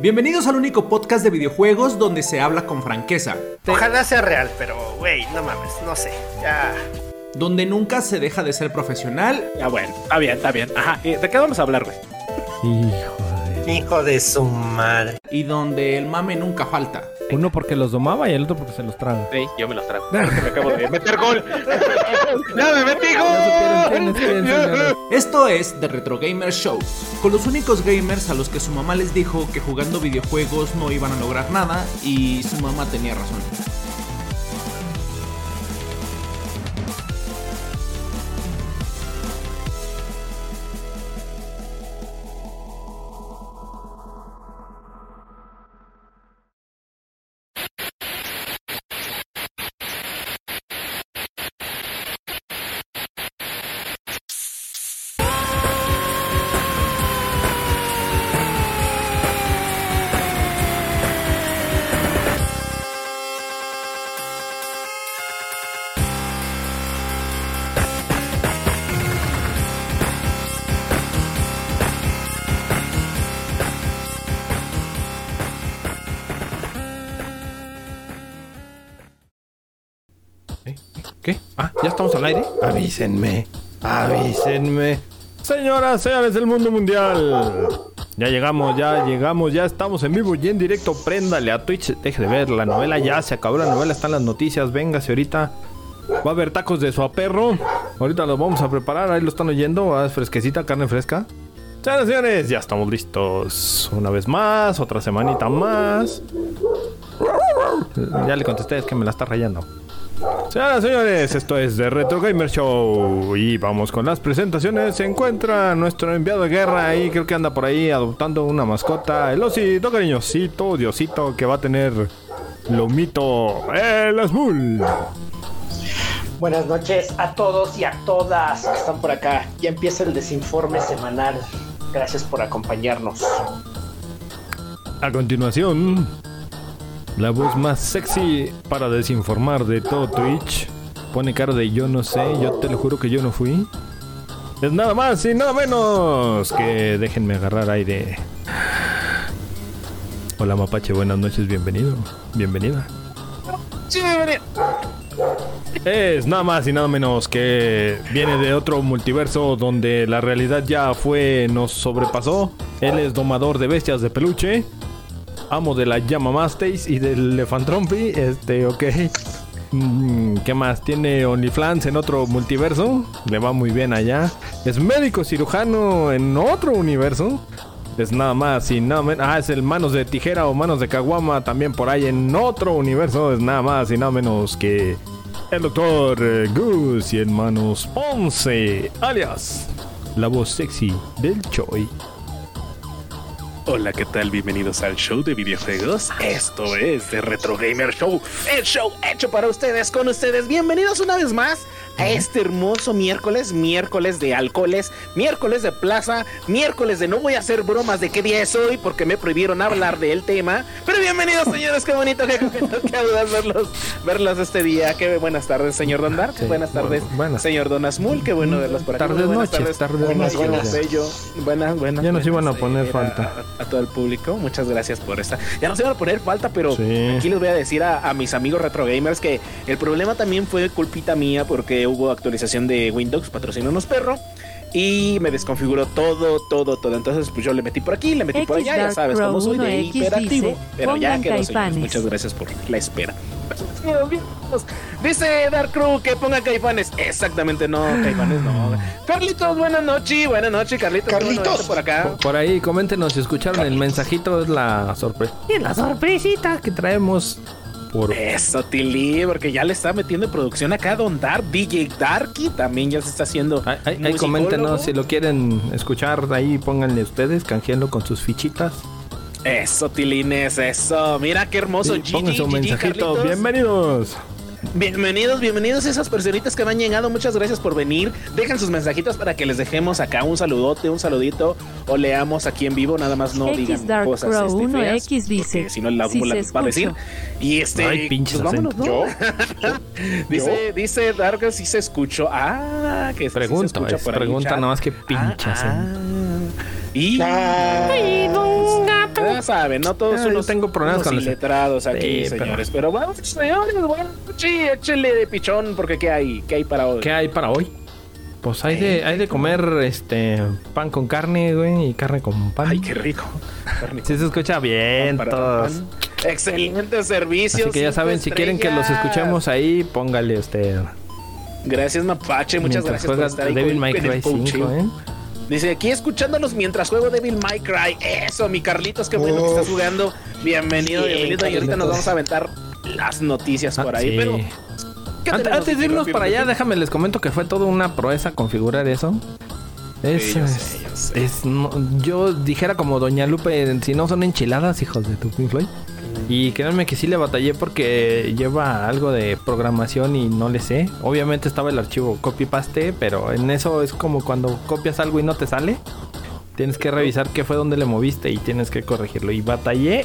Bienvenidos al único podcast de videojuegos donde se habla con franqueza. Ojalá sea real, pero güey, no mames, no sé. Ya. Donde nunca se deja de ser profesional. Ya bueno, está bien, está bien. Ajá, ¿de qué vamos a hablar, güey? Hijo de... Hijo de su madre. Y donde el mame nunca falta. Uno porque los domaba y el otro porque se los traga. Sí, yo me los trago. me acabo de meter gol. ¡Ya me metí gol! Esto es The Retro Gamer Show, con los únicos gamers a los que su mamá les dijo que jugando videojuegos no iban a lograr nada y su mamá tenía razón. Al aire? Avísenme, avísenme. Señoras, señores del mundo mundial. Ya llegamos, ya llegamos, ya estamos en vivo y en directo. Préndale a Twitch, deje de ver la novela, ya se acabó la novela, están las noticias, véngase ahorita. Va a haber tacos de su perro. Ahorita los vamos a preparar, ahí lo están oyendo, es fresquecita, carne fresca. Señoras, señores, ya estamos listos. Una vez más, otra semanita más. Ya le contesté, es que me la está rayando. Señoras señores, esto es The Retro Gamer Show y vamos con las presentaciones. Se encuentra nuestro enviado de guerra y creo que anda por ahí adoptando una mascota, el osito cariñosito, diosito que va a tener lomito, el Smul. Buenas noches a todos y a todas que están por acá. Ya empieza el desinforme semanal. Gracias por acompañarnos. A continuación, la voz más sexy para desinformar de todo Twitch. Pone cara de yo no sé, yo te lo juro que yo no fui. Es nada más y nada menos que déjenme agarrar aire. Hola Mapache, buenas noches, bienvenido, bienvenida. Sí, bienvenido. Es nada más y nada menos que viene de otro multiverso donde la realidad ya fue, nos sobrepasó. Él es domador de bestias de peluche amo de la llama Mastace y del Elefantronfi. Este, ok. Mm, ¿Qué más? Tiene OnlyFans en otro multiverso. Le va muy bien allá. Es médico cirujano en otro universo. Es nada más y nada menos. Ah, es el manos de tijera o manos de caguama también por ahí en otro universo. Es nada más y nada menos que el doctor eh, Goose y hermanos Ponce, alias la voz sexy del Choi. Hola, ¿qué tal? Bienvenidos al show de videojuegos. Esto es The Retro Gamer Show, el show hecho para ustedes, con ustedes. Bienvenidos una vez más a este hermoso miércoles, miércoles de alcoholes, miércoles de plaza, miércoles de no voy a hacer bromas de qué día es hoy porque me prohibieron hablar del tema. Pero bienvenidos, señores, qué bonito, qué, qué, verlos, verlos este día. Qué buenas tardes, señor Don Dark. buenas tardes, señor Don Asmul. Qué bueno verlos por aquí. Tardes, buenas noches, tardes, buenas, buenas. Buenas, buenas. Ya nos iban a poner falta. A, todo el público, muchas gracias por esta. Ya nos iban a poner falta, pero aquí les voy a decir a, a mis amigos retro gamers que el problema también fue culpita mía porque hubo actualización de Windows, unos perro. Y me desconfiguró todo, todo, todo. Entonces, pues yo le metí por aquí, le metí por allá, ya sabes cómo soy de hiperactivo. pero ya quedó, señores. Muchas gracias por la espera. Dice Dark Crew que ponga caifanes. Exactamente, no, caifanes no. Carlitos, buenas noches. Buenas noches, Carlitos. Carlitos. Por acá. Por ahí, coméntenos si escucharon el mensajito. Es la sorpresa. Y la sorpresita que traemos por... Eso, Tilly, porque ya le está metiendo en producción acá Don Dark, DJ Darky, también ya se está haciendo. Ahí, ahí coméntenos si lo quieren escuchar, ahí pónganle ustedes, canjeando con sus fichitas. Eso, Tilines, eso. Mira qué hermoso. Sí, pónganse un mensajito. Bienvenidos. Bienvenidos, bienvenidos a esas personitas que me han llegado. Muchas gracias por venir. Dejen sus mensajitos para que les dejemos acá un saludote, un saludito o leamos aquí en vivo. Nada más no digan cosas este, feas, X dice, si no la sí va a decir. Y este, Ay, pinches pues vámonos, ¿no? ¿Yo? dice, dice Dark si se escuchó. Ah, que pregunta, sí se escucha es por pregunta nada más que pinchas. Ah, ah. Y, Ah. saben, no todos los tengo problemas con los- letrados aquí, Sí, señores. Pero señores, bueno, sí, échele de pichón, porque ¿qué hay? ¿Qué hay para hoy? ¿Qué hay para hoy? Pues hay de, hay de comer este pan con carne, güey, y carne con pan. Ay, qué rico. Sí se escucha bien todos. pan. Excelente servicio. Así que ya saben, si quieren que los escuchemos ahí, póngale usted. Gracias, Mapache. Muchas mientras gracias por estar ahí Devil May Cry coaching. 5, ¿eh? Dice aquí escuchándolos mientras juego Devil May Cry. Eso, mi Carlitos, qué bueno que estás jugando. Bienvenido, Bien, bienvenido. Y ahorita nos vamos a aventar las noticias por Ah, ahí. sí. Pero, ¿qué Ant- tenemos Antes de irnos para allá, déjame les comento que fue toda una proeza configurar eso. Es, Sí, yo es- sé, yo sé. es- no- yo dijera como Doña Lupe, si no son enchiladas, hijos de tu Pink Floyd. Y créanme que sí le batallé porque lleva algo de programación y no le sé. Obviamente estaba el archivo copy paste, pero en eso es como cuando copias algo y no te sale. Tienes que revisar qué fue donde le moviste y tienes que corregirlo. Y batallé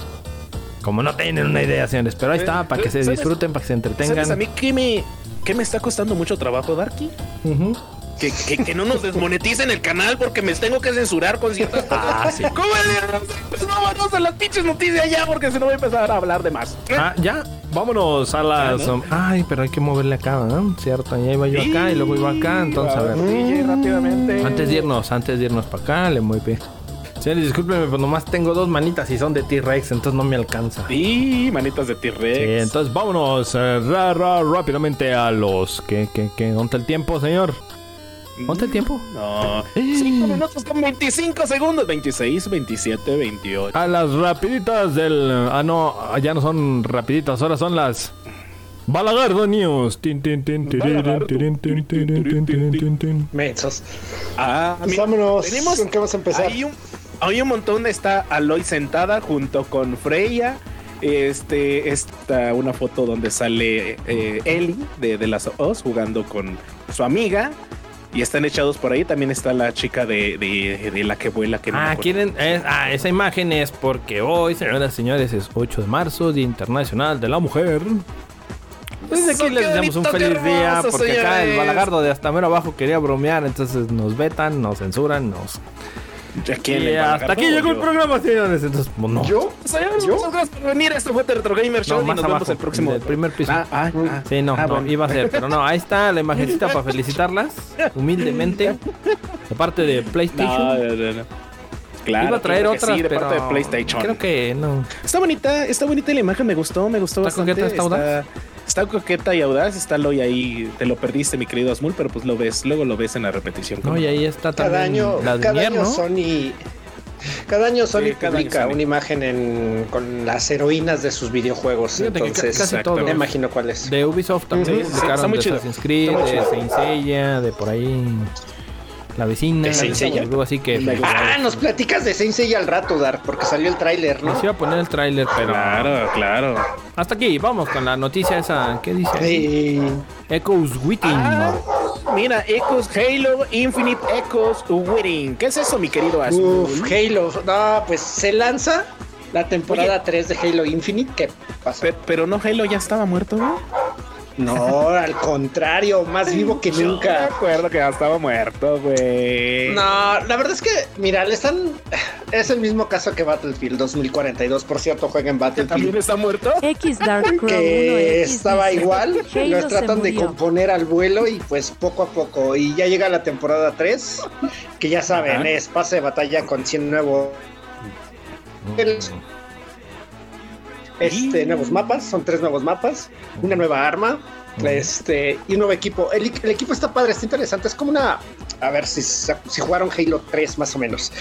como no tienen una idea, señores. Pero ahí está, para que se disfruten, para que se entretengan. ¿Sabes a mí qué me, qué me está costando mucho trabajo, Darky? Ujú. Que, que, que no nos desmoneticen el canal porque me tengo que censurar con ciertas cosas. Ah, sí. ¿Cómo Pues no, vamos a las pinches noticias ya porque si no voy a empezar a hablar de más. Ah, ya. Vámonos a las. ¿no? Ay, pero hay que moverle acá, ¿no? Cierto, ya iba yo acá y luego iba acá. Entonces, a ver. DJ, rápidamente. Antes de irnos, antes de irnos para acá, le mueve. Señores, discúlpenme, pero nomás tengo dos manitas y son de T-Rex, entonces no me alcanza. Y manitas de T-Rex. Sí, entonces vámonos eh, ra, ra, rápidamente a los. ¿Qué, qué, qué? ¿Dónde el tiempo, señor? ¿Dónde el tiempo? No. 5 minutos con 25 segundos. 26, 27, 28. A las rapiditas del. Ah, no, ya no son rapiditas, ahora son las. Balagardo News. Mensos. Ah, Pues vámonos. tenemos- ¿Con qué vamos a empezar? Hay un, hay un montón. Está Aloy sentada junto con Freya. Este, está una foto donde sale eh, Ellie de, de las Us jugando con su amiga. Y están echados por ahí. También está la chica de, de- de la que vuela. Que no Ah, quieren. es- ah, esa imagen es porque hoy, señoras y señores, es 8 de marzo, Día Internacional de la Mujer. Desde Eso, aquí les deseamos un feliz día, porque acá el balagardo de hasta mero abajo quería bromear, entonces nos vetan, nos censuran, nos. ¿A quién Y le hasta aquí llegó el programa, señores. Entonces, pues, no. ¿Yo? Señores, ¿Yo? muchas gracias por venir. Esto fue Retro Gamer Show No, y nos vemos abajo, el próximo. del primer piso. Ah, ah, ah. Sí, no, Ah, no, bueno. iba a ser, pero no, ahí está la imagencita para felicitarlas, humildemente, de parte de PlayStation. No, no, no, no. Claro, iba a traer otras, sí, de pero parte de PlayStation. creo que no. Está bonita, está bonita la imagen, me gustó, me gustó ¿Está bastante. coqueta, está audaz? está coqueta y audaz, está Loy ahí, te lo perdiste, mi querido Asmul, pero pues lo ves, luego lo ves en la repetición. No, y ahí está Cada también año, la de cada año invierno. Sony. Cada año Sony Sí, cada año publica Sony. una imagen en- con las heroínas de sus videojuegos. Fíjate entonces, casi todo. me imagino cuál es. De Ubisoft también Ujú, sí, está muy de chido. Assassin's Creed, Está muy de chido. Saint Seiya, de por ahí la vecina, ¿De Saint Seiya? algo así que. Ah, nos platicas de Saint Seiya al rato, Dar, porque salió el tráiler, ¿no? Les iba a poner el tráiler, pero Claro, claro. hasta aquí, vamos con la noticia esa, ¿qué dice? Sí. Echoes Witting. Ah, mira, Echoes Halo Infinite Echoes Waiting. ¿Qué es eso, mi querido Asmul? Uf, Halo. No, pues se lanza la temporada 3 de Halo Infinite. ¿Qué pasó? Pe- pero no, Halo ya estaba muerto, güey. No, al contrario, más vivo que Yo me nunca. acuerdo que ya estaba muerto, güey. No, la verdad es que, mira, le están. Es el mismo caso que Battlefield 2042. Por cierto, jueguen ¿Que también Battlefield. está muerto? X Dark Crow 1 Que estaba igual. Halo Lo se tratan de componer al vuelo y pues poco a poco. Y ya llega la temporada 3. Que ya saben, Ajá. es pase de batalla con 100 nuevos. Este, nuevos mapas, son tres nuevos mapas, una nueva arma, este, y un nuevo equipo. El, el equipo está padre, está interesante, es como una, a ver si, si jugaron Halo 3 más o menos.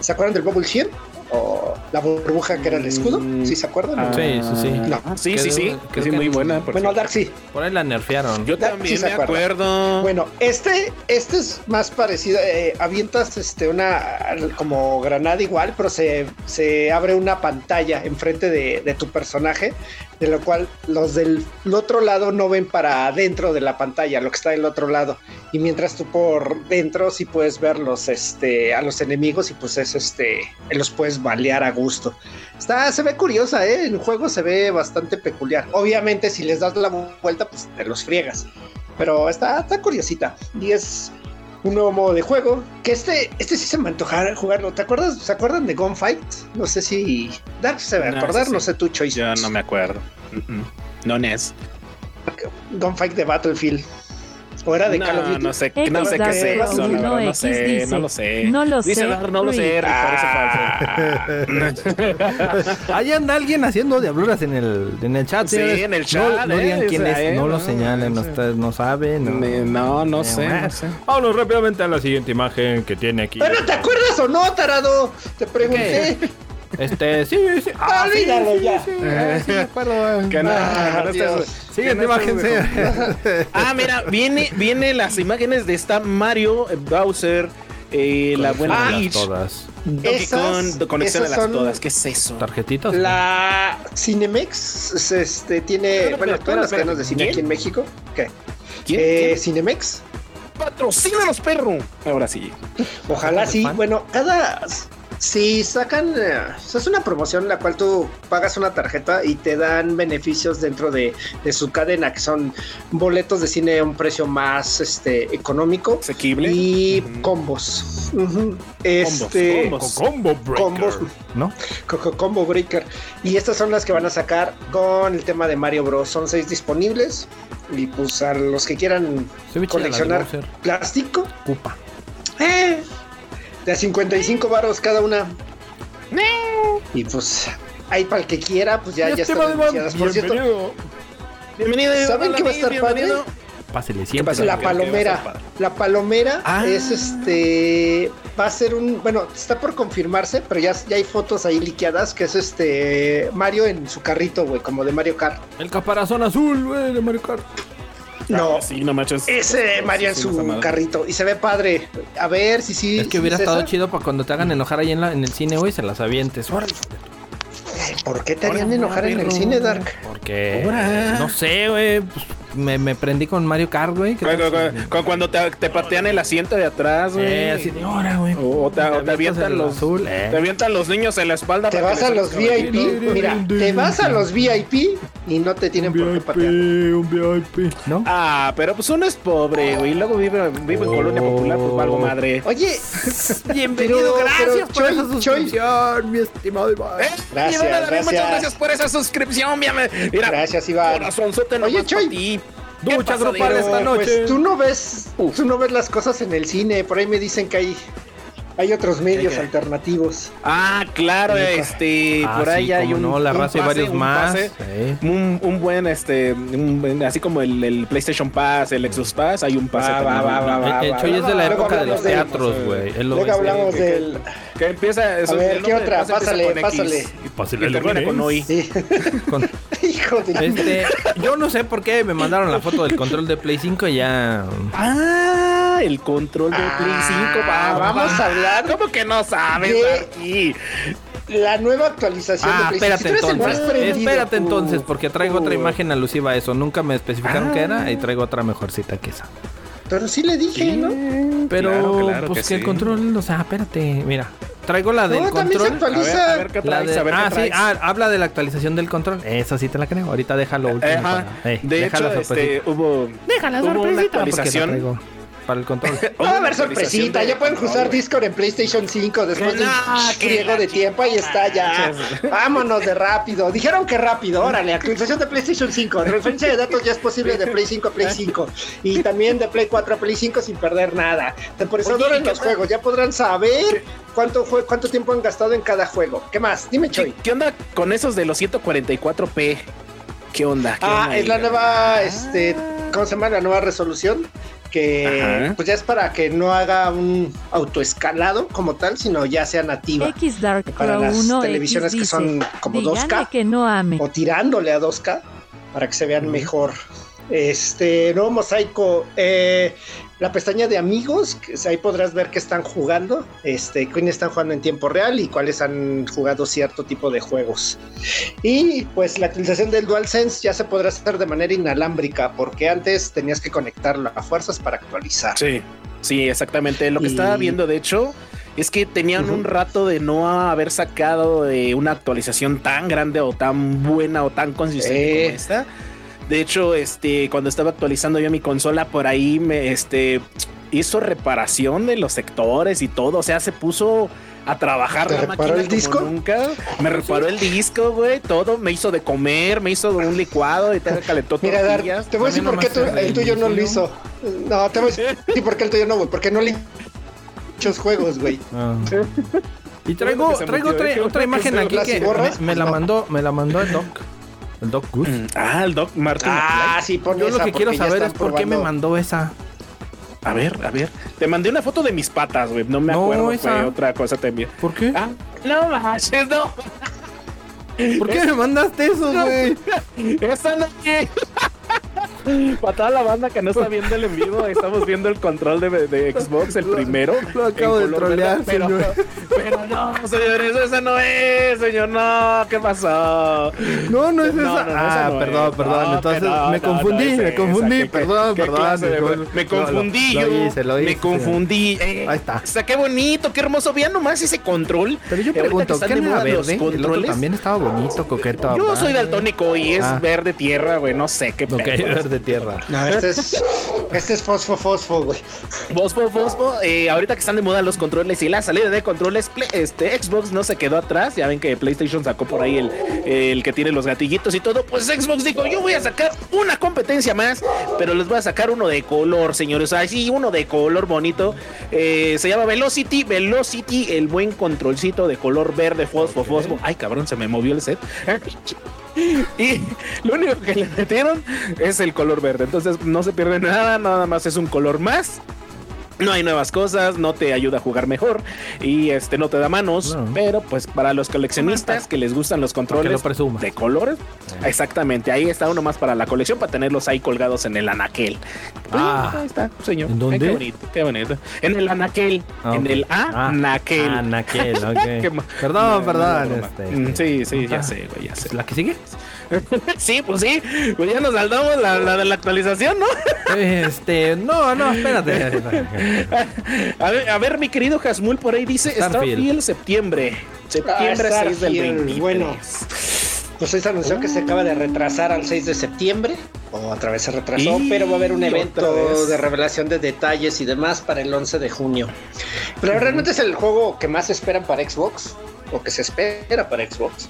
¿Se acuerdan del Bubble Shield? O la burbuja que era el escudo, Mm, ¿sí se acuerdan? Ah, Sí, sí, sí. No. Sí, sí, sí. Que sí, muy buena. por bueno, cierto. Dark sí. Por ahí la nerfearon. Yo también me acuerdo. Bueno, este, este es más parecido. eh, avientas este, una como granada igual, pero se, se abre una pantalla enfrente de, de tu personaje, de lo cual los del otro lado no ven para adentro de la pantalla, lo que está del otro lado. Y mientras tú por dentro sí puedes ver los, este, a los enemigos y pues es este, los puedes balear a gusto. Está, se ve curiosa, ¿eh? El juego se ve bastante peculiar. Obviamente, si les das la vuelta, pues te los friegas. Pero está, está curiosita. Y es. Un nuevo modo de juego. Que este, este sí se me antojara jugarlo. ¿Te acuerdas? ¿Se acuerdan de Gunfight? No sé si Dark se va a acordar, no sí. sé tú, Choice. Yo no me acuerdo. Mm, mm. No es. Gunfight de Battlefield. O era de no, Call of Duty. no sé, no sé qué es eso, verdad, no X sé, dice, no lo sé. no lo Dice sé, Dar, no lo sé, Rick, parece falso. Ahí anda alguien haciendo diabluras en el, en el chat. Sí, señores. en el No- chat, No, eh, digan o quién es, eh, no lo no, señalen, no, está- no saben. No, No, no Eh, sé, no sé. Vámonos rápidamente a la siguiente imagen que tiene aquí. Bueno, ¿te acuerdas o no, tarado? Te pregunté. Este, sí, sí. Ah, olvídalo ya. Sí, ah, sí, me acuerdo. Que no, Ah, no Siguiente imagen, sí. Ah, mira, viene, viene las imágenes de esta Mario, Bowser, eh, la buena Coleccionalas Peach, todas. Donkey Esas- Kong, conexión de esas las son todas. ¿Qué es eso? ¿Tarjetitas? La Cinemex es, este, tiene, bueno, todas las cadenas de cine ¿quién? aquí en México. ¿Qué? ¿Quién? Eh, ¿Quién? Cinemex. ¡Patrocínanos, perro! Ahora sí. Ojalá ¿De sí. fan? Bueno, cada. Si sacan. eh, es una promoción en la cual tú pagas una tarjeta y te dan beneficios dentro de, de su cadena, que son boletos de cine a un precio más este, económico Asequible. y combos. Este. combos. Combo Breaker. Combos. ¿No? Coco Combo Breaker. Y estas son las que van a sacar con el tema de Mario Bros. Son seis disponibles. Y pues a los que quieran coleccionar plástico, Cupa. eh, de a 55 varos cada una. Y pues ahí para el que quiera, pues ya, ya están anunciadas. Por cierto, Bienvenido. ¿Saben qué va a estar bienvenido. Pásele siempre. la ¿Qué- qué va a palomera. padre? La palomera Ah. es este. Va a ser un. Bueno, está por confirmarse, pero ya, ya hay fotos ahí liqueadas que es este. Mario en su carrito, güey, como de Mario Kart. El caparazón azul, güey, de Mario Kart. No, sí, no manches. Ese Mario en su carrito y se ve padre. A ver si sí. Es que hubiera estado chido para cuando te hagan enojar ahí en, la, en el cine, güey, se las avientes. ¿Por qué te harían enojar en el cine, Dark? Porque. No sé, güey. pues, me, me prendí con Mario Kart, güey. ¿qué Cu- tal cu- si- cu- cu- Cuando te, te patean el asiento de atrás, güey. Eh, así de hora, güey. O te, o te avientan los azul, eh. Te avientan los niños en la espalda. Te vas a los VIP. Mira, te vas a los VIP y no te tienen por qué patear. un VIP. ¿No? Ah, pero pues uno es pobre, güey. Y luego vive, vive en colonia popular, pues valgo madre. Oye, Bienvenido, Pero- gracias pero, por esa Choy, suscripción, mi estimado Iván. ¿Eh? Gracias, Iván Alarcón, Muchas gracias. gracias por esa suscripción, mira. Mira, Gracias, Iván. corazonzote Oye, Choy. Pa' ti. ¿Qué Ducha grupal esta noche. pues tú no ves, tú no ves las cosas en el cine. Por ahí me dicen que hay, hay otros medios qué? alternativos. Ah, claro, este, Ah, por ahí hay un, no, la un raza y pase, varios un más. pase, un, un buen, este, un así como el, el PlayStation Pass, el Xbox Pass, hay un pase. Va, va, va, va, va. El, el Choy es de la época de los de- teatros, güey. Luego hablamos que- del. Que empieza, eso, A ver, el ¿qué otra? Pásale, pásale. Y pásale y termina con hoy. Hijo de. Este, yo no sé por qué me mandaron la foto del control de Play 5 y ya. Ah, el control de Play 5. Ah, vamos a hablar ¿Cómo que no sabes? La nueva actualización Ah, de PlayStation. espérate Si entonces. Espérate entonces, porque traigo otra Uh. imagen alusiva a eso. Nunca me especificaron Ah. qué era y traigo otra mejorcita que esa. Pero sí le dije, ¿no? Pero, Claro, claro pues que que el sí. control, o sea, espérate, mira. Traigo la del No, también se control. A ver, actualiza. a ver qué La traes, de- a ver qué ah, sí, ah, habla de la actualización del control. Esa sí te la creo. Ahorita deja lo último. Ajá. para- eh, de deja hecho, este, hubo, Deja la hubo una actualización. Para el control. Va a una haber sorpresita, ya pueden usar. Discord en PlayStation 5 después de un friego la de tiempo, ahí está ya. Vámonos de rápido. Dijeron que rápido, órale, actualización de PlayStation 5. Referencia de datos ya es posible de Play 5 a Play 5 y también de Play 4 a Play 5 sin perder nada. Temporizador Oye, ¿y en los juegos, ya podrán saber cuánto fue, cuánto tiempo han gastado en cada juego. ¿Qué más? Dime, Choy. ¿Qué onda con esos de los 144p? ¿Qué onda? ¿Qué Ah, onda es la nueva, este, ¿cómo se llama? La nueva resolución. Que Ajá. pues ya es para que no haga un autoescalado como tal, sino ya sea nativa. X Dark Para Crow las 1 televisiones X que son como "Díganle 2K. que no ame. o tirándole a 2K para que se vean mejor. Este nuevo mosaico, eh, la pestaña de amigos, que ahí podrás ver que están jugando, este, quiénes están jugando en tiempo real y cuáles han jugado cierto tipo de juegos. Y pues la actualización del DualSense ya se podrá hacer de manera inalámbrica, porque antes tenías que conectarlo a fuerzas para actualizar. Sí, sí, exactamente. Lo que Y- estaba viendo, de hecho, es que tenían un rato de no haber sacado de una actualización tan grande o tan buena o tan consistente Eh. como esta. De hecho, este, cuando estaba actualizando yo mi consola, por ahí me este, hizo reparación de los sectores y todo. O sea, se puso a trabajar ¿Te la reparó máquina el disco? como nunca. Me reparó el disco, güey. Todo me hizo de comer, me hizo de un licuado y te calentó Mira, Dar, te voy a decir por qué se el tuyo no lo hizo. No, te voy a decir por qué el tuyo no, güey. Porque no le muchos juegos, güey. Ah. Y traigo, traigo otra, ¿eh? Otra imagen aquí que me, me la mandó, me la mandó el Doc. El Doc Good. Mm, Ah, el Doc Martin. Ah, sí, pon Yo lo que quiero saber es por qué me mandó esa. A ver, a ver. Te mandé una foto de mis patas, güey. No me No, acuerdo. esa. Fue otra cosa también. ¿Por qué? Ah, no manches, no. ¿Por qué me mandaste eso, güey? Esa no es. Para toda la banda que no está viendo el en vivo, estamos viendo el control de, de Xbox, el primero. lo acabo de trolear, pero, señor. pero no, señor, eso esa no es, señor, no, ¿qué pasó? No, no es No, esa. no, ah, esa perdón, es. perdón. Entonces me confundí, es me confundí. esa. ¿Qué- perdón, qué perdón. me lo- confundí lo yo. hice, lo me hice. confundí. eh. Ahí está. O sea, qué bonito, qué hermoso. Vean nomás ese control. Pero yo pregunto, ¿qué era verde? los El también estaba bonito, coqueto. Yo soy daltónico y es Ah. verde tierra, güey. No sé qué Pedo. verde tierra. No, este es, este es fosfo, fosfo, güey. Fosfo, fosfo, eh, ahorita que están de moda los controles y la salida de controles, Play- este Xbox no se quedó atrás. Ya ven que PlayStation sacó por ahí el, el que tiene los gatillitos y todo. Pues Xbox dijo: Yo voy a sacar una competencia más, pero les voy a sacar uno de color, señores. Así, uno de color bonito. Eh, se llama Velocity. Velocity, el buen controlcito de color verde, fosfo, fosfo. Ay, cabrón, se me movió el set. Y lo único que le metieron es el color verde. Entonces no se pierde nada, nada más es un color más. No hay nuevas cosas, no te ayuda a jugar mejor y este no te da manos, No. pero pues para los coleccionistas que les gustan los controles lo de colores, exactamente, ahí está uno más para la colección para tenerlos ahí colgados en el anaquel. Ah. ahí está, señor. ¿En dónde? Ay, qué bonito, qué bonito. En el anaquel, Ah, en el Ah, anaquel. Anaquel, Qué ok. Perdón, No, perdón. no, no, este. Mm, Sí, sí, ya Ah. sé, güey, ya sé. ¿La que sigue? Sí, pues sí, pues ya nos saldamos la, la de la actualización, ¿no? Este, no, no, espérate. A ver, a ver, mi querido Hasmul por ahí dice Starfield. Starfield, septiembre. Septiembre Ah, 6 del Starfield, 23. bueno. Pues se anunció que se acaba de retrasar al 6 de septiembre, o otra vez se retrasó, Y pero va a haber un evento de revelación de detalles y demás para el 11 de junio. Pero realmente es el juego que más esperan para Xbox, o que se espera para Xbox.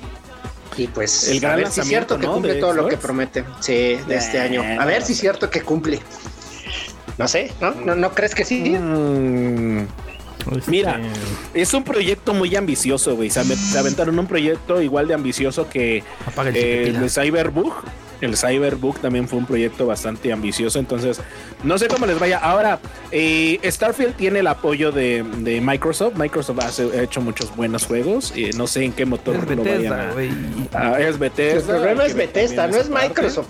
Y pues, El gran a ver si es cierto que cumple todo lo que promete, sí, de este año. A ver si es cierto que cumple. No sé, ¿no? ¿No, crees que sí? Mm, Este, Mira. es un proyecto muy ambicioso, güey. Se, ave- se aventaron un proyecto igual de ambicioso que el eh, el Cyberbug. El Cyberbug también fue un proyecto bastante ambicioso. Entonces, no sé cómo les vaya. Ahora, eh, Starfield tiene el apoyo de, de Microsoft. Microsoft ha, hecho muchos buenos juegos. eh, no sé en qué motor Es lo vayan Bethesda, a- güey. Ah, es Bethesda. El problema es que Bethesda, no es. Microsoft.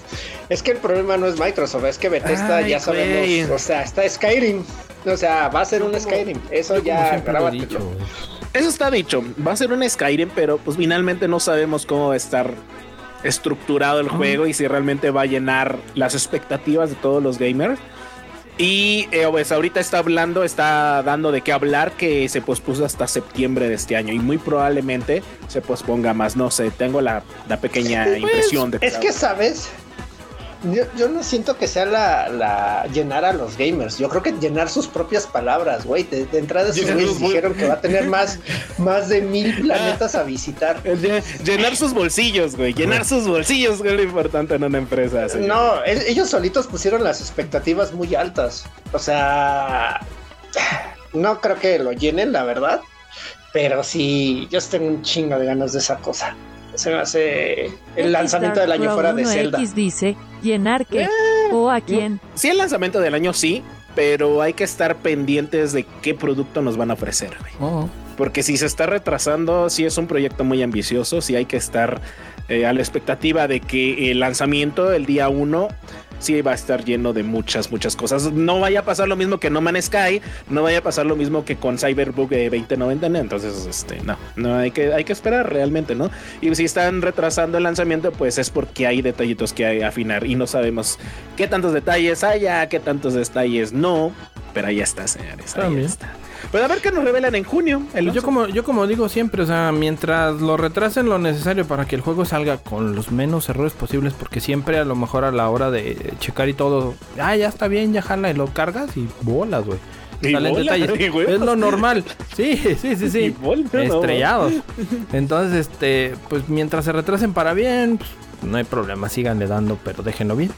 Es que el problema no es Microsoft, es que Bethesda Ay, ya sabemos, güey. o sea, está Skyrim. O sea, va a ser un Skyrim. Eso ya grábatelo. Eso está dicho. Va a ser un Skyrim, pero pues finalmente no sabemos cómo va a estar estructurado el juego y si realmente va a llenar las expectativas de todos los gamers. Y eh, pues ahorita está hablando, está dando de qué hablar que se pospuso hasta septiembre de este año y muy probablemente se posponga más. No sé, tengo la, la pequeña impresión de Es que, ¿sabes? Yo, yo no siento que sea la, la llenar a los gamers. Yo creo que llenar sus propias palabras, güey. De, de entrada Llenar güeyes dijeron que va a tener más, más de mil planetas a visitar. De llenar sus bolsillos, güey. Llenar sus bolsillos es lo importante en una empresa. señor. No, el- ellos solitos pusieron las expectativas muy altas. O sea, no creo que lo llenen, la verdad. Pero sí, yo tengo un chingo de ganas de esa cosa. Se me hace el lanzamiento del año fuera de Zelda. X dice, ¿llenar qué? ¿O a quién? Sí, el lanzamiento del año sí, pero hay que estar pendientes de qué producto nos van a ofrecer. Oh. Porque si se está retrasando, sí es un proyecto muy ambicioso, sí hay que estar eh, a la expectativa de que el lanzamiento el día 1 sí va a estar lleno de muchas, muchas cosas. No vaya a pasar lo mismo que No Man's Sky, no vaya a pasar lo mismo que con Cyberbug eh, 2090, ¿no? entonces, este, no, no hay que, hay que esperar realmente, ¿no? Y si están retrasando el lanzamiento, pues es porque hay detallitos que hay que afinar y no sabemos qué tantos detalles haya, qué tantos detalles no, pero ahí está, señores, ahí También. está. Pues a ver qué nos revelan en junio. el Pues yo 11. como, yo como digo siempre, o sea, mientras lo retrasen lo necesario para que el juego salga con los menos errores posibles, porque siempre a lo mejor a la hora de checar y todo, ah, ya está bien, ya jala y lo cargas y bolas, güey. Es lo normal. Sí, sí, sí, Y sí. bolas, no. Estrellados. Entonces, este, pues mientras se retrasen para bien, pues, no hay problema, síganle dando, pero déjenlo bien.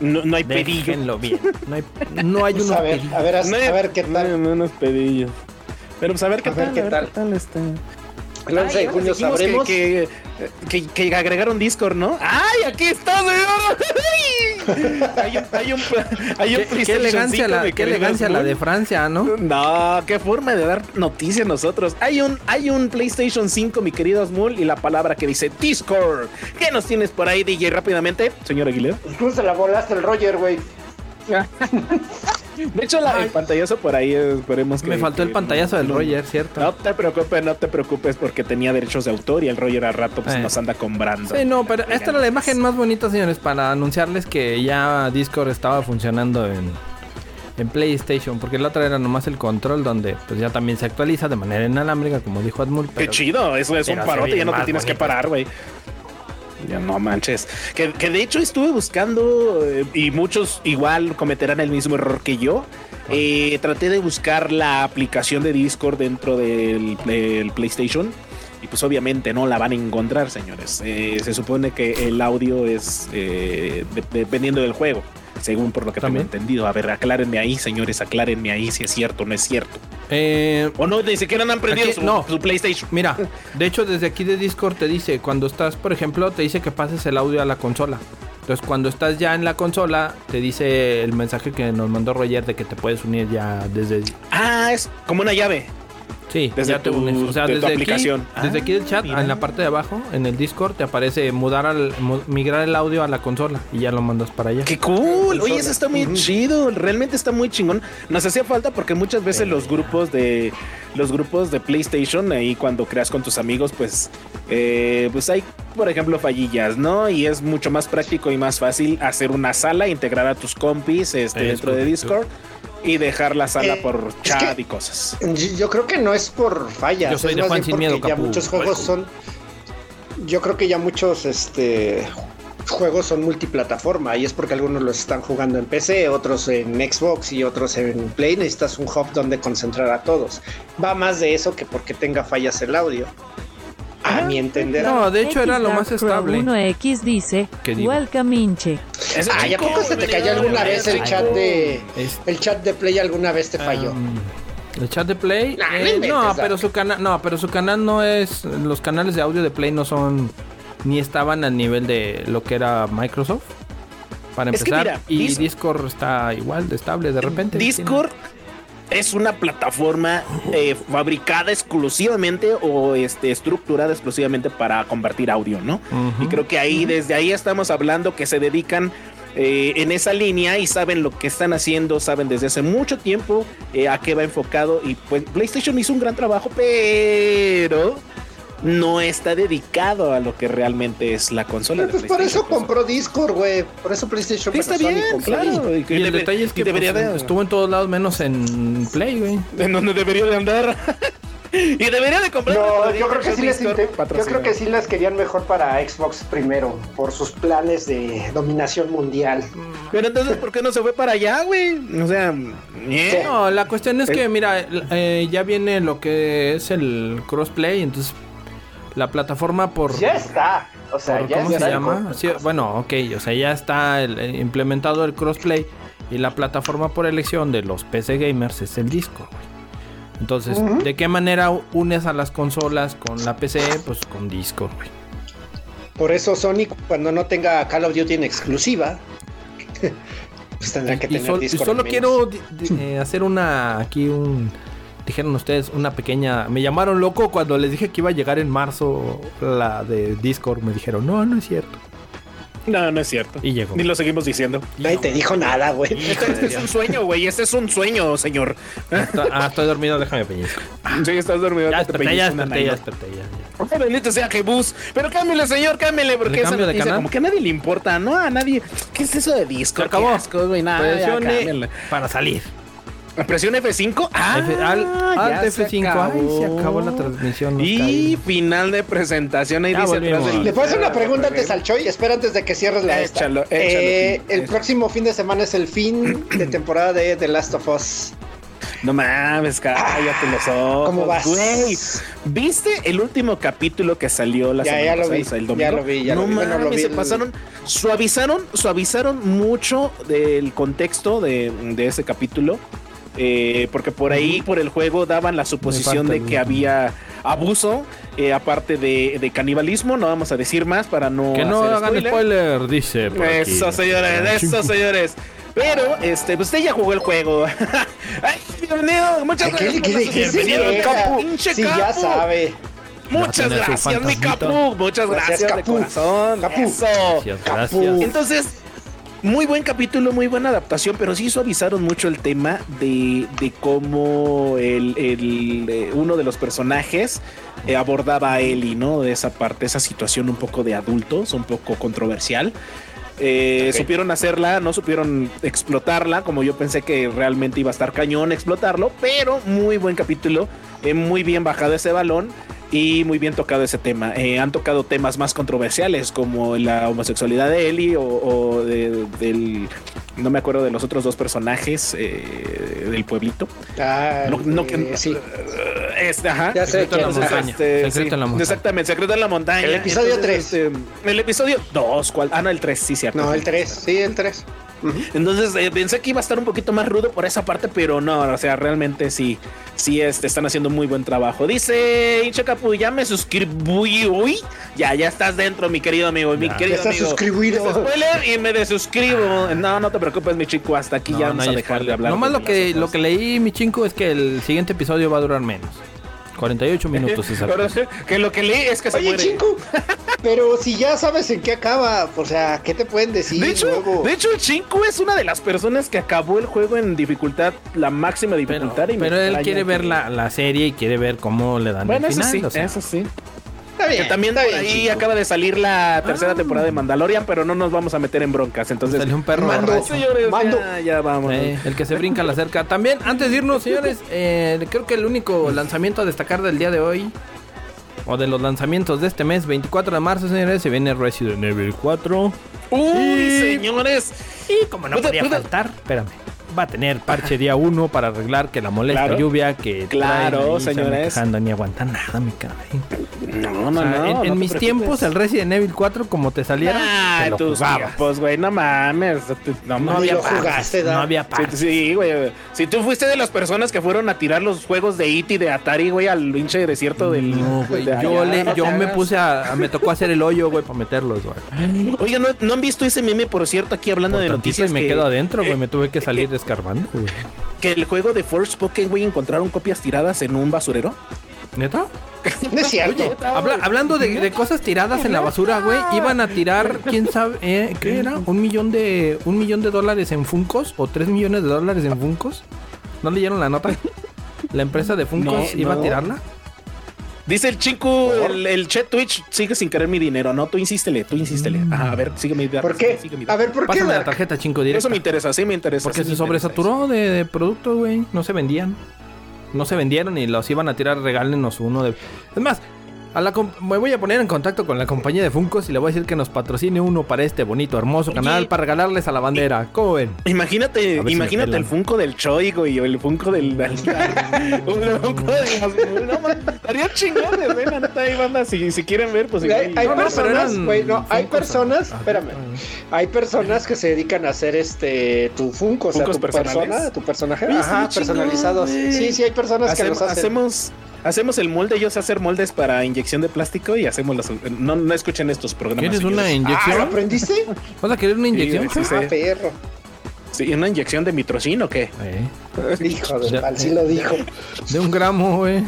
No, no hay pedillo. Déjenlo bien. No hay, no hay Pues unos a ver, pedillos. a ver, a, No hay- a ver qué tal. No, no, unos pedillos. Pero pues a ver qué A ver tal, qué a ver tal. qué tal está. El 11 de Ay, junio sabremos. Que, que, que, que agregaron Discord, ¿no? ¡Ay, aquí está, señor! ¡Ay! Hay un, hay un, hay un Qué, qué PlayStation elegancia, 5, la, mi qué querido elegancia la Smul. de Francia, ¿no? No, qué forma de dar noticias nosotros. Hay un, hay un PlayStation 5, mi querido Smul, y la palabra que dice Discord. ¿Qué nos tienes por ahí, DJ, rápidamente? Señor Aguilera. Se la volaste el Roger, güey. De hecho, la, el pantallazo por ahí, esperemos que... Me faltó el pantallazo del no- Roger, ¿cierto? No te preocupes, no te preocupes porque tenía derechos de autor y el Roger al rato pues Eh. nos anda comprando. Sí, no, pero esta era la imagen más bonita, señores, para anunciarles que ya Discord estaba funcionando en, en PlayStation, porque la otra era nomás el control, donde pues ya también se actualiza de manera inalámbrica, como dijo Admul. Qué chido, eso es un parote, ya no te tienes que parar, güey. Ya no manches. Que, que de hecho estuve buscando, eh, y muchos igual cometerán el mismo error que yo. Eh, traté de buscar la aplicación de Discord dentro del, del PlayStation. Y pues obviamente no la van a encontrar, señores. Eh, se supone que el audio es eh, de- dependiendo del juego. Según por lo que También. tengo entendido. A ver, aclárenme ahí, señores, aclárenme ahí si es cierto o no es cierto. Eh, O no, ni siquiera han prendido Aquí- su, no. su PlayStation. mira, de hecho desde aquí de Discord te dice, cuando estás, por ejemplo, te dice que pases el audio a la consola. Entonces cuando estás ya en la consola, te dice el mensaje que nos mandó Roger de que te puedes unir ya desde... Ah, es como una llave. Sí, Desde ya te tu- unes. O sea, de tu desde aquí, aplicación. desde Ah, aquí del chat, mira. en la parte de abajo, en el Discord, te aparece mudar al, migrar el audio a la consola y ya lo mandas para allá. ¡Qué cool! Oye, eso está muy chido. Realmente está muy chingón. Nos hacía falta porque muchas veces los grupos de los grupos de PlayStation ahí cuando creas con tus amigos, pues, eh, pues hay, por ejemplo, fallillas, ¿no? Y es mucho más práctico y más fácil hacer una sala, integrar a tus compis este, Es dentro de. Discord y dejar la sala Eh, por es chat que- y cosas. Yo creo que no es por fallas. Yo soy es de más Juan bien sin porque miedo, ya Capu. muchos juegos son. Yo creo que ya muchos este juegos son multiplataforma y es porque algunos los están jugando en PC, otros en Xbox y otros en Play. Necesitas un hub donde concentrar a todos. Va más de eso que porque tenga fallas el audio. A mi entender. No, de hecho era lo más estable. 1X dice. Welcome Inche. Ah, ¿ya chico, poco se te cayó alguna vez el chat de Es- el chat de Play alguna vez te falló? El chat de Play. Nah, eh, inventes, no, pero su canal, no, pero su canal no es. Los canales de audio de Play no son ni estaban al nivel de lo que era Microsoft. Para Es que empezar, mira, y Dis- Discord está igual de estable de repente. Discord es una plataforma eh, fabricada exclusivamente o este, estructurada exclusivamente para compartir audio, ¿no? Y creo que ahí, desde ahí estamos hablando que se dedican eh, en esa línea y saben lo que están haciendo, saben desde hace mucho tiempo eh, a qué va enfocado. Y pues PlayStation hizo un gran trabajo, pero no está dedicado a lo que realmente es la consola. de Pues por eso compró Discord, güey. Por eso PlayStation Sí, está bien, claro. Y, el debe- detalle es que debería pues, de- estuvo en todos lados menos en Play, güey. en donde debería de andar. y debería de comprar. No, yo creo que sí les yo creo que sí las querían mejor para Xbox primero, por sus planes de dominación mundial. Pero entonces, ¿por qué no se fue para allá, güey? O sea, ¿eh? No, la cuestión es Eh. que, mira, eh, ya viene lo que es el crossplay, entonces la plataforma por... Ya está. O sea, por- ya ¿Cómo se llama? Sí, bueno, ok, o sea, ya está el- el implementado el crossplay y la plataforma por elección de los PC gamers es el disco, güey. Entonces. ¿de qué manera unes a las consolas con la PC? Pues con disco, güey. Por eso Sony cuando no tenga Call of Duty en exclusiva, pues tendrá que Y, tener sol- y Discord. solo quiero eh, hacer una aquí un dijeron ustedes una pequeña me llamaron loco cuando les dije que iba a llegar en marzo la de Discord me dijeron no no es cierto No, no es cierto. Y llegó. Ni lo seguimos diciendo. Nadie te dijo nada, güey. Este, este es un sueño, güey. Este es un sueño, señor. Está- ah estoy dormido déjame pellizco Sí, estás dormido. ya desperté ya desperté ya desperté ya, Bendito sea Jebus. Pero cámbiale, señor, cámbiale, porque ¿Le esa cambio de canal? como que a nadie le importa, ¿no? A nadie. ¿Qué es eso de disco? Se acabó. Qué asco, güey. Nada, ya, para salir Presión F5. Ah, F- al, ya alt se F5. Ay, se acabó la transmisión. Y final de presentación. Ahí Ya dice volvimos. atrás del- ¿Le puedo hacer una pregunta antes al Choy? Espera antes de que cierres la esta. Échalo, échalo. Eh, el próximo fin de semana es el fin de temporada de The Last of Us. No mames, cállate los ojos. ¿Cómo vas? Güey, ¿viste el último capítulo que salió la Ya, semana ya lo pasada, vi, ya lo vi, ya no lo vi. Bueno, mames, lo vi se el- pasaron, suavizaron, suavizaron mucho del contexto de, de ese capítulo. Eh, porque por ahí, por el juego, daban la suposición de que había abuso, eh, aparte de, de canibalismo. No vamos a decir más para no. Que no hacer hagan spoiler, dice. por aquí. Eso, señores, eso, señores. Pero, este, pues usted ya jugó el juego. Ay, bienvenido, muchas ¿Qué, gracias. bienvenido? Capu. Pinche Sí, ya Capu. sabe. Muchas gracias, mi. Capu. Muchas Gracias, gracias, de Capu. corazón. Capu. Eso. Gracias, gracias. Entonces, muy buen capítulo, muy buena adaptación, pero sí suavizaron mucho el tema de, de cómo el, el, eh, uno de los personajes eh, abordaba a Ellie, ¿no? De esa parte, esa situación un poco de adultos, un poco controversial. Eh. Supieron hacerla, no supieron explotarla, como yo pensé que realmente iba a estar cañón explotarlo, pero muy buen capítulo, eh, muy bien bajado ese balón y muy bien tocado ese tema. Eh, han tocado temas más controversiales como la homosexualidad de Ellie o, o de- del... No me acuerdo de los otros dos personajes eh, del pueblito. Ah, No, no, eh, que- sí. Este, ajá. Ya sé Secreto en la es. montaña. Este, Secreto sí, en la montaña. Exactamente, secreto en la montaña. El episodio tres. este, el episodio 2, ¿cuál? Ah, no, el 3, sí, cierto. No, el 3, sí, el 3. Entonces eh, pensé que iba a estar un poquito más rudo por esa parte, pero no, o sea, realmente sí, sí este, están haciendo muy buen trabajo. Dice Inche Capu, ya me suscribí, uy, ya, ya estás dentro, mi querido amigo, mi Ya. querido Ya amigo. suscribido. Spoiler y me desuscribo. No, no te preocupes, mi chico, hasta aquí No, ya no vamos a hay dejar de spoiler. hablar. Nomás de lo que, lo que leí, mi chingo, es que el siguiente episodio va a durar menos. 48 minutos Pero, que lo que leí es que se Oye, muere. Pero si ya sabes en qué acaba, o sea, ¿qué te pueden decir De hecho, luego? de hecho, Chinku es una de las personas que acabó el juego en dificultad, la máxima Pero, dificultad. y me pero él quiere ver la, la serie y quiere ver cómo le dan Bueno, el eso final. sí, o sea. eso sí. Está bien, Que también está por bien, ahí acaba de salir la tercera Ah. temporada de Mandalorian, pero no nos vamos a meter en broncas. Entonces, Salió un perro Mando. borracho. señores, Mando. ya, ya vamos. Eh, el que se brinca la cerca. También, antes de irnos, señores, eh, creo que el único lanzamiento a destacar del día de hoy, o de los lanzamientos de este mes, 24 de marzo, señores, se viene Resident Evil 4. Uy, Y- señores. Y como no Puta, podía puta. faltar, espérame, va a tener parche día 1 para arreglar que la molesta Claro. lluvia que Claro, señores. quejando, ni aguanta nada, me cae. No, no, O sea, no. en, no en te mis preocupes. tiempos, el Resident Evil 4, como te saliera, Ah, te lo tus jugabas. tiempos, güey, no mames. No, No había jugaste, no había Sí, parches. Sí, güey. Si tú fuiste de las personas que fueron a tirar los juegos de IT y de Atari, güey, al pinche desierto del. No, güey, de yo, allá, le- no yo me puse a, a- Me tocó hacer el hoyo, güey, para meterlos, güey. Oigan, ¿no, no han visto ese meme, por cierto, aquí hablando Por de noticias? y me que, quedo adentro, güey. Me tuve que salir eh, escarbando, güey. que el juego de Forspoken, güey, encontraron copias tiradas en un basurero. ¿Neta? No es cierto. Habla- hablando de, de cosas tiradas en la basura, güey, iban a tirar, quién sabe, eh, ¿qué era? Un millón de un millón de dólares en Funcos o tres millones de dólares en Funcos. ¿No leyeron la nota? La empresa de Funcos No, iba no. a tirarla. Dice el chico, el, el chat Twitch sigue sin querer mi dinero. No, tú insístele, tú insístele. Ajá, a ver, sigue mi ¿Por qué? Sigue mi A ver, ¿por qué? Pásame la Dark? tarjeta, chingo, directo. Eso me interesa, sí me interesa. Porque sí se sobresaturó de, de productos, güey. No se vendían. No se vendieron y los iban a tirar, regálenos uno de... Es más, a la com- me voy a poner en contacto con la compañía de Funcos y le voy a decir que nos patrocine uno para este bonito, hermoso Oye. canal para regalarles a la bandera. ¿Cómo ven? Imagínate, ver si imagínate el Funko del Choi, güey, o el Funko del. del- el Funko de las- no, man, Estaría chingón, la neta, ahí banda, si, si quieren ver, pues Hay, igual. hay No, no, personas, eran güey, no, hay personas, ah, espérame, hay personas que se dedican a hacer este tu Funko, o sea, ¿Funkos tu personales? persona, tu personaje, ajá, chingón, personalizados. Sí, sí, hay personas que los hacen. hacemos, hacemos el molde, ellos hacer moldes para inyección de plástico y hacemos los. No, no escuchen estos programas. ¿Quieres una señores. Ah, ¿lo inyección? aprendiste? ¿Vas a querer una inyección? Sí, sí. Ah, perro. Sí, ¿Una inyección de mitrocin o qué? Eh, Hijo de Ya- tal, sí lo dijo. de un gramo, güey.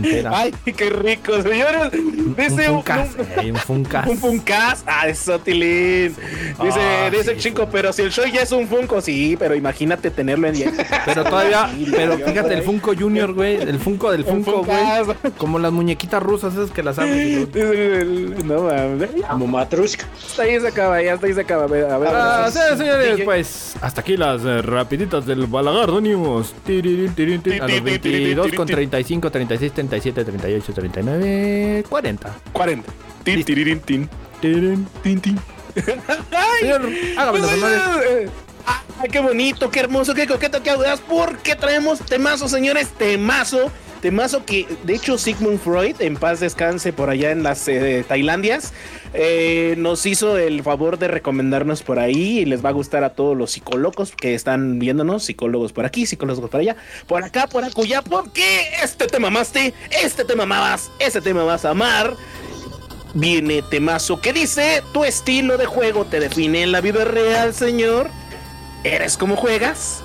Entera. Ay, qué rico, señores. Dice un un, Funcas, un- eh, un Funcas. un Funcas. Ah, eso, Tilín. Dice, Ah, dice sí, Chinco, pero si el show ya es un Funko, sí, pero imagínate tenerlo en 10. Pero todavía, pero fíjate, el. Funko Junior, güey, el Funko del Un Funko, güey. Como las muñequitas rusas esas que las el- No mames. Como Matrushka. Hasta ahí se acaba, ya hasta ahí se acaba. A ver, a ver. Ah, sí, señores, DJ. pues hasta aquí las eh, rapiditas del Balagardo tirín. A los 22 con 35, 36, 37, 38, 39, 40. 40. Tin, Listo. tirirín, tin. Tirín. Tin, tin. Señor, hágame los honores. Ay, qué bonito, qué hermoso, qué coqueto, qué audaz, porque traemos temazo, señores, temazo. Temazo que, de hecho, Sigmund Freud, en paz descanse por allá en las eh, Tailandias, eh, nos hizo el favor de recomendarnos por ahí y les va a gustar a todos los psicólogos que están viéndonos, psicólogos por aquí, psicólogos por allá, por acá, por acullá, porque este te mamaste, este te mamabas, este tema vas a amar viene temazo que dice tu estilo de juego te define en la vida real, señor. ¿Eres como juegas?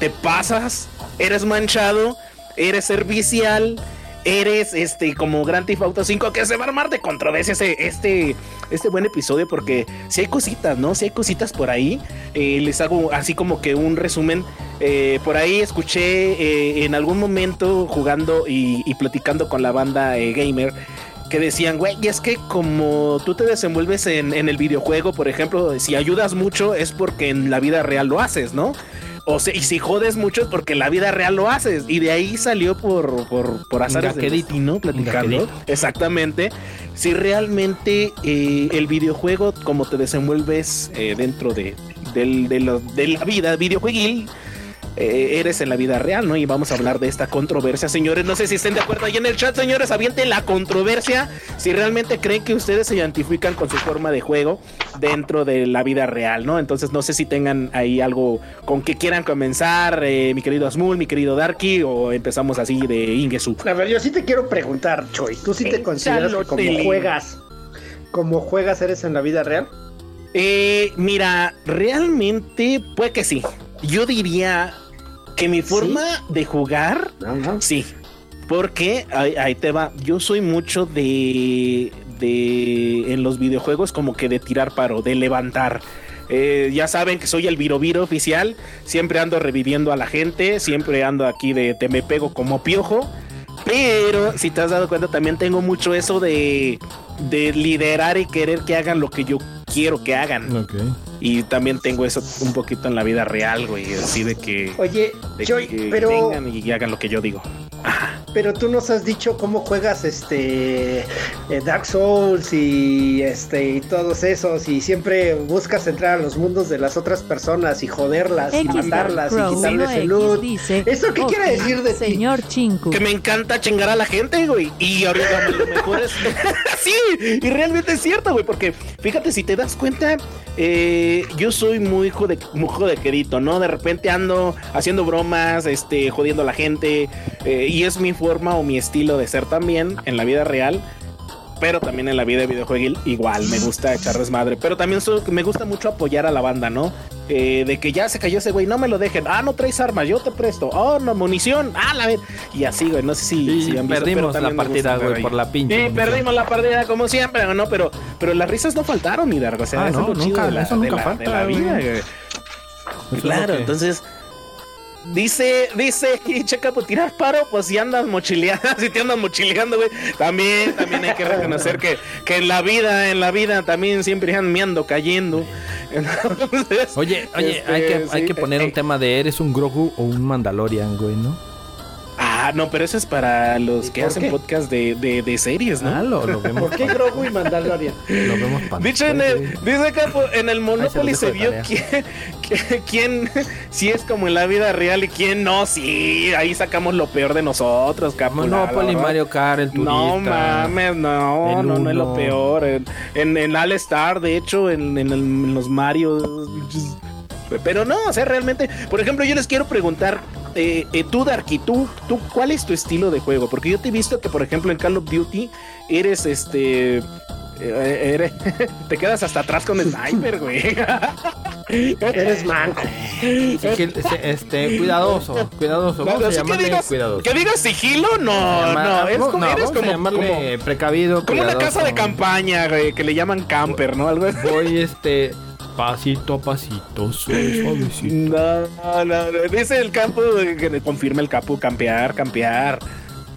¿Te pasas? ¿Eres manchado? ¿Eres servicial? ¿Eres este como Grand Theft Auto 5 que se va a armar de controversia este, este, buen episodio? Porque si hay cositas, ¿no? Si hay cositas por ahí. Eh, les hago así como que un resumen. Eh, por ahí escuché eh, en algún momento jugando y, platicando con la banda gamer que decían, güey, y es que como tú te desenvuelves en, en el videojuego, por ejemplo, si ayudas mucho es porque en la vida real lo haces, ¿no? O sea, y si jodes mucho es porque la vida real lo haces. Y de ahí salió por, por, por azares Gaquedito. destino, platicando. Exactamente. Si realmente eh, el videojuego, como te desenvuelves eh, dentro de, del- de, lo- de la vida videojueguil, eh, eres en la vida real, ¿no? Y vamos a hablar de esta controversia, señores. No sé si estén de acuerdo ahí en el chat, señores. Avienten la controversia. Si realmente creen que ustedes se identifican con su forma de juego dentro de la vida real, ¿no? Entonces, no sé si tengan ahí algo con que quieran comenzar, eh, mi querido Asmul, mi querido Darky, o empezamos así de Ingesu. A ver, yo sí te quiero preguntar, Choy. ¿Tú sí te consideras que como juegas, como juegas eres en la vida real? Eh, mira, realmente puede que sí. Yo diría que mi forma de jugar Sí, porque ahí, ahí te va. Yo soy mucho de, de en los videojuegos como que de tirar paro, de levantar. Eh, ya saben que soy el Viro Viro oficial. Siempre ando reviviendo a la gente. Siempre ando aquí de te me pego como piojo. Pero si te has dado cuenta, también tengo mucho eso de, de liderar y querer que hagan lo que yo quiero que hagan. Y también tengo eso un poquito en la vida real, güey. Así de que, Oye, de que pero, vengan y hagan lo que yo digo. Pero tú nos has dicho cómo juegas este eh, Dark Souls y este y todos esos y siempre buscas entrar a los mundos de las otras personas y joderlas y matarlas y quitarles el loot. dice, ¿Eso qué quiere "Ok, decir de ti?" Señor Chinku. que me encanta chingar a la gente, güey. Y ahorita lo mejor es. sí, y realmente es cierto, güey. Porque fíjate, si te das cuenta, eh, yo soy muy, jode, muy jodequerito, ¿no? De repente ando haciendo bromas, este, jodiendo a la gente. eh, y es mi forma o mi estilo de ser también en la vida real. Pero también en la vida de videojuego igual me gusta echar desmadre. Pero también so- me gusta mucho apoyar a la banda, ¿no? Eh, de que ya se cayó ese güey, no me lo dejen. Ah, no traes armas, yo te presto. Oh, no, munición. Ah, la ver. Y así, güey. No sé si, han visto, perdimos la partida, güey, por la pinche. Sí, munición. perdimos la partida como siempre, ¿no? Pero, pero las risas no faltaron, mi. O sea, Ah, no, es nunca, de la, eso de la- falta, de la güey. vida, güey. Claro, entonces. Dice, dice, y checa por tirar paro, pues si andas mochileando, si te andas mochileando, güey, también, también hay que reconocer que, que en la vida, en la vida también siempre andan meando, cayendo. Entonces, Oye, oye, este, hay que, hay sí, que poner eh, un tema de eres un Grogu o un Mandalorian, güey, ¿no? Ah, no, pero eso es para los ¿Y que hacen qué? podcast de, de, de series, ¿no? Ah, lo, lo vemos. ¿Por qué Grogu y Mandalorian? Lo vemos pan- Dicho en el, dice acá en el Monopoly se vio quién, que- quién si es como en la vida real y quién no. Sí, ahí sacamos lo peor de nosotros, capo. Monopoly. Mario Kart, el turista. No mames, no, no, no es lo peor. En, en, en All Star, de hecho, en, en el- en los Mario. Pero no, o sea, realmente, por ejemplo, yo les quiero preguntar, eh, eh, tú, Darky, ¿tú, tú, ¿cuál es tu estilo de juego? Porque yo te he visto que, por ejemplo, en Call of Duty eres este. eh, eres- te quedas hasta atrás con el sniper, güey. Eres manco. Este, cuidadoso, cuidadoso. Vamos No, a sí que digas, cuidadoso. que digas sigilo, no, Llama- no, es como, no, eres vamos a como, llamarle como, precavido. como una cuidadoso. casa de campaña, güey, que le llaman camper, ¿no? Algo así. Voy este pasito a pasito, suave, suavecito. No, no, no. Dice el campo que le confirma el capo, campear, campear.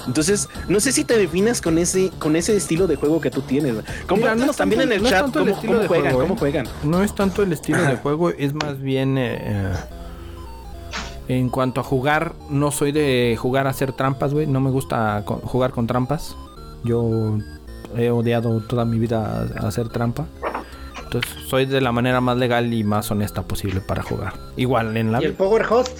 Entonces, no sé si te defines con ese, con ese estilo de juego que tú tienes. güey. Compártenos no es también en el no chat el cómo, estilo cómo de juegan, juego, cómo ¿eh? juegan. No es tanto el estilo de juego, es más bien eh, en cuanto a jugar, no soy de jugar a hacer trampas, güey. No me gusta jugar con trampas. Yo he odiado toda mi vida a- a hacer trampa. Entonces soy de la manera más legal y más honesta posible para jugar. Igual en la ¿Y el. Power Host?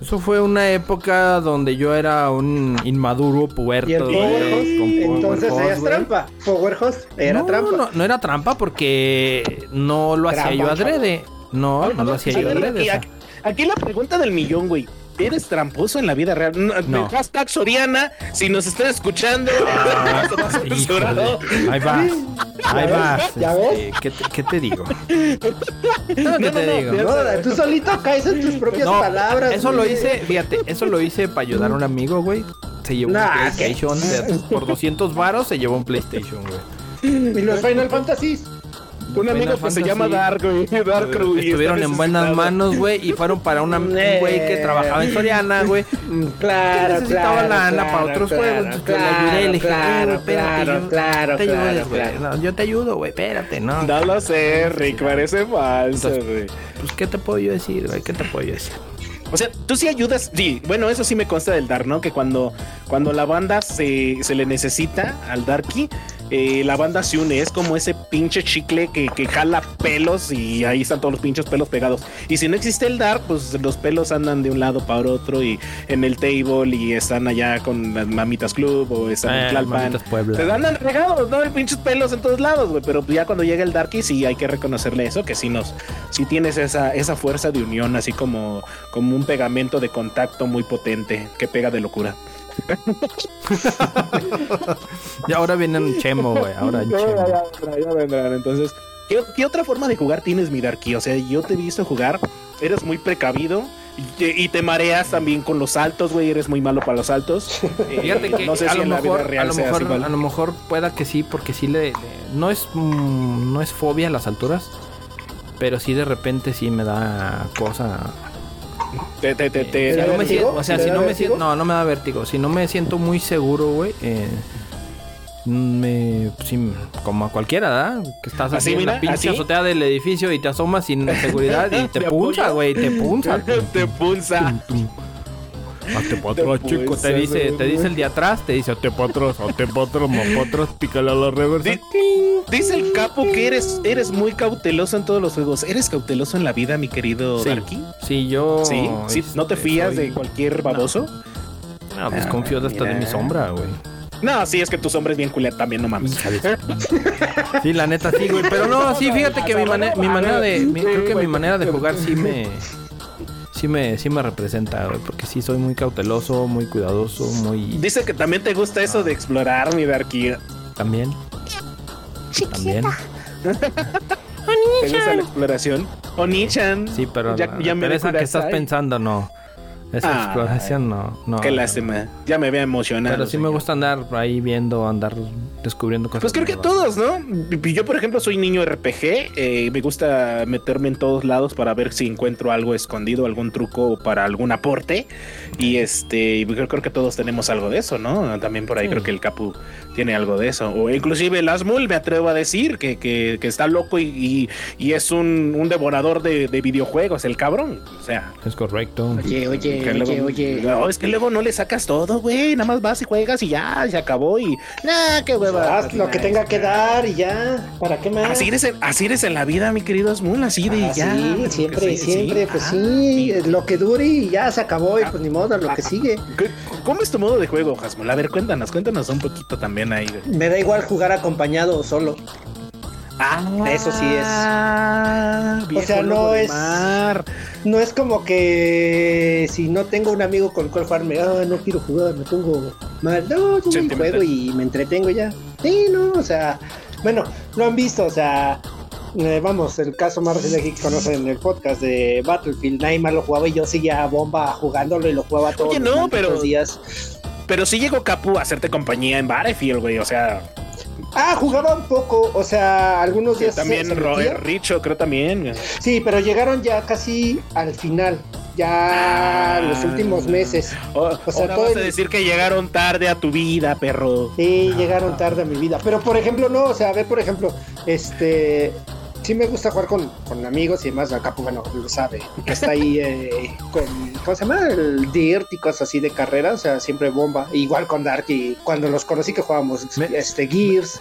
Eso fue una época donde yo era un inmaduro puerto. ¿Y el Power Host? Entonces güey. trampa. Power Host era no, trampa. No, no era trampa porque no lo hacía yo adrede. No, no lo hacía yo adrede. aquí- aquí la pregunta del millón, güey. ¿Eres tramposo en la vida real? No. No. Hashtag Soriana, si nos estás escuchando. Ah. Ahí vas. Ahí vas. ¿Ya este, ¿qué, te, qué te digo? No, ¿Qué No, te digo? No, tú solito caes en tus propias No, palabras. eso lo hice, fíjate, eso lo hice para ayudar a un amigo, güey. Se llevó Nah, un PlayStation por 200 varos, se llevó un PlayStation, güey. Y los Final Fantasies. Un amigo Final que se llama. Dark, güey. Dark, güey, Estuvieron en buenas manos, güey, y fueron para una- un güey que trabajaba en Soriana, güey. Mm, Claro, que necesitaba claro, lana claro, para otros claro, juegos. Entonces yo le claro, ayudé y le dije, claro, "Eh, espérate, claro, yo claro, te ayudo, claro, güey. claro. No, yo te ayudo, güey, espérate, no. No lo sé, Rick, parece falso, güey. Pues, ¿qué te puedo yo decir, güey? ¿Qué te puedo yo decir? O sea, tú sí ayudas, sí, bueno, eso sí me consta del Dark, ¿no? Que cuando, cuando la banda se, se le necesita al Darky, eh, la banda se une, es como ese pinche chicle que, que jala pelos y ahí están todos los pinches pelos pegados. Y si no existe el Dark, pues los pelos andan de un lado para otro y en el table y están allá con las Mamitas Club o están en Eh, Tlalpan. Te andan regados, ¿no? Hay pinches pelos en todos lados, güey. Pero ya cuando llega el Darky, sí hay que reconocerle eso, que sí nos, sí tienes esa, esa fuerza de unión, así como, como un pegamento de contacto muy potente que pega de locura. Y ahora viene un chemo, güey. Ahora un Ya, chemo. ya, ya, ya vendrán. Entonces, ¿qué, qué otra forma de jugar tienes, mi Darky? O sea, yo te he visto jugar, eres muy precavido. Y te, mareas también con los saltos, güey. Eres muy malo para los saltos. Eh, Fíjate que no sé a, si lo en la vida mejor, a real lo mejor, a lo mejor pueda que sí, porque sí le, le- no es mm, no es fobia a las alturas, pero sí de repente sí me da cosa. Te, te, te, te- Si no me siento, o sea, ¿Te si no me siento, no, no me da vértigo. Si no me siento muy seguro, güey, eh, me, sí, como a cualquiera, ¿verdad? Que estás Así, en mira, la pinche así. azotea del edificio y te asomas sin seguridad y te punza, güey, te punza. te punza. Te atrás, chico. Te dice, te dice el de atrás, te dice, hazte para atrás, hazte para atrás, mo para atrás, pícale a la reversa. Di- Dice el capo que eres, eres muy cauteloso en todos los juegos. ¿Eres cauteloso en la vida, mi querido Sí. Darky? Sí, yo. Sí, sí, ¿no te fías soy- de cualquier baboso? No, desconfío de hasta de mi sombra, güey. No, sí, es que tus hombres bien culé también, no mames. Sí, la neta sí, güey. Pero no, sí, fíjate que mi, mane- mi manera de. mi- creo que mi manera de jugar sí me. Sí me, sí me representa, güey. Porque sí soy muy cauteloso, muy cuidadoso, muy. Dice que también te gusta eso de explorar, mi Darky. También. También. ¿Te gusta la exploración? Onichan. Sí, pero. Ya- ya me pero esa que estás pensando, no. Esa Ay. exploración, no. no Qué lástima. Ya me veo emocionado. Pero sí me gusta andar ahí viendo, andar descubriendo cosas. Pues creo que todos, ¿no? Yo, por ejemplo, soy niño RPG. eh, me gusta meterme en todos lados para ver si encuentro algo escondido, algún truco para algún aporte. Y este, y creo, creo que todos tenemos algo de eso, ¿no? También por ahí Sí. creo que el Capu tiene algo de eso. O inclusive el Asmul, me atrevo a decir que, que- que está loco y, y- y es un, un devorador de, de videojuegos, el cabrón. O sea, Es correcto. Oye, oye, oye, luego- oye. No, es que luego no le sacas todo, güey. Nada más vas y juegas y ya, se acabó. Y nah, qué hueva. Haz lo que tenga que dar y ya. ¿Para qué más? Así eres, en, así eres en la vida, mi querido Asmul, así de Ah, ya. sí, siempre, sí, siempre, sí. pues Ah, sí, lo que dure y ya se acabó y pues ni modo, lo que Ah. sigue. ¿qué- ¿Cómo es tu modo de juego, Hasmul? A ver, cuéntanos, cuéntanos un poquito también ahí. güey. Me da igual jugar acompañado o solo. Ah, Eso sí es. Ah, O sea, no es- mar. No es como que si no tengo un amigo con el cual jugarme, ah, no quiero jugar, me pongo mal. No, yo juego y me entretengo ya. Sí, no, o sea, bueno, lo han visto, o sea, eh, vamos, el caso más reciente que conocen en el podcast de Battlefield, nadie más lo jugaba y yo seguía bomba jugándolo y lo jugaba todos Oye, los no, malditos pero- días. Pero sí llegó Capu a hacerte compañía en Battlefield, güey. O sea, Ah, jugaba un poco, o sea, algunos días. también se-. Richo, creo también. Sí, pero llegaron ya casi al final, ya Ah. los últimos meses. O, O sea, ahora todo vas a decir que llegaron tarde a tu vida, perro. Sí, llegaron tarde a mi vida. Pero por ejemplo, no, o sea, ve, por ejemplo, este. Sí me gusta jugar con, con amigos y demás, acá pues bueno, lo sabe, que está ahí eh, con, ¿cómo se llama? El Dirt y cosas así de carrera, o sea, siempre bomba, igual con Dark y cuando los conocí que jugábamos Me- este Gears.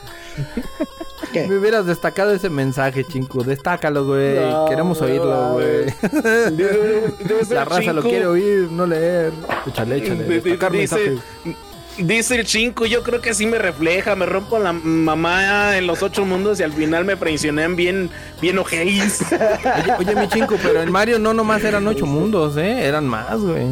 ¿Qué? Me hubieras destacado ese mensaje, chinco. Destácalo, güey. No, Queremos oírlo, güey. La raza lo quiere oír, no leer. Échale, échale. Dice. Dice el 5, yo creo que sí me refleja, me rompo la mamá en los ocho mundos y al final me traicionan bien, bien ojéis. Oye, oye, mi chinco, pero en Mario no nomás eran ocho mundos, ¿eh? Eran más, güey.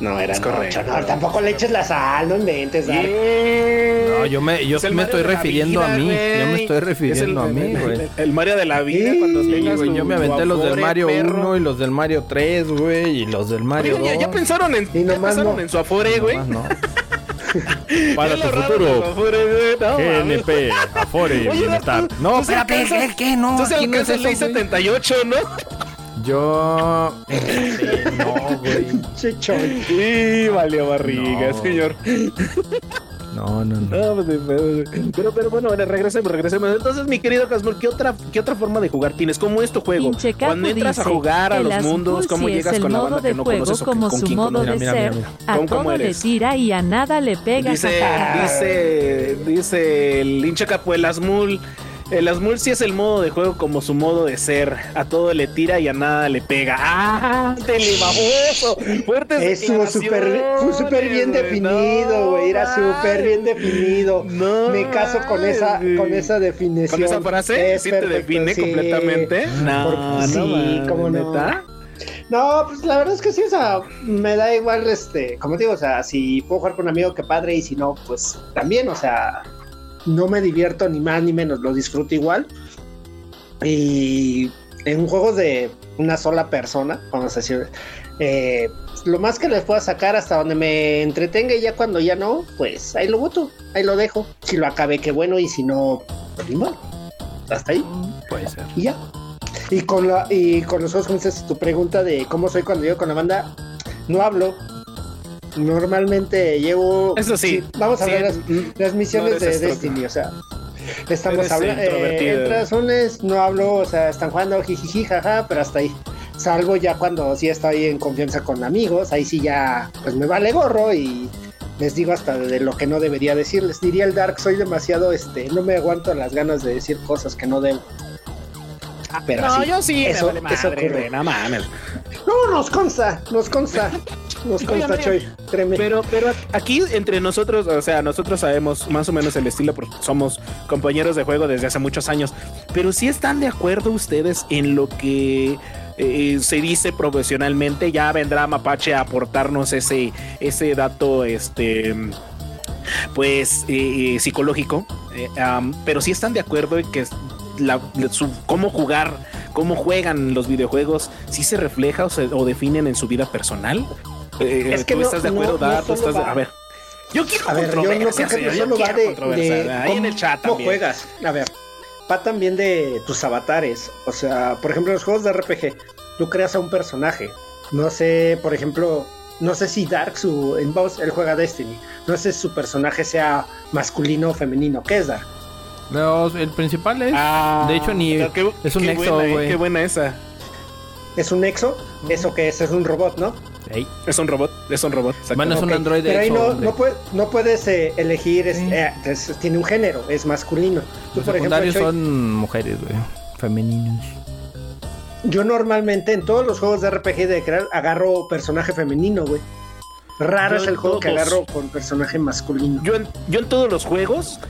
No, era Es correcto. No, tampoco le eches la sal, no inventes, Dark. No, yo me, yo Es el me estoy refiriendo a mí. Yo me estoy refiriendo Es a el- mí, güey. El, el Mario de la vida, Sí, cuando Sí, güey, yo me aventé los del Mario perro. 1 y los del Mario 3, güey, y los del Mario 2. ya, ya pensaron en, Y ya pensaron no. en su Afore, güey. No. Para tu futuro. Afore, güey, no. GNP, Afore, Oye, Bienestar. tú- No, espérate, ¿qué, qué? No, Tú se aquí no es alcanzas ley eso, güey. 78, ¿no? Yo... no, güey. Sí, valió barriga, No. señor. No, no, no. No, pues, pero, pero, pero bueno, bueno, regresemos, regresemos. Entonces, mi querido Casmur, ¿qué otra, ¿qué otra forma de jugar tienes? ¿Cómo es tu juego? Cuando entras a jugar a los mundos, ¿cómo llegas con la modo banda de que no juego conoces como con su modo conoces? de Mira, ser, mira, a ¿Cómo- cómo todo le tira y a nada le pega. Dice, dice, dice el hincha Capu, el Asmul. El Asmul sí es el modo de juego como su modo de ser. A todo le tira y a nada le pega. ¡Ah! ¡Te baboso! Fuertes Estuvo súper fue súper bien güey. definido, No güey. Era súper bien definido. No Me caso con esa, con esa definición. ¿Con esa frase? Es ¿Sí te perfecto, define sí. completamente? No, Porque- no sí, cómo no. ¿neta? No, pues la verdad es que sí, o sea, me da igual, este, como te digo, o sea, si puedo jugar con un amigo, que padre, y si no, pues también, o sea, no me divierto ni más ni menos, lo disfruto igual. Y en juegos de una sola persona, vamos a decir, eh, lo más que les pueda sacar hasta donde me entretenga y ya cuando ya no, pues ahí lo voto, ahí lo dejo. Si lo acabé, qué bueno, y si no, pues. Hasta ahí Puede ser. y ya. Y con, la, y con los juegos, tu pregunta de cómo soy cuando llego con la banda, no hablo. Normalmente llevo. Eso sí. vamos a Sí, ver las, mm, las misiones no de Destiny, o sea. Estamos hablando. introvertido. entras unes, no hablo, o sea, están jugando jijiji, jaja, pero hasta ahí. Salvo ya cuando sí estoy en confianza con amigos, ahí sí ya, pues me vale gorro y les digo hasta de lo que no debería decirles. Diría el Dark, soy demasiado, este, no me aguanto las ganas de decir cosas que no debo. Pero No, así. yo sí, eso- me vale eso madre, ocurre. güey, no mames. No, nos consta, nos consta. Nos consta, oigan, Choy. Créeme. Pero, pero aquí entre nosotros, o sea, nosotros sabemos más o menos el estilo porque somos compañeros de juego desde hace muchos años. Pero si están de acuerdo ustedes en lo que eh, se dice profesionalmente, ya vendrá Mapache a aportarnos ese, ese dato, este, pues, eh, eh, psicológico. Eh, pero si están de acuerdo en que la, su- cómo jugar, cómo juegan los videojuegos, si se refleja o, se, o definen en su vida personal. Eh, Es que ¿Tú no- estás de acuerdo, no- no Dar? ¿Tú solo estás de- va- A ver. Yo quiero A ver, yo no creo que yo va de, Ahí en el chat cómo también. juegas. A ver, va también de tus avatares. O sea, por ejemplo, en los juegos de RPG, tú creas a un personaje. No sé, por ejemplo, no sé si Dark, su, en Boss, él juega Destiny. No sé si su personaje sea masculino o femenino. ¿Qué es Dark? Los- el principal es. Ah, de hecho, ni. qué- es un qué exo, buena, eh, güey. Qué buena esa. ¿Es un exo? ¿Eso que es? Es un robot, ¿no? Es un robot, es un robot. Bueno, es un Ok, androide Pero ahí no, no, puede- no puedes eh, elegir, es- Sí. eh, es- tiene un género, es masculino. Tú, Los por ejemplo, secundarios Choy, son mujeres, güey. Femeninos. yo normalmente en todos los juegos de RPG de crear agarro personaje femenino, güey. Raro Yo es el juego que agarro con personaje masculino. Yo en, yo en todos los juegos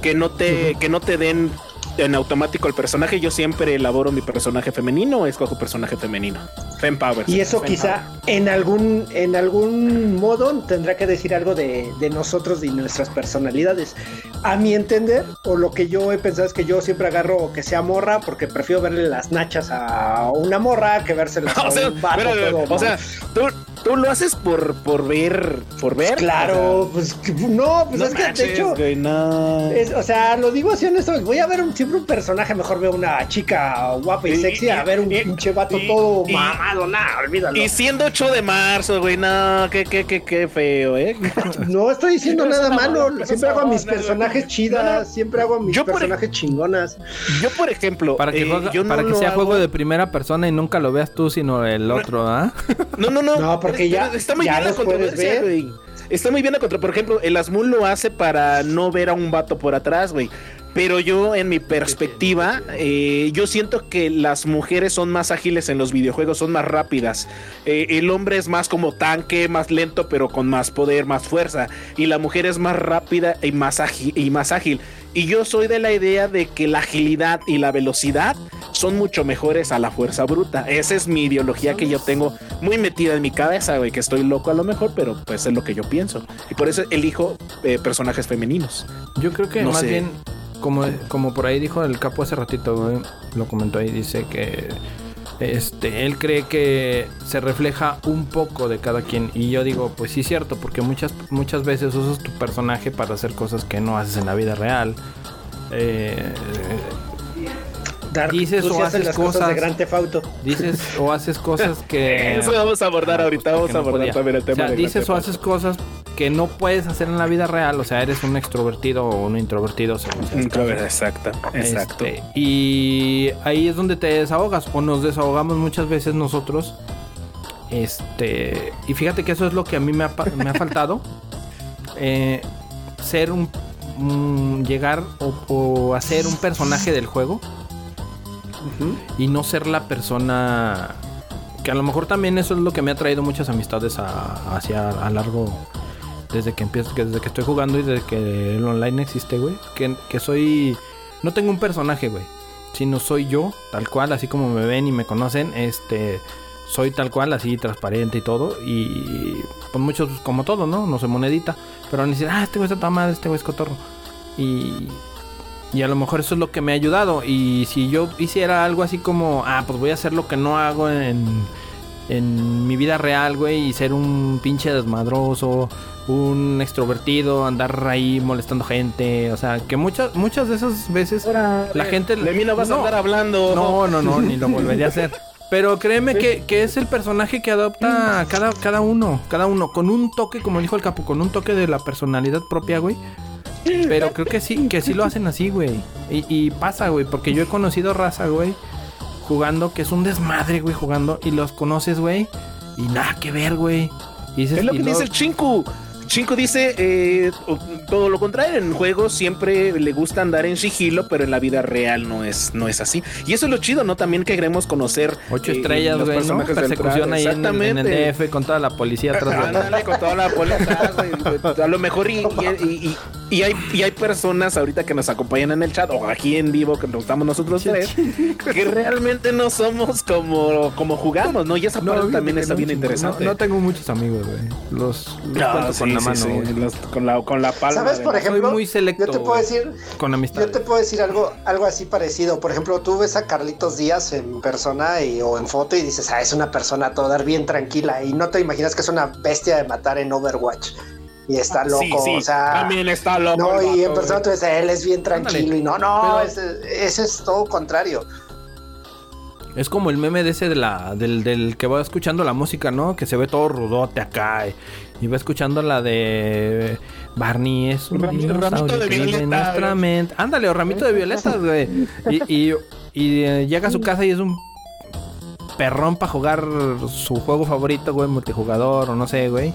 que no te, que no te den en automático el personaje, yo siempre elaboro mi personaje femenino o escojo personaje femenino. Fempower. Y eso quizá en algún, en algún modo tendrá que decir algo de, de nosotros y nuestras personalidades. A mi entender, o lo que yo he pensado es que yo siempre agarro que sea morra porque prefiero verle las nachas a una morra que vérselas O a sea, un vato pero, todo o sea, tú, tú lo haces por, por ver, por ver. Claro, pues no, pues No es que de hecho, güey, no. es- o sea, lo digo así honestamente, voy a ver un, siempre un personaje, mejor veo una chica guapa y, Y- sexy, a ver un y- pinche vato y- todo y- mamado, nada, olvídalo. Y siendo 8 de marzo, güey, no, qué, qué, qué, qué feo, ¿eh? No estoy diciendo nada malo, siempre hago a mis personajes no, chidas, no. siempre hago a mis Yo por- personajes chingonas. Yo, por ejemplo, Para que, eh, juega- yo no para que sea hago- juego de primera persona y nunca lo veas tú, sino el otro, ¿ah? No, no, no. No, porque ya- Está muy ya bien la controversia, ver. güey. Está muy bien la contra. Por ejemplo, el Asmul lo hace para no ver a un vato por atrás, güey. Pero yo, en mi perspectiva, eh, yo siento que las mujeres son más ágiles en los videojuegos, son más rápidas. Eh, el hombre es más como tanque, más lento, pero con más poder, más fuerza. Y la mujer es más rápida y más ágil. Y, más ágil. y yo soy de la idea de que la agilidad y la velocidad son mucho mejores a la fuerza bruta. Esa es mi ideología que yo tengo muy metida en mi cabeza, güey, que estoy loco a lo mejor, pero pues es lo que yo pienso. Y por eso elijo eh, personajes femeninos. Yo creo que No más sé. bien, como, como por ahí dijo el capo hace ratito, lo comentó ahí, dice que este, él cree que se refleja un poco de cada quien. Y yo digo, pues sí, cierto, porque muchas, muchas veces usas tu personaje para hacer cosas que no haces en la vida real. Eh, Dark, Dices o haces las cosas, cosas. de Grand Theft Auto. dices o haces cosas que... Eso vamos a abordar Ah, ahorita, pues, vamos a abordar también el tema O sea, de dices o haces cosas que no puedes hacer en la vida real. O sea, eres un extrovertido o un introvertido, según sea caso. Exacto, exacto. Este, y ahí es donde te desahogas o nos desahogamos muchas veces nosotros. Este, y fíjate que eso es lo que a mí me ha, me ha faltado. Eh, ser un, un- llegar o, o hacer un personaje del juego y no ser la persona que a lo mejor también eso es lo que me ha traído muchas amistades a- hacia a largo desde que empiezo, desde que estoy jugando y desde que el online existe, güey. Que, que soy. No tengo un personaje, güey. Sino soy yo, tal cual, así como me ven y me conocen. Este. Soy tal cual, así transparente y todo. Y. Pues muchos, como todo, ¿no? No se monedita. Pero van a decir, ah, este güey está toda madre, este güey es cotorro. Y. Y a lo mejor eso es lo que me ha ayudado. Y si yo hiciera algo así como, ah, pues voy a hacer lo que no hago en, en mi vida real, güey, y ser un pinche desmadroso, un extrovertido, andar ahí molestando gente. O sea, que muchas, muchas de esas veces la gente. De mí no vas a andar hablando. No, no, no, ni lo volvería a hacer. Pero créeme que, que es el personaje que adopta cada, cada uno, cada uno, con un toque, como dijo el capo, con un toque de la personalidad propia, güey. Pero creo que sí, que sí lo hacen así, güey. Y, y pasa, güey, porque yo he conocido raza, güey, jugando, que es un desmadre, güey, jugando, y los conoces, güey, y nada que ver, güey. Es lo que dice el Chinku. Chinku dice eh, todo lo contrario. En juegos siempre le gusta andar en sigilo, pero en la vida real no es, no es así. Y eso es lo chido, ¿no? También que queremos conocer. Ocho eh, estrellas, los Persecución ahí en en el. DF con toda la policía atrás Ándale, con toda la policía atrás. A lo mejor y, y- y- y- y hay, y hay personas ahorita que nos acompañan en el chat o aquí en vivo que nos estamos nosotros tres que realmente no somos como, como jugamos, ¿no? Y esa parte también está bien interesante. No, no tengo muchos amigos, güey. Los, los No, cuento sí, con la sí, mano, sí, güey. los- con, la, con la palma. ¿Sabes, por ejemplo? Soy muy selecto, Yo te puedo decir, Con amistad. Yo te puedo decir algo, algo así parecido. Por ejemplo, tú ves a Carlitos Díaz en persona y- o en foto y dices, ah, es una persona a todo dar bien tranquila. Y no te imaginas que es una bestia de matar en Overwatch. Y está loco, Sí, sí, o sea. también está loco. No, y en persona tú dices, él es bien tranquilo. Ándale. Y no, no, Pero- ese, ese es todo contrario. Es como el meme de ese de la, del, del que va escuchando la música, ¿no? Que se ve todo rudote acá. Va escuchando la de Barney es un ramito de en violeta, nuestra güey. mente. Ándale, o ramito de violetas, güey. Y, y, y, eh, llega a su casa y es un perrón para jugar su juego favorito, güey, multijugador o no sé, güey.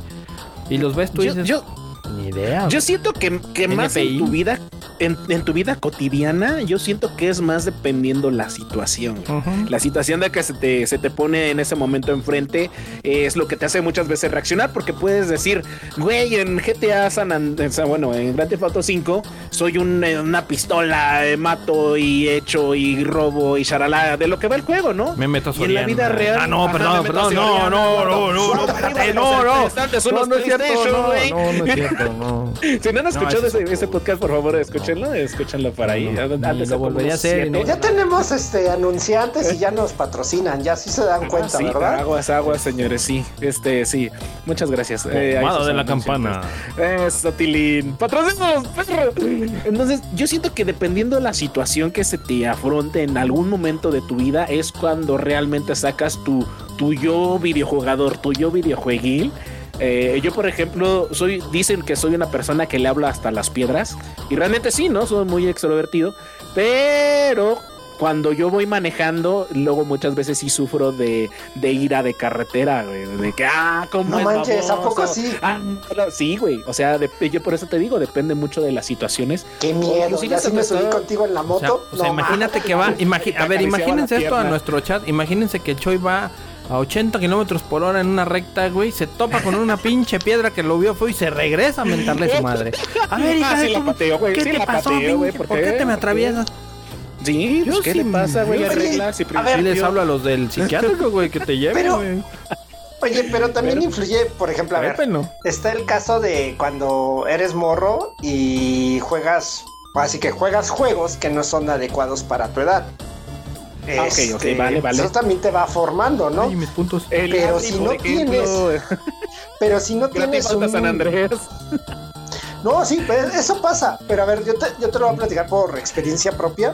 Y los ves tú y Yo, dices, yo, ni idea. yo güey". siento que, que más en tu vida en, en tu vida cotidiana, yo siento que es más dependiendo la situación. La situación de que se te, se te pone en ese momento enfrente es lo que te hace muchas veces reaccionar, porque puedes decir, güey, en GTA San Andreas, bueno, en Grand Theft Auto 5, soy un, eh, una pistola, eh, mato y echo y robo y charalá, de lo que va el juego, ¿no? Me meto a Y en la vida real. Ah, no, Ajá, perdón, me meto a perdón, no, Soriana, no, no, guardo. no, no, Arriba espérate, de no, los no. estantes, No, unos no es cierto, PlayStation, no, güey. no, no es cierto, no. Si no han escuchado ese podcast, por favor, escúchenlo, escúchenlo para ahí. No, no, Antes lo de volvería a hacer, siete. ¿no? Ya tenemos este anunciantes y ya nos patrocinan, ya sí se dan cuenta, Ah, sí, ¿verdad? Aguas, aguas, señores, sí. Este, sí. Muchas gracias. Eh, de la campana. Eso, Tilín. ¡Patrocinos, perro! Entonces, yo siento que dependiendo de la situación que se te afronte en algún momento de tu vida, es cuando realmente sacas tu, tu yo videojugador, tu yo videojueguil. Eh, yo, por ejemplo, soy, dicen que soy una persona que le habla hasta las piedras. Y realmente sí, ¿no? Soy muy extrovertido. Pero cuando yo voy manejando, luego muchas veces sí sufro de, de ira de carretera, güey. De que, ah, ¿cómo No es manches, ¿a poco sí? Ah, no, sí, güey. O sea, de- yo por eso te digo, depende mucho de las situaciones. Qué miedo, Inclusive ya se si me me subí contigo en la O sea, moto. o sea, no, imagínate que va. imagi- a ver, imagínense esto a nuestro chat. Imagínense que Choi va a 80 kilómetros por hora en una recta, güey. Se topa con una pinche piedra que lo vio fue y se regresa a mentarle a su madre. A ver, hija Ah, sí la pateo, güey, ¿Qué sí te la pasó, pateo, güey? ¿por ¿Por qué? te me atraviesas? Sí, pues, ¿qué sí, le pasa, güey? yo sí. Arreglas y A ver, les hablo a los del psiquiátrico, güey, que te lleven, Pero- güey. Oye, pero también influye, por ejemplo, a ver, Trépelo. está el caso de cuando eres morro y juegas, así que juegas juegos que no son adecuados para tu edad. Ah, ok, ok, vale, vale. Eso también te va formando, ¿no? Ay, mis puntos. El Pero si no ejemplo, Pero si no tienes un... San Andrés. No, sí, pues eso pasa. Pero a ver, yo te, yo te lo voy a platicar por experiencia propia.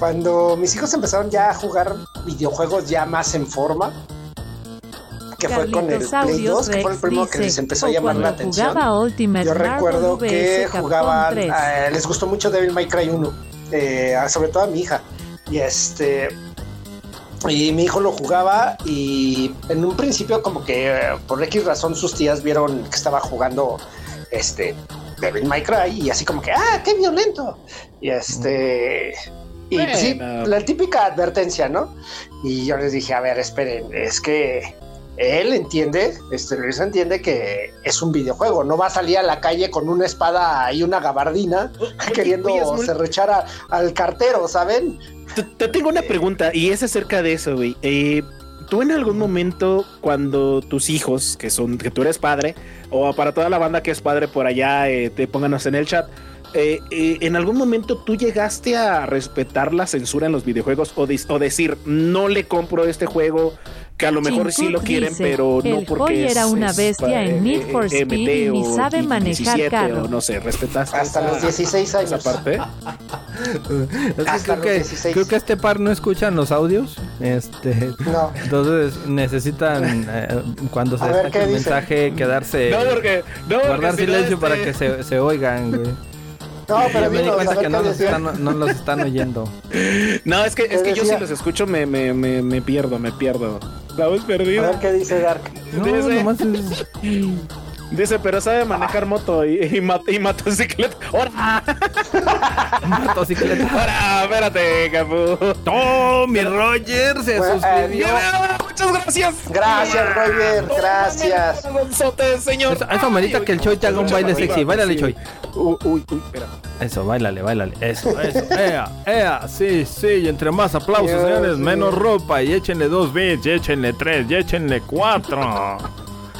Cuando mis hijos empezaron ya a jugar videojuegos ya más en forma, que fue con el Play 2, Audios que fue el primero que les empezó a "O llamar la atención. jugaba Ultimate Yo recuerdo que jugaban, 3. eh, les gustó mucho Devil May Cry 1, eh, sobre todo a mi hija. Y este, y mi hijo lo jugaba y en un principio como que eh, por X razón sus tías vieron que estaba jugando este Devil May Cry y así como que, ah, qué violento. Y este... Y pues, sí, Bueno. la típica advertencia, ¿no? Y yo les dije, a ver, esperen, es que él entiende, este Luis entiende que es un videojuego, no va a salir a la calle con una espada y una gabardina queriendo oye, serrechar a- al cartero, ¿saben? Te, te tengo una pregunta y es acerca de eso, güey. Eh, ¿Tú en algún momento cuando tus hijos, que son, que tú eres padre, o para toda la banda que es padre por allá, eh, te pónganos en el chat, eh, en algún momento tú llegaste a respetar la censura en los videojuegos o, o decir, no le compro este juego, que a lo mejor sí lo quieren, dice, pero no "El porque Joy es- era una es, bestia eh, en Need eh, for eh, Speed y ni sabe 17 manejar carro". o no sé, respetaste Hasta esa- los 16 esa años. parte. Es que Hasta creo, los que, 16. creo que este par no escuchan los audios. Este. No. Entonces necesitan eh, cuando se destaque ¿qué el mensaje quedarse No, porque, no, porque guardar silencio para este- que se, se oigan, güey. No, pero me di a cuenta que no los, decía. están, no los están oyendo. No, es que, es ¿Qué que yo si los escucho me, me, me, me pierdo, me pierdo. La voz A perdida. ver qué dice Dark. No, Dice- nomás es- Dice, pero sabe manejar moto y, y, mat- y motocicleta. ¡Hora! motocicleta. ¡Hora! Espérate, capu. ¡Oh, mi Roger se Bueno, suscribió! Muchas gracias. Gracias, Roger, gracias. Gonzote, señor. Eso, eso amerita que el Choi te haga un baile sexy. Báilale, sí. Choi. Uy, uy, uy, espera. Eso, bailale, bailale. Eso, eso. ¡Ea, ea! Sí, sí. Y entre más aplausos, Dios señores, menos ropa. Y échenle dos bits, y échenle tres, y échenle cuatro.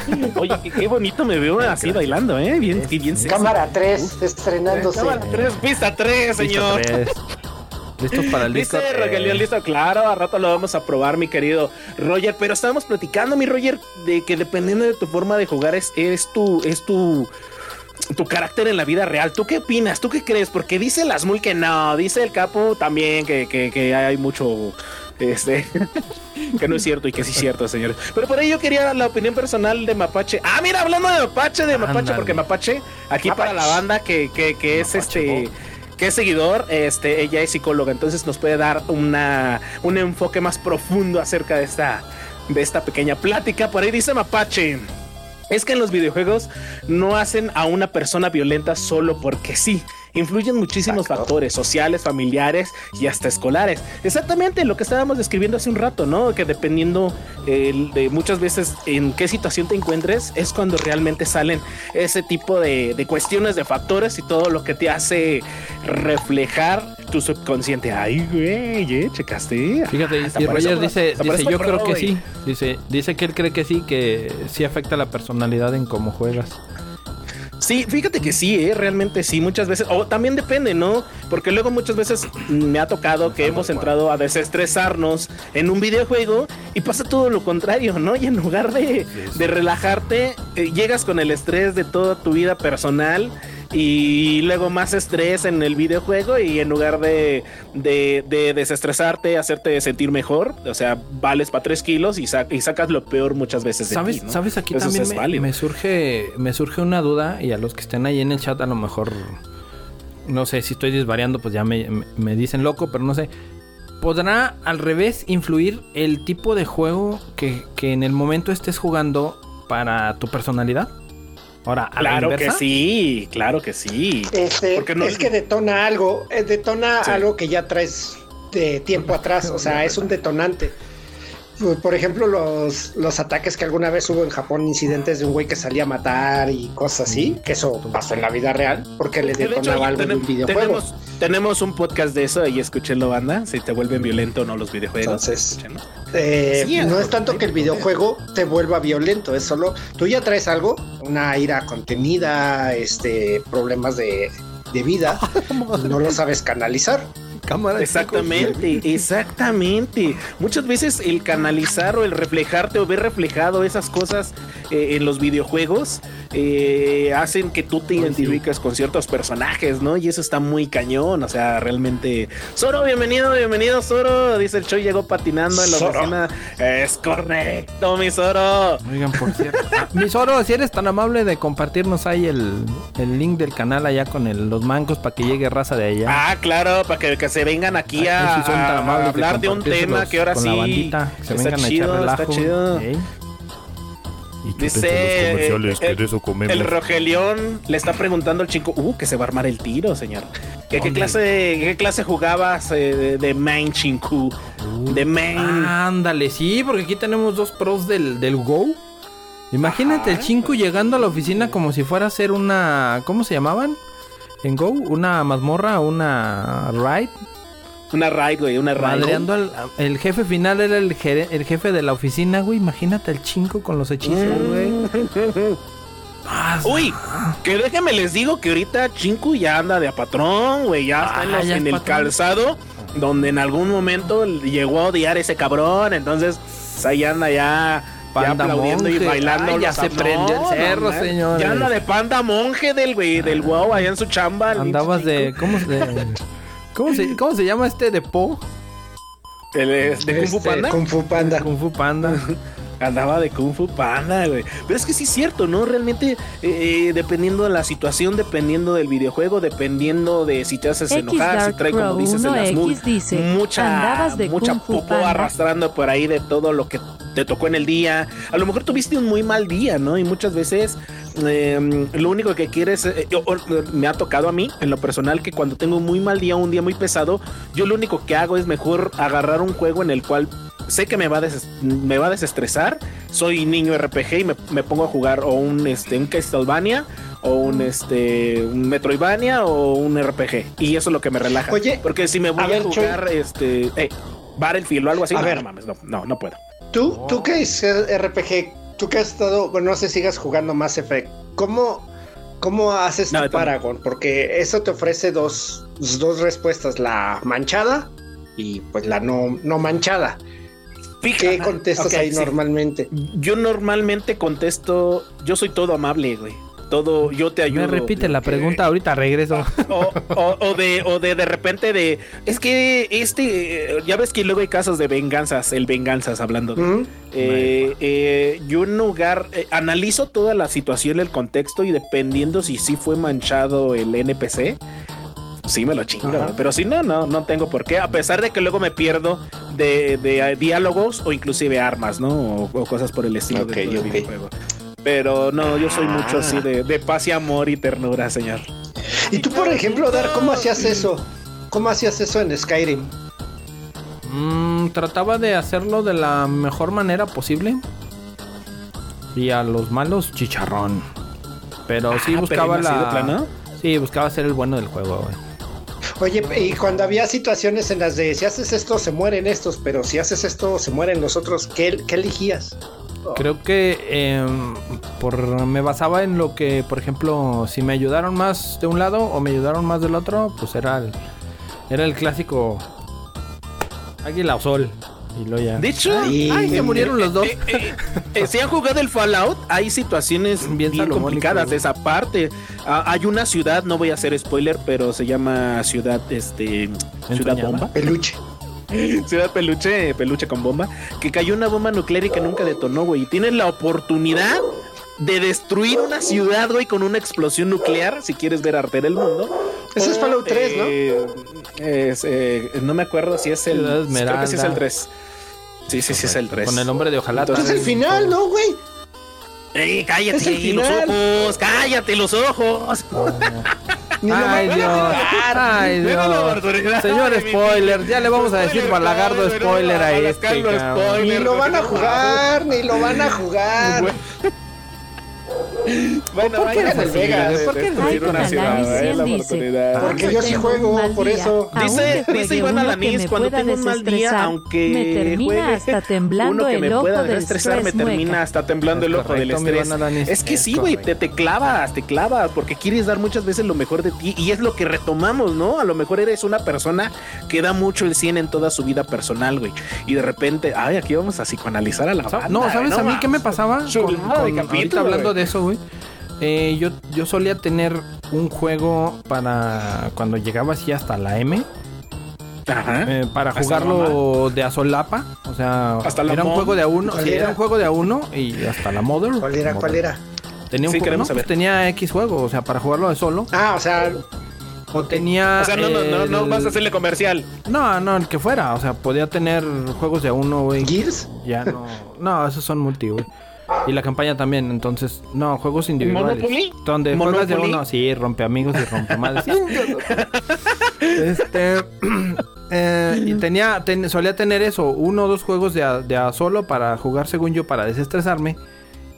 Oye, qué, qué bonito me veo así bailando, ¿eh? Bien, qué bien. Cámara 3, estrenándose. Cámara 3, pista 3, señor. Listo, tres. ¿Listos para el disco? Dice Rogelio, listo, claro, a rato lo vamos a probar, mi querido Roger, pero estábamos platicando, mi Roger, de que dependiendo de tu forma de jugar es, es tu, es tu, tu carácter en la vida real. ¿Tú qué opinas? ¿Tú qué crees? Porque dice las mul que no, dice el capo también que, que, que hay mucho, este, que no es cierto y que sí es cierto, señores. Pero por ahí yo quería la opinión personal de Mapache. Ah, mira, hablando de Mapache, de Mapache, porque Mapache, aquí Mapache. para la banda que, que, que es este que es seguidor, este, ella es psicóloga, entonces nos puede dar una, un enfoque más profundo acerca de esta, de esta pequeña plática. Por ahí dice Mapache. Es que en los videojuegos no hacen a una persona violenta solo porque sí. Influyen muchísimos factores sociales, familiares y hasta escolares. Exactamente lo que estábamos describiendo hace un rato, ¿no? Que dependiendo eh, de muchas veces en qué situación te encuentres, es cuando realmente salen ese tipo de, de cuestiones, de factores y todo lo que te hace reflejar tu subconsciente. Ay, güey, eh, checaste. Fíjate, y eso- Roger dice, yo creo que güey". sí. Dice, dice que él cree que sí, que sí afecta la personalidad en cómo juegas. Sí, fíjate que sí, ¿eh? realmente sí, muchas veces, o también depende, ¿no? Porque luego muchas veces me ha tocado que hemos entrado a desestresarnos en un videojuego y pasa todo lo contrario, ¿no? Y en lugar de, de relajarte, eh, llegas con el estrés de toda tu vida personal y luego más estrés en el videojuego y en lugar de, de, de desestresarte, hacerte sentir mejor, o sea, vales para tres kilos y, sa- y sacas lo peor muchas veces de ¿Sabes, ti, ¿no? ¿sabes aquí Eso también es me, surge me surge una duda y a los que estén ahí en el chat a lo mejor no sé si estoy desvariando pues ya me, me- me dicen loco pero no sé. Podrá al revés influir el tipo de juego que, que en el momento estés jugando para tu personalidad ahora a la Claro que sí, claro que sí. Este, Porque no- es que detona algo, eh, detona Sí. algo que ya traes de tiempo atrás, o sea, es un detonante. Por- Por ejemplo, los, los ataques que alguna vez hubo en Japón, incidentes de un güey que salía a matar y cosas así, que eso pasó en la vida real, porque le De hecho, detonaba algo tenem- un videojuego. Tenemos, tenemos un podcast de eso y escúchenlo, banda. Si te vuelven violento o no los videojuegos. Entonces. Eh, Sí, no es es tanto que el videojuego te vuelva violento, es solo tú ya traes algo, una ira contenida, este, problemas de, de vida, no lo sabes canalizar. Cámara, Exactamente, exactamente. Muchas veces el canalizar o el reflejarte o ver reflejado esas cosas eh, en los videojuegos eh, hacen que tú te identifiques con ciertos personajes, ¿no? Y eso está muy cañón, o sea, realmente... Zoro, bienvenido, bienvenido, Zoro. Dice el show llegó patinando en la Zoro. oficina. Es correcto, mi Zoro. Oigan, por cierto. Ah, mi Zoro, si eres tan amable de compartirnos ahí el, el link del canal allá con el- los mancos para que llegue raza de allá. Ah, claro, para que, que se vengan aquí Ay, a, hablar de un tema que ahora sí bandita, que se está chido, echar relajo. está chido. Ey. Dice comerciales, que el, de eso comemos. el Rogelión le está preguntando al chico, uh, que se va a armar el tiro, señor. ¿Qué, qué clase, qué clase jugabas eh, de, de main chinku? De main. Ándale, sí, porque aquí tenemos dos pros del, del Go. Imagínate el Chinku llegando a la oficina como si fuera a hacer una. ¿Cómo se llamaban? En Go, una mazmorra, una raid. Una raid, güey, una raid. Madreando al. El jefe final era el, gere- el jefe de la oficina, güey. Imagínate el Chinku con los hechizos, güey. Ah, Uy, que déjenme les digo que ahorita Chinku ya anda de a patrón, güey, ya está en, Ah, los- ya es en el patrón. calzado, donde en algún momento llegó a odiar ese cabrón, entonces pues, ahí anda ya, ya Panda aplaudiendo y bailando. Ay, ya se ab- prendió el cerro, man. señores. Ya anda de panda monje del güey, del wow, allá en su chamba. Andabas de. ¿Cómo se.? ¿Cómo se, ¿Cómo se llama este de Po? El, de Kung Fu Este, Panda. Kung Fu Panda. Kung Fu Panda. Andaba de Kung Fu Panda, güey. Pero es que sí es cierto, ¿no? Realmente, eh, dependiendo de la situación, dependiendo del videojuego, dependiendo de si te haces X enojar, si trae, como dices, en las 1X mul- dice, mucha, "Andabas de mucha popo Panda". arrastrando por ahí de todo lo que te tocó en el día. A lo mejor tuviste un muy mal día, ¿no? Y muchas veces eh, lo único que quieres, eh, o- me ha tocado a mí, en lo personal, que cuando tengo un muy mal día, un día muy pesado, yo lo único que hago es mejor agarrar un juego en el cual sé que me va a, des- me va a desestresar. Soy niño RPG y me, me pongo a jugar o un, este, un Castlevania o un, este, un Metroidvania o un RPG. Y eso es lo que me relaja. Oye, porque si me voy a a, ver, jugar, este, eh, Battlefield o algo así, A no, ver. no mames, no, no, no puedo. Tú, tú que es RPG, tú que has estado, bueno, no sé si sigas jugando Mass Effect, ¿cómo, cómo haces No, tu. Paragon? Porque eso te ofrece dos, dos respuestas, la manchada y pues la no, no manchada. ¿Qué contestas ok, ahí sí. normalmente? Yo normalmente contesto, yo soy todo amable, güey. Todo, yo te ayudo. Me repite la Que- pregunta, ahorita regreso. O, o- o de, o de de repente de, es que este, eh, ya ves que luego hay casos de venganzas, el venganzas hablando de... Eh, eh, yo en lugar, eh, analizo toda la situación, el contexto y dependiendo si sí fue manchado el NPC, sí me lo chingo, Ajá. pero si no, no, no tengo por qué, a pesar de que luego me pierdo de, de, eh, diálogos o inclusive armas, ¿no? O, o cosas por el estilo Ok, dentro del ok. videojuego. Pero no, yo soy mucho Ah. así de, de paz y amor y ternura, señor. Y tú, por ejemplo, Dar, ¿cómo hacías eso? ¿Cómo hacías eso en Skyrim? Mm, trataba de hacerlo de la mejor manera posible. Y a los malos, chicharrón. Pero sí Ah, buscaba pero ¿así de la. Sí, buscaba ser el bueno del juego, güey. Oye, y cuando había situaciones en las de si haces esto se mueren estos, pero si haces esto se mueren los otros, ¿qué, qué elegías? Creo que em, por, me basaba en lo que, por ejemplo, si me ayudaron más de un lado o me ayudaron más del otro, pues era el, era el clásico águila o sol. Y lo ya. De hecho, Ay, Ay, se murieron los dos. Eh, eh, eh, si han jugado el Fallout, hay situaciones Bien bien, complicadas de esa parte. Ah, hay una ciudad, no voy a hacer spoiler, pero se llama ciudad, este, ciudad bomba. Peluche. Ciudad peluche, peluche con bomba, que cayó una bomba nuclear y que nunca detonó, güey. Y tienes la oportunidad de destruir una ciudad, güey, con una explosión nuclear, si quieres ver arder el mundo. Ese es Fallout 3, ¿no? eh, es, eh, no me acuerdo si es el. Creo que sí es el 3. Sí, sí, sí, es el 3. Con el hombre de ojalá. Entonces, Es el final, ¿no, güey? ¡Ey, cállate Es el los ojos! ¡Cállate los ojos! Ay, Dios. Ay, Dios. Señor spoiler, ya le vamos a decir balagardo spoiler a este. Ni lo van a jugar, ni lo van a jugar. Bueno, ¿Por qué así, Vegas? ¿Por qué Ay, una ciudad, eh, la dice, oportunidad. Porque yo sí juego, por eso. Dice, dice Iván Alanis, cuando tengo un mal día, aunque me termina juegue hasta temblando uno que el me ojo pueda del estresar, me termina hasta temblando el ojo del estrés. Es que sí, güey, te, te clavas, te clavas, porque quieres dar muchas veces lo mejor de ti y es lo que retomamos, ¿no? A lo mejor eres una persona que da mucho el 100 en toda su vida personal, güey. Y de repente, ay, aquí vamos a psicoanalizar a la banda. No, ¿sabes ¿no? a mí qué me pasaba? Ahorita capítulo, hablando de eso, güey. Eh, yo, yo solía tener un juego para cuando llegaba así hasta la M, Ajá. eh, para Hasta jugarlo de a solapa. O sea, Hasta la era un juego de a uno. ¿Cuál Sí, era era? un juego de a uno y hasta la Mother. ¿Cuál era? ¿Cuál era? Tenía un Sí, juego, no, pues tenía X juego, o sea, para jugarlo de solo. Ah, o sea, O tenía. O sea, no, no, no, no vas a hacerle comercial. No, no, el que fuera. O sea, podía tener juegos de a uno, güey. Gears. Ya no. No, esos son multi, güey. Y la campaña también, entonces, no, juegos individuales. ¿Monopoly? Donde juegas de ¿Monopoly? uno, sí, rompe amigos y rompe madres. este. eh, y tenía, ten- solía tener eso, uno o dos juegos de a, de a solo para jugar, según yo, para desestresarme.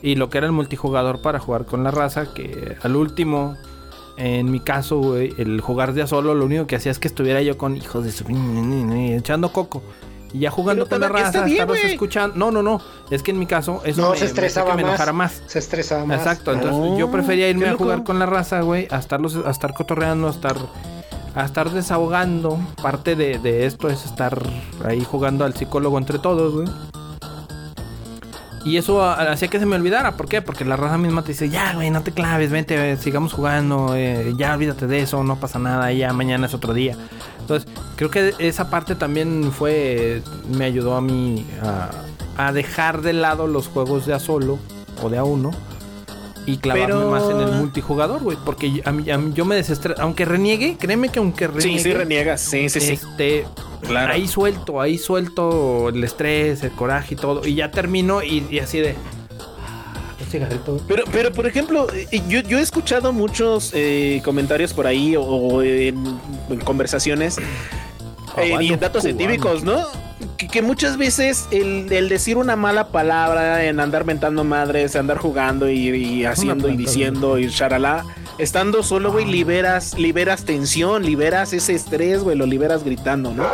Y lo que era el multijugador para jugar con la raza, que al último, en mi caso, güey, el jugar de a solo, lo único que hacía es que estuviera yo con hijos de su... echando coco. Y ya jugando con la está- está raza, bien, güey. escuchando. No, no, no. Es que en mi caso, eso No, me, se me estresaba que me más. enojara más. Se estresaba más. Exacto, entonces Oh, yo prefería irme a jugar con la raza, güey, a estarlos, a estar cotorreando, a estar, a estar desahogando. Parte de, de esto es estar ahí jugando al psicólogo entre todos, güey. Y eso hacía que se me olvidara. ¿Por qué? Porque la raza misma te dice, ya, güey, no te claves, vente, sigamos jugando, eh, ya olvídate de eso, no pasa nada, ya mañana es otro día. Entonces, creo que esa parte también fue, me ayudó a mí a, a dejar de lado los juegos de a solo o de a uno y clavarme Pero- más en el multijugador, güey. Porque a mí, a mí- yo me desestreso, aunque reniegue, créeme que aunque reniegue, Sí, sí, reniegas. Sí, sí, sí. este, Claro. ahí suelto, ahí suelto el estrés, el coraje y todo. Y ya termino y, y así de. "Ah, Un cigarrito. güey". Pero, pero por ejemplo, eh, yo, yo he escuchado muchos eh, comentarios por ahí o, o en, en conversaciones eh, y en datos cubano. científicos, ¿no? Que, que muchas veces el, el decir una mala palabra, en andar mentando madres, andar jugando y, y haciendo y diciendo y charalá, estando solo, güey, liberas, liberas tensión, liberas ese estrés, güey, lo liberas gritando, ¿no?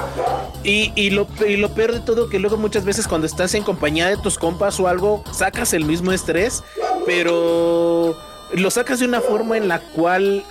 Y, y, lo, y lo peor de todo, que luego muchas veces cuando estás en compañía de tus compas o algo, sacas el mismo estrés, pero lo sacas de una forma en la cual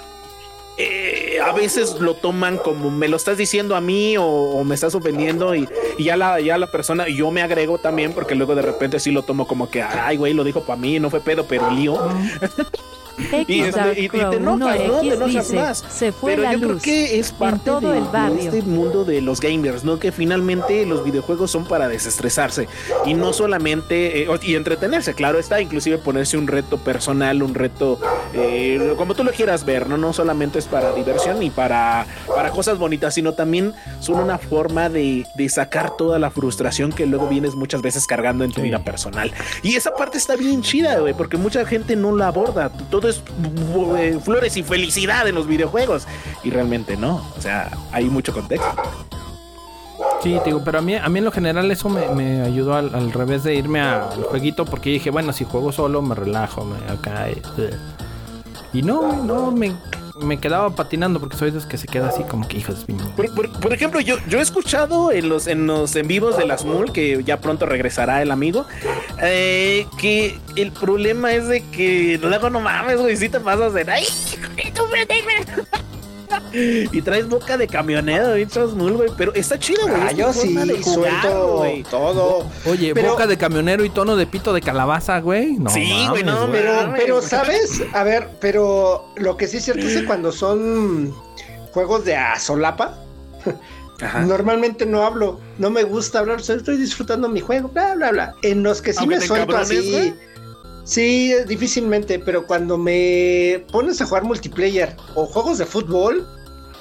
eh, a veces lo toman como me lo estás diciendo a mí o, o me estás ofendiendo y, y ya, la, ya la persona, yo me agrego también porque luego de repente sí lo tomo como que, ay, güey, lo dijo para mí, no fue pedo, pero lío. Y, X y- y te enojas, ¿no? Te 1X enojas dice, más. se fue Pero la yo creo que es parte todo de, el de este mundo de los gamers, ¿no? Que finalmente los videojuegos son para desestresarse y no solamente eh, y entretenerse, claro está, inclusive ponerse un reto personal, un reto eh, como tú lo quieras ver, ¿no? No solamente es para diversión y para, para cosas bonitas, sino también son una forma de, de sacar toda la frustración que luego vienes muchas veces cargando en tu vida personal. Y esa parte está bien chida, güey, porque mucha gente no la aborda. Todo, eh, flores y felicidad en los videojuegos. Y realmente no. O sea, hay mucho contexto. Sí, te digo, pero a mí, a mí en lo general eso me, me ayudó al, al revés de irme al jueguito porque dije, bueno, si juego solo me relajo, me acá. eh, eh. Y no, no, me, me quedaba patinando porque soy de los que se queda así como que hijos de Por, por- ejemplo, yo, yo he escuchado en los, en los en vivos de las MUL, que ya pronto regresará el amigo, eh, que el problema es de que luego no mames, güey, si te pasas de ay, y traes boca de camionero, bichos mul, güey, pero está chido, güey. Ah, yo sí, de jugar, suelto güey. todo. Oye, Pero- boca de camionero y tono de pito de calabaza, güey. No, Sí, güey, mames, no, güey. Pero. ¿sabes? A ver, pero lo que sí es cierto es que cuando son juegos de a solapa, Ajá. normalmente no hablo. No me gusta hablar, o sea, estoy disfrutando mi juego, bla, bla, bla. En los que sí Aunque me suelto así. Sí, difícilmente, pero cuando me pones a jugar multiplayer o juegos de fútbol,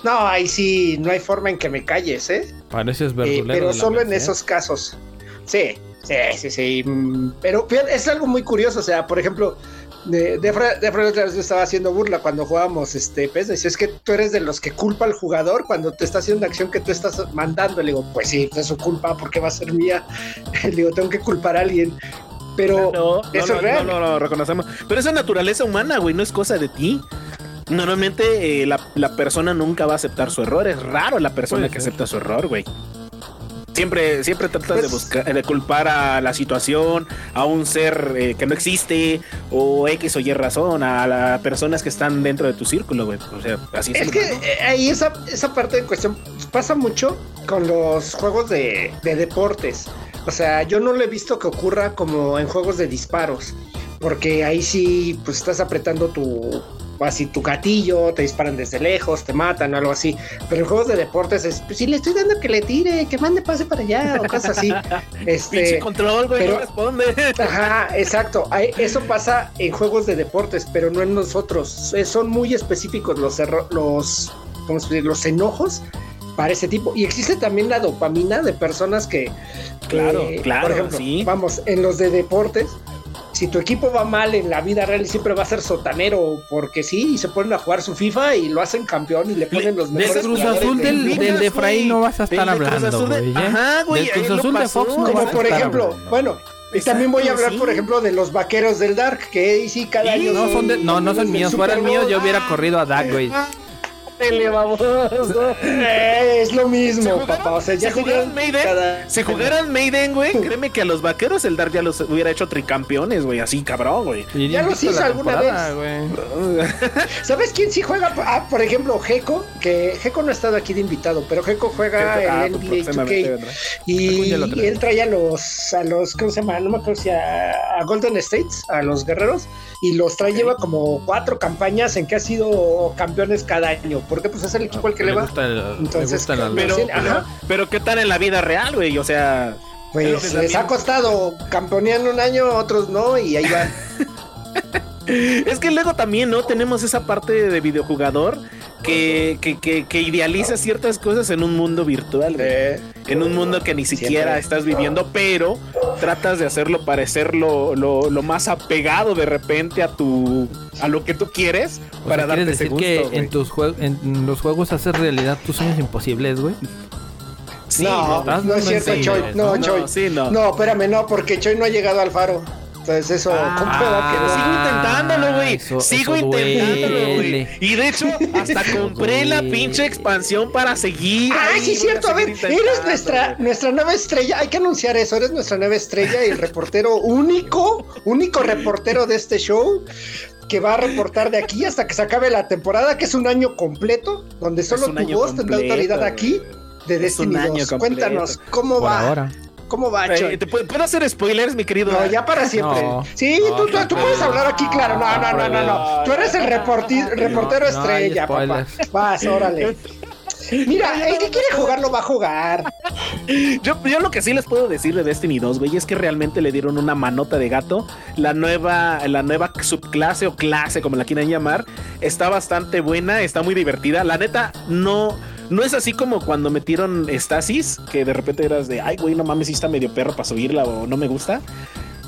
no, ahí sí, no hay forma en que me calles, ¿eh? Pareces Eh, verdulero. pero solo en Merced. esos casos. Sí, sí, sí, sí. Pero fíjate, es algo muy curioso. O sea, por ejemplo, de, de, de estaba haciendo burla cuando jugábamos este PES. Decía, es que tú eres de los que culpa al jugador cuando te está haciendo una acción que tú estás mandando. Le digo, pues sí, es su culpa porque va a ser mía. Le digo, tengo que culpar a alguien. Pero No, no, eso no, es real. no, no, lo reconocemos. Pero esa naturaleza humana, güey, no es cosa de ti. Normalmente eh, la, la persona nunca va a aceptar su error. Es raro la persona Puede que ser. acepta su error, güey. Siempre, siempre tratas de Pues- buscar, de culpar a la situación, a un ser eh, que no existe, o X o Y razón, a las personas que están dentro de tu círculo, güey. O sea, así es. Es que humano. eh, ahí esa, esa parte en cuestión pasa mucho con los juegos de, de deportes. O sea, yo no lo he visto que ocurra como en juegos de disparos. Porque ahí sí, pues estás apretando tu así tu gatillo, te disparan desde lejos, te matan o algo así. Pero en juegos de deportes es, pues si le estoy dando que le tire, que mande pase para allá o cosas así. Pinche Este, control, güey, pero- no responde. Ajá, exacto. Eso pasa en juegos de deportes, pero no en nosotros. Eh, Son muy específicos los los, ¿cómo se dice? los enojos para ese tipo. Y existe también la dopamina de personas que, que, Claro, claro, por ejemplo, sí. vamos, en los de deportes, si tu equipo va mal en la vida real siempre va a ser sotanero, porque sí, y se ponen a jugar su FIFA y lo hacen campeón y le ponen los de Del mejores Cruz Azul del del, del de Efraín no vas a Del estar de Cruz hablando, de- güey. ¿eh? Ajá, güey, Del Cruz Azul de. Fox no Como vas a Como por estar ejemplo, hablando. bueno, y también voy a hablar, sí. por ejemplo, de los vaqueros del Dark, que ahí sí cada año. No, son de, no, no son del míos. Fueran míos, yo hubiera corrido a Dak, güey. Tele, vamos. Eh, es lo mismo, Si jugaran- papá. O sea, ya si jugaran Maiden, cada- si jugaran Maiden, güey, créeme que a los vaqueros el Dark ya los hubiera hecho tricampeones, güey, así cabrón, güey. Ya los hizo alguna güey. ¿Sabes quién sí juega? Ah, por ejemplo, Gecko, que Gecko no ha estado aquí de invitado, pero Gecko juega Ah, en pues, NBA próximamente 2K. vendrá. Y, él trae a los, a los, ¿cómo se llama? No me acuerdo si a, a Golden States, a los guerreros, y los trae, lleva como cuatro campañas en que ha sido campeones cada año, porque pues es el equipo al que le va. gusta el, Entonces, gusta la- Pero, pero, ajá. pero ¿qué tal en la vida real, güey? O sea, Pues les también- ha costado campeonear un año, otros no, y ahí van. es que luego también, ¿no? Tenemos esa parte de videojugador que, que, que, que idealiza ciertas cosas en un mundo virtual, güey. Eh, En un mundo que ni siquiera Siempre. estás viviendo, pero tratas de hacerlo parecer lo, lo, lo más apegado de repente a tu a lo que tú quieres O para sea, darte ¿quieres ese decir gusto. que güey. en tus jue- en los juegos haces realidad tus sueños imposibles, güey? Sí, no, no es cierto, Choy. No, no, Choy. sí, no. No, espérame, no, porque Choy no ha llegado al faro. Entonces eso, ¿cómo Ah, Pero sigo intentándolo, güey. eso- Sigo eso intentándolo, güey. Y de hecho, hasta compré la pinche expansión para seguir. Ah, ahí, sí, cierto. A ver, eres nuestra, nuestra nueva estrella. Hay que anunciar eso. Eres nuestra nueva estrella y el reportero único, único reportero de este show que va a reportar de aquí hasta que se acabe la temporada, que es un año completo, donde solo tu voz tendrá autoridad aquí de Es un Destiny año 2. completo. Cuéntanos, ¿cómo Por va? ahora. ¿Cómo va, Eh, Choy? ¿te puedo, puedo hacer spoilers, mi querido? No, ya para siempre. No. sí, No, tú, tú, tú no, puedes hablar aquí, claro. No, no, no, no, no. Tú eres el reporti- reportero estrella, papá. spoilers. Vas, órale. Mira, el que quiere jugar lo va a jugar. Yo, yo lo que sí les puedo decir de Destiny 2, güey, es que realmente le dieron una manota de gato. La nueva, la nueva subclase o clase, como la quieran llamar, está bastante buena, está muy divertida. La neta, no, no es así como cuando metieron Stasis, que de repente eras de, ay, güey, no mames, está medio perro para subirla o no me gusta.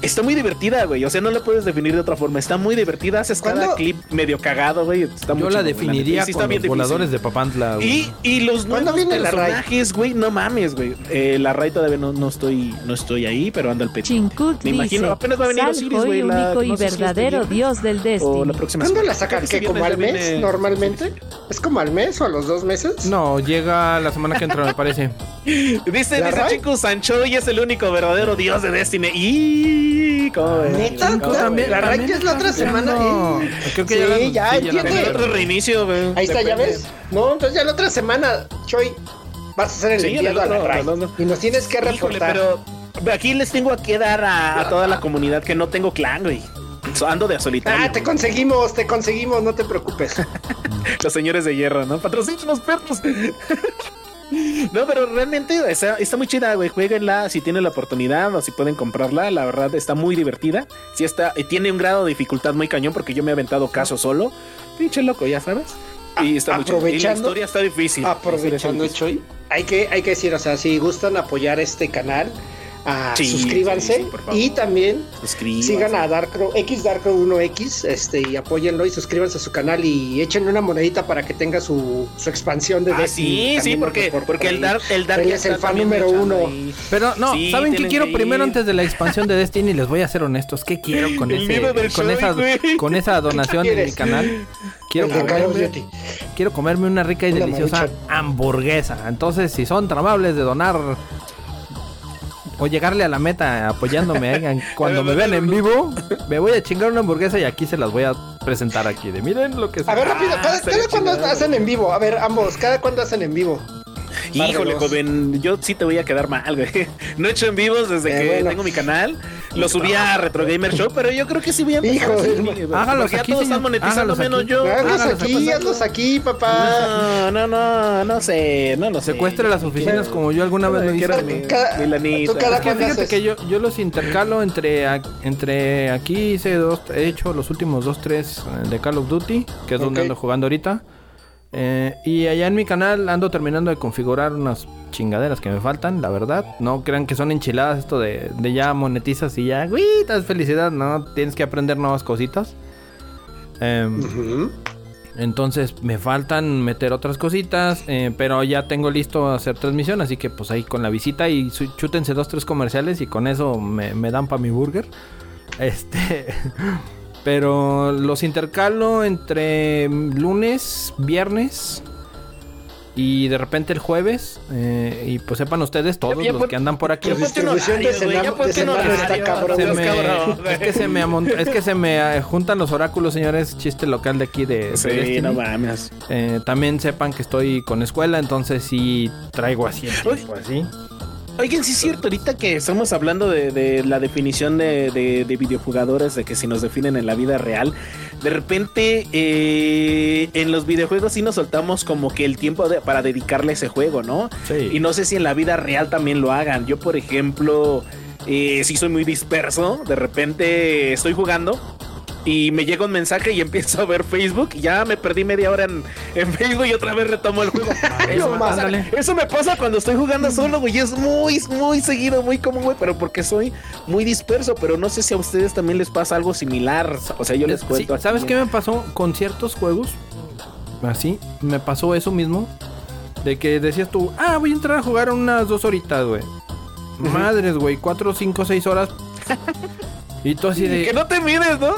Está muy divertida, güey. O sea, no la puedes definir de otra forma. Está muy divertida. Haces cada ¿Cuándo? clip medio cagado, güey. Está muy Yo la definiría. Sí, está con los voladores de Papantla. güey. Y, y los ¿Cuándo nuevos personajes, güey, no mames, güey. Eh, la Rai todavía no, no estoy no estoy ahí, pero anda al pecho. Me imagino, dice, apenas va a venir Osiris, güey, único y no sé si este verdadero viernes dios del O la Destiny. próxima ¿Cuándo la sacan? Que ¿Qué? ¿Como al mes viene- normalmente? ¿Es como al mes o a los dos meses? No, llega la semana que entra, me parece. Dice, ¿La dice Rai? Chico Sancho y es el único verdadero dios de Destiny. Y ¿cómo ves? ¿Neta? ¿Cómo ¿Tú ves? también? La que es la otra semana. ¿eh? Creo que Sí, ya ya ya otro reinicio, güey. Ahí está, ¿ya ves? No, entonces ya la otra semana, Choy, vas a hacer el Sí, enviado a la Rai. el otro. Y nos tienes que Híjole, reportar. pero aquí les tengo que dar a, a toda la comunidad que no tengo clan, güey. Ando de a solitario. Ah, te conseguimos, te conseguimos, no te preocupes. Los señores de hierro, ¿no? Patrocinen los perros. No, pero realmente está, está muy chida, güey. Jueguenla si tienen la oportunidad o si pueden comprarla. La verdad está muy divertida. Sí está, tiene un grado de dificultad muy cañón porque yo me he aventado caso solo. Pinche loco, ya sabes. Y está muy chida. Y la Aprovechando- historia está difícil. Aprovechando, Choy, hay que, hay que decir, o sea, si gustan apoyar este canal, Sí, suscríbanse sí, y también. Suscríbanse. sigan a Darkro, X Darkro 1X, este, y apóyenlo y suscríbanse a su canal y échenle una monedita para que tenga su, su expansión de Ah, Destiny. sí, sí, porque, por- por porque el. Dark, el Dark es el fan número uno. ahí. Pero no, Sí, ¿saben qué quiero que primero antes de la expansión de Destiny? Les voy a ser honestos. ¿Qué quiero con El ese con esa, güey. con esa donación en mi canal? Quiero de comerme, quiero comerme una rica y Una deliciosa hamburguesa. Entonces, si son tan amables de donar o llegarle a la meta apoyándome cuando me vean en vivo, me voy a chingar una hamburguesa y aquí se las voy a presentar aquí. De miren lo que A ver, rápido, cada, estaría cada cuándo hacen en vivo. A ver, ambos, cada cuándo hacen en vivo. Híjole, joven, yo sí te voy a quedar mal, güey. No he hecho en vivos desde Eh, que bueno. tengo mi canal. Lo subí a Retro Gamer Show, pero yo creo que sí voy a empezar Hijo de- Hágalos ya aquí, todos señor. están monetizando Hágalos menos aquí. yo. Hazlos hágalos aquí, hazlos aquí, papá. No, no, no, no sé, no lo sé. Secuestre las oficinas como yo alguna vez lo hice. Mi- Es que fíjate que yo, yo los intercalo entre, entre aquí hice dos, he hecho los últimos dos, tres eh, de Call of Duty, que es donde ando jugando ahorita. Eh, y allá en mi canal ando terminando de configurar unas chingaderas que me faltan, la verdad. No crean que son enchiladas esto de, de ya monetizas y ya, uy, es felicidad, no, tienes que aprender nuevas cositas. Em, entonces me faltan meter otras cositas, eh, pero ya tengo listo hacer transmisión, así que pues ahí con la visita y chútense dos, tres comerciales y con eso me, me dan para mi burger. Este, pero los intercalo entre lunes, viernes y de repente el jueves. eh, y pues sepan ustedes, todos Ya los que andan por aquí. Distribución de horario, de está cabrón. Se me- cabrón, es que se me amont- es que se me eh, juntan los oráculos, señores. Chiste local de aquí de, de Sí, Destiny. no mames. Eh, también sepan que estoy con escuela, entonces sí traigo así tiempo, así. Oigan, sí es cierto, ahorita que estamos hablando de, de la definición de, de- de videojugadores, de que si nos definen en la vida real, de repente eh, en los videojuegos sí nos soltamos como que el tiempo para dedicarle a ese juego, ¿no? Sí. Y no sé si en la vida real también lo hagan. Yo, por ejemplo, eh, sí soy muy disperso, de repente estoy jugando. Y me llega un mensaje y empiezo a ver Facebook. y Ya me perdí media hora en, en Facebook y otra vez retomo el juego. Eso, me pasa, eso me pasa cuando estoy jugando solo, güey. Es muy, muy seguido, muy común, güey. Pero porque soy muy disperso. Pero no sé si a ustedes también les pasa algo similar. O sea, yo les cuento. ¿Sabes qué me pasó con ciertos juegos? Así, me pasó eso mismo. De que decías tú, ah, voy a entrar a jugar unas dos horitas, güey. Madres, güey, cuatro, cinco, seis horas. y tú así de. Que no te mires, ¿no?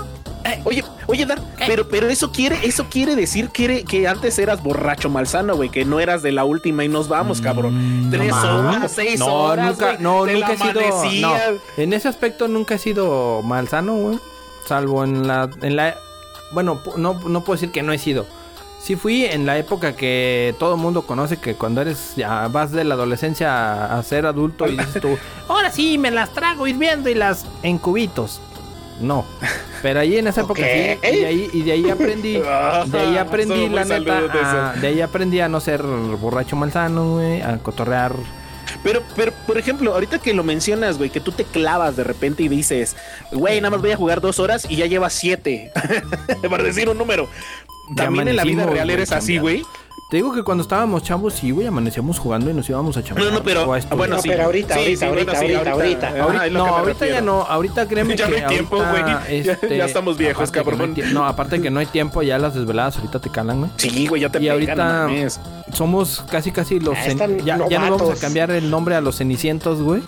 Oye, oye, Dar, pero, pero eso quiere, eso quiere decir que, que antes eras borracho malsano, güey, que no eras de la última y nos vamos, cabrón. Tres mames. horas, seis no, horas, nunca, güey, no, te nunca la he sido. No, en ese aspecto nunca he sido malsano, güey. Salvo en la, en la, bueno, pu- no, no puedo decir que no he sido. Sí fui en la época que todo el mundo conoce que cuando eres ya vas de la adolescencia a, a ser adulto y dices tú, ahora sí me las trago hirviendo y las en cubitos. No, pero ahí en esa época sí, y de ahí, y de ahí aprendí, de ahí aprendí la neta, saludo a- de ahí aprendí a no ser borracho malsano, güey, a cotorrear Pero, pero, por ejemplo, ahorita que lo mencionas, güey, que tú te clavas de repente y dices, güey, nada más voy a jugar dos horas y ya llevas siete. Para decir un número. También en la vida real eres así, güey. Te digo que cuando estábamos chavos, sí, güey, amanecíamos jugando y nos íbamos a chambear. No, no, pero- bueno, No, sí. pero ahorita, Sí, ahorita, sí, ahorita, ahorita, ahorita. No, ahorita ya no, ahorita créeme Ya que no hay tiempo, güey. Ya- este, ya estamos viejos, cabrón. tie- No, aparte que no hay tiempo, ya las desveladas ahorita te calan, güey. Sí, güey, ya te Y ahorita-. Somos casi casi los... Ya, ya nos vamos a cambiar el nombre a los cenicientos, güey.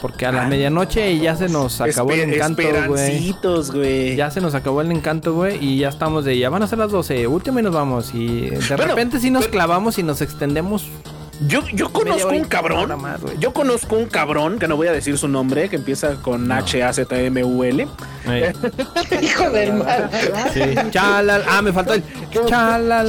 Porque a la medianoche ya se nos acabó el encanto, güey. Ya se nos acabó el encanto, güey, y ya estamos de, ya van a ser las 12, última y nos vamos. Y de Bueno, repente sí nos pero- clavamos y nos extendemos. Yo, yo conozco un cabrón. más, yo conozco un cabrón, que no voy a decir su nombre, que empieza con H-A-Z-M-U-L. Hijo del mal. Sí. Ah, me faltó el. Chalala.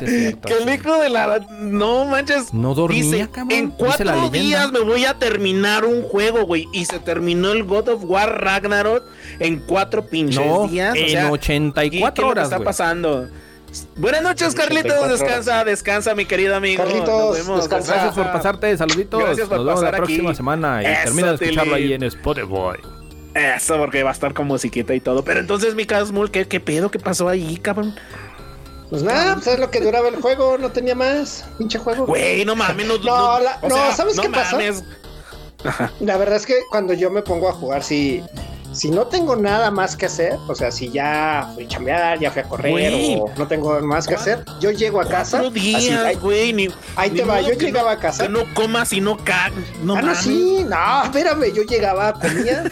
Sí, sí, es cierto. que el hijo de la. No manches. No dormía, Dice, cabrón. En cuatro días me voy a terminar un juego, güey. Y se terminó el God of War Ragnarok en cuatro pinches No, días. o en sea, 84 ¿qué- qué horas, está güey. pasando? Buenas noches, Carlitos. 84 Descansa, descansa, mi querido amigo. Carlitos, Nos vemos. Gracias por pasarte, saluditos. Gracias por Nos vemos la aquí. próxima semana y Eso, termina de escucharlo ahí en Spotify. Eso, porque va a estar con musiquita y todo. Pero entonces, mi Casmul, ¿qué, ¿qué pedo? ¿Qué pasó ahí, cabrón? Pues nada, pues es lo que duraba el juego, no tenía más. Pinche juego. Güey, no mames, no. No, la- o no, ¿sabes qué pasa? La verdad es que cuando yo me pongo a jugar, si, si no tengo nada más que hacer, o sea, si ya fui a chambear, ya fui a correr o no tengo más que hacer, yo llego a casa. Días, ahí, güey. Ni, ahí ni te va, yo llegaba no- a casa. Que no comas y no cagas. No ah, no, sí, no, espérame, yo llegaba, comía.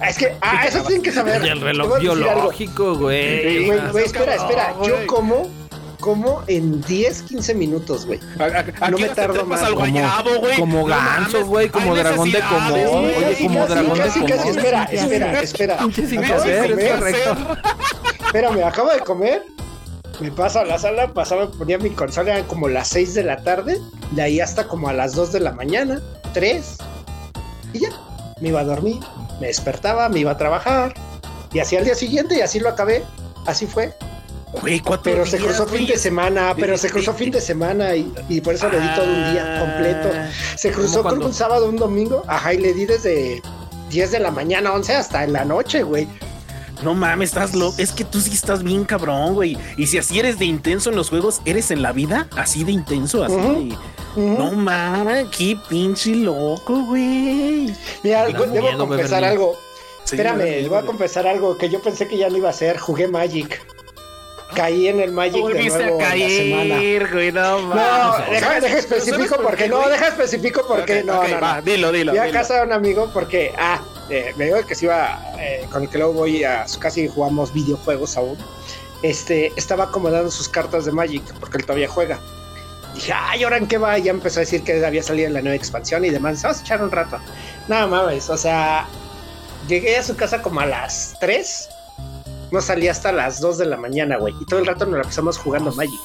Ah, es que, ah, eso tienen que saber. Y el reloj biológico, güey. Güey, espera, espera, yo como, como en 10, 15 minutos, güey. No me tardo más. al Como- guayabo, güey. como No ganso, güey, como dragón de güey. Oye, como casi, dragón de casi, casi, espera, espera, espera. Espérame, acabo de comer. Me paso a la sala, pasaba, ponía mi consola eran como las 6 de la tarde, de ahí hasta como a las 2 de la mañana, 3, y ya, me iba a dormir, me despertaba, me iba a trabajar, y así al día siguiente, y así lo acabé, así fue. Güey, cuatro Pero se cruzó güey. fin de semana, pero se cruzó fin de semana, y, y por eso le di todo un día completo. Se cruzó ¿Cómo con un sábado, un domingo, ajá, y le di desde 10 de la mañana, 11 hasta en la noche, güey. No mames, estás loco. Es que tú sí estás bien cabrón, güey. Y si así eres de intenso en los juegos, ¿eres en la vida así de intenso? Así de... Ujú. No mames, qué pinche loco, güey. Mira, debo miedo, confesar algo. Sí, Espérame, voy a confesar algo que yo pensé que ya no iba a hacer. Jugué Magic. Caí en el Magic de Volviste nuevo a en la semana. caer, güey, no No, deja, ¿Sabes- deja sabes específico por porque no, deja específico porque no, ok, no, va, no. dilo, dilo. Fui a dilo. casa de un amigo porque, ah, eh, me dijo que se iba, eh, con el que luego voy a su casa y jugamos videojuegos aún. Este, estaba acomodando sus cartas de Magic porque él todavía juega. Dije, ay, ¿ahora en qué va? Y ya empezó a decir que había salido la nueva expansión y demás. Vamos a echar un rato. Nada mames, o sea, llegué a su casa como a las 3. No salí hasta las 2 de la mañana, güey. Y todo el rato nos la pasamos jugando Magic.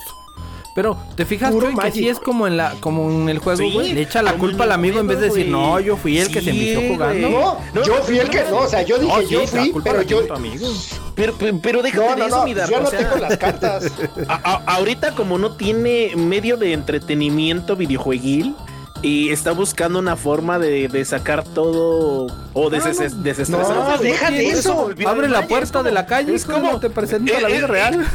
Pero, ¿te fijas, güey, que Magic. sí es como en la, como en el juego, Sí, güey? Le echa la culpa al amigo en vez de decir, no, yo fui el que se envició jugando. No, No, yo fui el que no, o sea, yo dije, No, sí, yo la fui, culpa pero yo. amigo. Pero, pero, pero déjate No, de no, eso, no, mi Dark, yo o no sea, tengo las cartas. a- a- ahorita como no tiene medio de entretenimiento videojueguil y está buscando una forma de, de sacar todo o de des- desestresar. No, deja de eso. Abre la puerta como- de la calle, es como te presento a la Eh, vida eh, real.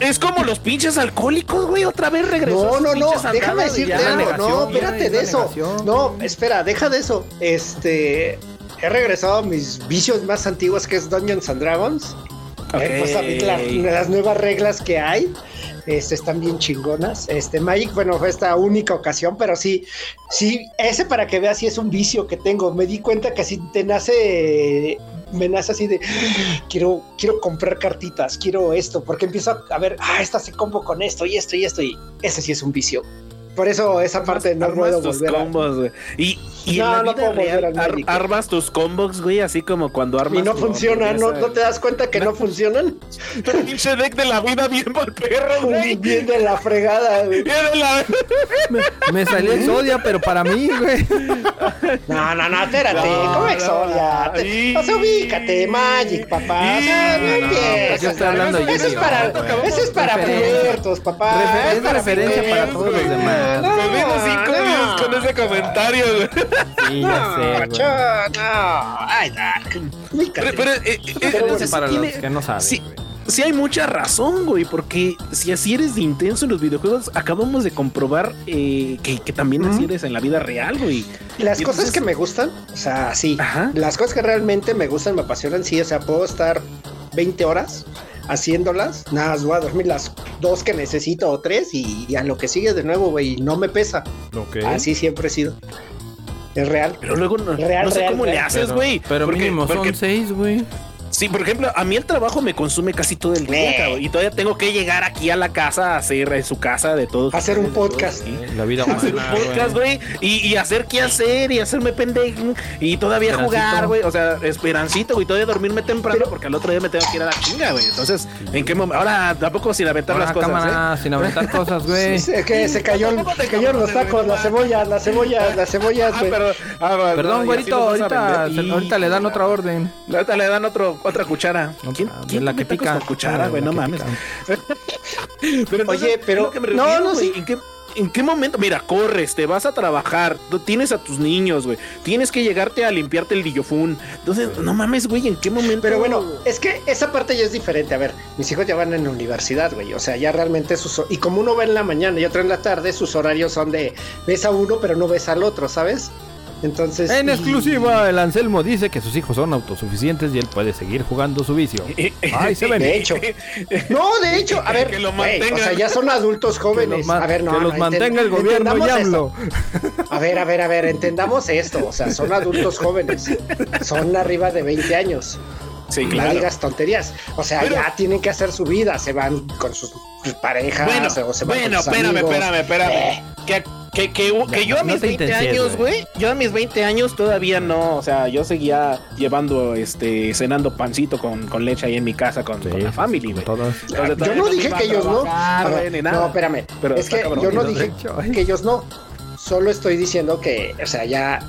Es como los pinches alcohólicos, güey. Otra vez regresó. No, no, no, déjame decirte algo. negación, No, espérate es de eso. negación. No, espera, deja de eso. Este. He regresado a mis vicios más antiguos que es Dungeons and Dragons. Eh, pues ver la- las nuevas reglas que hay. Este, están bien chingonas. Este, Magic, bueno, fue esta única ocasión, pero sí, sí, ese para que veas si es un vicio que tengo. Me di cuenta que si te nace, me nace así de, quiero, quiero comprar cartitas, quiero esto, porque empiezo a, a ver, ah, esta se combo con esto y esto y esto, y ese sí es un vicio. Por eso esa parte no Armas puedo tus volver combos, güey. Y, y No, en la no vida real, ar- armas tus combos, güey, así como cuando armas. Y no tu funciona, ¿no. ¿no te das cuenta que no funcionan? Tu pinche deck de la vida bien por perro, güey. Bien de la fregada, güey. Bien de la- Me salió Exodia, pero para mí, güey. No, no, no, espérate, No, ¿cómo no, Exodia? no. Te- O sea, ubícate, Magic, papá. O sea, no, No, no, no, empieces. yo estoy hablando de Eso es para, eso es para puertos, papá. Es referencia para todos los demás. No, cinco no. views con ese comentario, güey. Sí, ya sé, No, güey. Ay. Pero, pero, eh, eh, sí para tiene- los que no saben, sí, güey. sí hay mucha razón, güey, porque si así eres de intenso en los videojuegos, acabamos de comprobar eh, que, que también así eres en la vida real, güey. Las Y cosas entonces- que me gustan, o sea, sí. Ajá. Las cosas que realmente me gustan, me apasionan, sí. O sea, puedo estar 20 horas haciéndolas. Nada, más voy a dormir las dos que necesito o tres y, y a lo que sigue de nuevo, güey. No me pesa. Así siempre he sido. Es real. Pero luego no, Real, no sé real, cómo le haces, Pero- güey. Pero Porque- mínimo porque- son seis, güey. Sí, por ejemplo, a mí el trabajo me consume casi todo el día, Eh. cabrón, y todavía tengo que llegar aquí a la casa a hacer en su casa de todos. Hacer un todos podcast. aquí. La vida Hacer un podcast, güey, y, y hacer qué hacer y hacerme pendejo y todavía jugar, güey. O sea, esperancito, güey, todavía dormirme temprano Pero- porque al otro día me tengo que ir a la chinga, güey. Entonces, ¿en qué momento? Ahora tampoco sin aventar Ahora, las cosas, ¿eh? cámara, sin aventar cosas, güey. Sí, sí, que se cayó, se cayeron los tacos, las cebollas, las cebollas, las cebollas, Ah, güey. ah, Perdón, no, güerito, a ahorita, Y- ahorita le dan otra orden. Ahorita le dan otro, otra cuchara. Otra, ¿Quién, quién la que pica. con cuchara, güey? No mames. pica. Pero entonces, Oye, pero- que me no, refiero, no, sí. ¿En qué, ¿En qué momento? Mira, corres, te vas a trabajar, tú tienes a tus niños, güey. Tienes que llegarte a limpiarte el guillofún. Entonces, no mames, güey, ¿en qué momento? Pero bueno, es que esa parte ya es diferente. A ver, mis hijos ya van en la universidad, güey. O sea, ya realmente sus... Y como uno va en la mañana y otro en la tarde, sus horarios son de... Ves a uno, pero no ves al otro, ¿sabes? Entonces... En y- exclusiva, el Anselmo dice que sus hijos son autosuficientes y él puede seguir jugando su vicio. Ay, se ven. De hecho. No, de hecho, a ver, Que lo güey, o sea, ya son adultos Que jóvenes. a ver, no, que no, los mantenga el gobierno y AMLO. esto. A ver, a ver, a ver, entendamos esto. O sea, son adultos jóvenes. Son arriba de 20 años. Sí, No claro. digas tonterías. O sea, Pero- ya tienen que hacer su vida. Se van con sus parejas Bueno, o se van bueno, con sus espérame, amigos. espérame, espérame. Eh. Que, que, que, que yo a no mis te 20 intencies, años, güey. yo a mis 20 años todavía no, o sea, yo seguía llevando, este, cenando pancito con, con leche ahí en mi casa con, Sí, con la sí, güey. Yo no dije que ellos no. ver, no, espérame. Pero es que cabrón. yo no dije que ellos no. Solo estoy diciendo que, o sea, ya,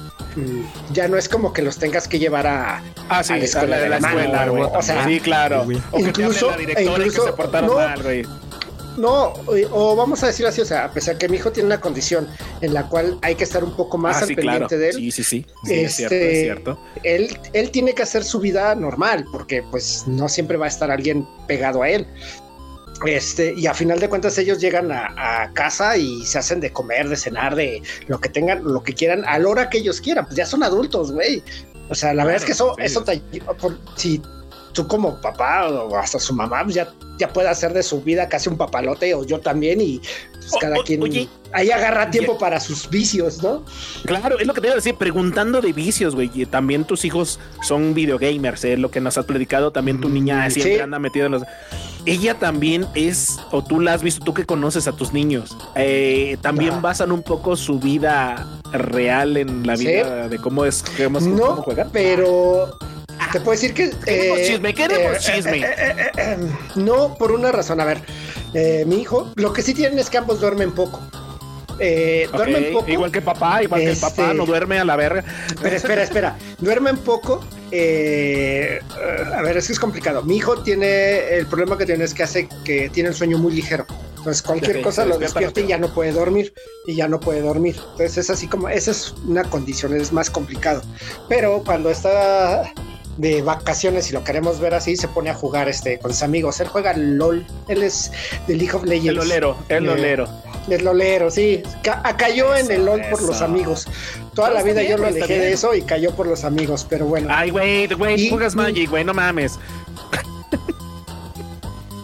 ya no es como que los tengas que llevar a, Ah, sí, a la escuela de la de la escuela, mano, güey. o sea, sí, claro. güey. O que Incluso- te hable la directora y incluso- que se portaron no. mal, güey. No, o, o vamos a decirlo así, o sea, a pesar que mi hijo tiene una condición en la cual hay que estar un poco más Ah, al sí, pendiente claro. de él, Sí, sí, sí. Sí, es cierto, Este, es cierto. él, él tiene que hacer su vida normal, porque pues no siempre va a estar alguien pegado a él. Este, y a final de cuentas ellos llegan a, a casa y se hacen de comer, de cenar, de lo que tengan, lo que quieran, a la hora que ellos quieran, pues ya son adultos, güey. O sea, la verdad es que eso, sí. eso te por- si tú como papá o hasta su mamá, pues ya, ya puede hacer de su vida casi un papalote, o yo también, y pues O- cada o- quien oye, ahí agarra tiempo para sus vicios, ¿no? Claro, es lo que te iba a decir, preguntando de vicios, güey. También tus hijos son videogamers, ¿eh? Lo que nos has platicado, también tu niña Mm, siempre sí. anda metida en los... Ella también es, o tú la has visto, tú que conoces a tus niños, eh, también Ah. basan un poco su vida real en la Sí. vida de cómo es, cómo, cómo No, juegan. pero te puedo decir que... Queremos eh, chisme, queremos eh, chisme. eh, no, por una razón. A ver, mi hijo, lo que sí tienen es que ambos duermen poco. Eh, duermen poco. Igual que papá, igual que el Este- papá no duerme a la verga. Pero espera, espera. Duermen poco. eh, a ver, es que es complicado. Mi hijo tiene. El problema que tiene es que hace que tiene el sueño muy ligero. Entonces, cualquier cosa lo despierta y ya no puede dormir. Y ya no puede dormir. Entonces, es así como. Esa es una condición, es más complicado. Pero cuando está de vacaciones y lo queremos ver así, se pone a jugar este con sus amigos. Él juega LOL. Él es de League of Legends. El olero, el Eh, olero. El lolero, sí. Ca- ah, cayó en el LOL por los amigos. Toda la vida bien, yo lo alejé de eso y cayó por los amigos, pero bueno. Ay, güey, güey, juegas Magic, güey, no mames.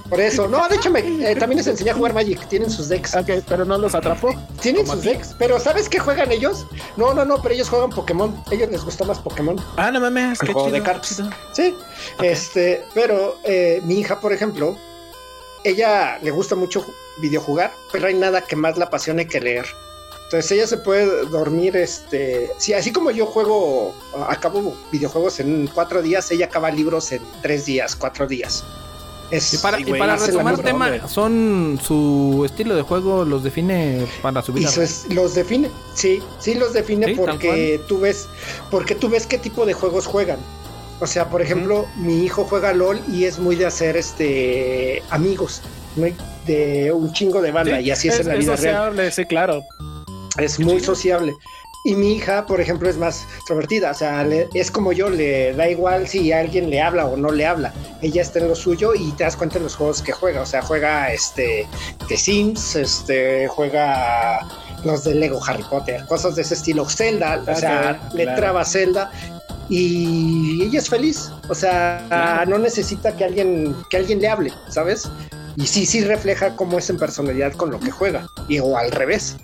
Por eso. No, de hecho, me, eh, también les enseñé a jugar Magic. Tienen sus decks. Ok, pero no los atrapó. Tienen sus decks. Pero ¿sabes qué juegan ellos? No, no, no, pero ellos juegan Pokémon. A ellos les gustó más Pokémon. Ah, no mames, qué juego chido, de cartas. Sí. Este, pero eh, mi hija, por ejemplo, ella le gusta mucho ju- videojugar, pero hay nada que más la apasione que leer. Entonces ella se puede dormir, este, sí, así como yo juego, acabo videojuegos en cuatro días, ella acaba libros en tres días, cuatro días. Es, Y para, Sí, y para retomar misma tema, son su estilo de juego los define para su y es- los define, sí, sí los define Sí, porque tú ves, porque tú ves qué tipo de juegos juegan. O sea, por ejemplo, mi hijo juega LOL y es muy de hacer este amigos, muy de un chingo de banda, Sí, y así es, en la vida real. sociable, sí, claro. Es muy sociable. Y mi hija, por ejemplo, es más extrovertida, o sea, le- es como yo, le da igual si alguien le habla o no le habla. Ella está en lo suyo y te das cuenta en los juegos que juega, o sea, juega este The Sims, este juega los de Lego Harry Potter, cosas de ese estilo, Zelda, o sea, le traba Zelda y ella es feliz, o sea, Claro. no necesita que alguien que alguien le hable, ¿sabes? Y sí, sí refleja cómo es en personalidad con lo que juega, y o al revés.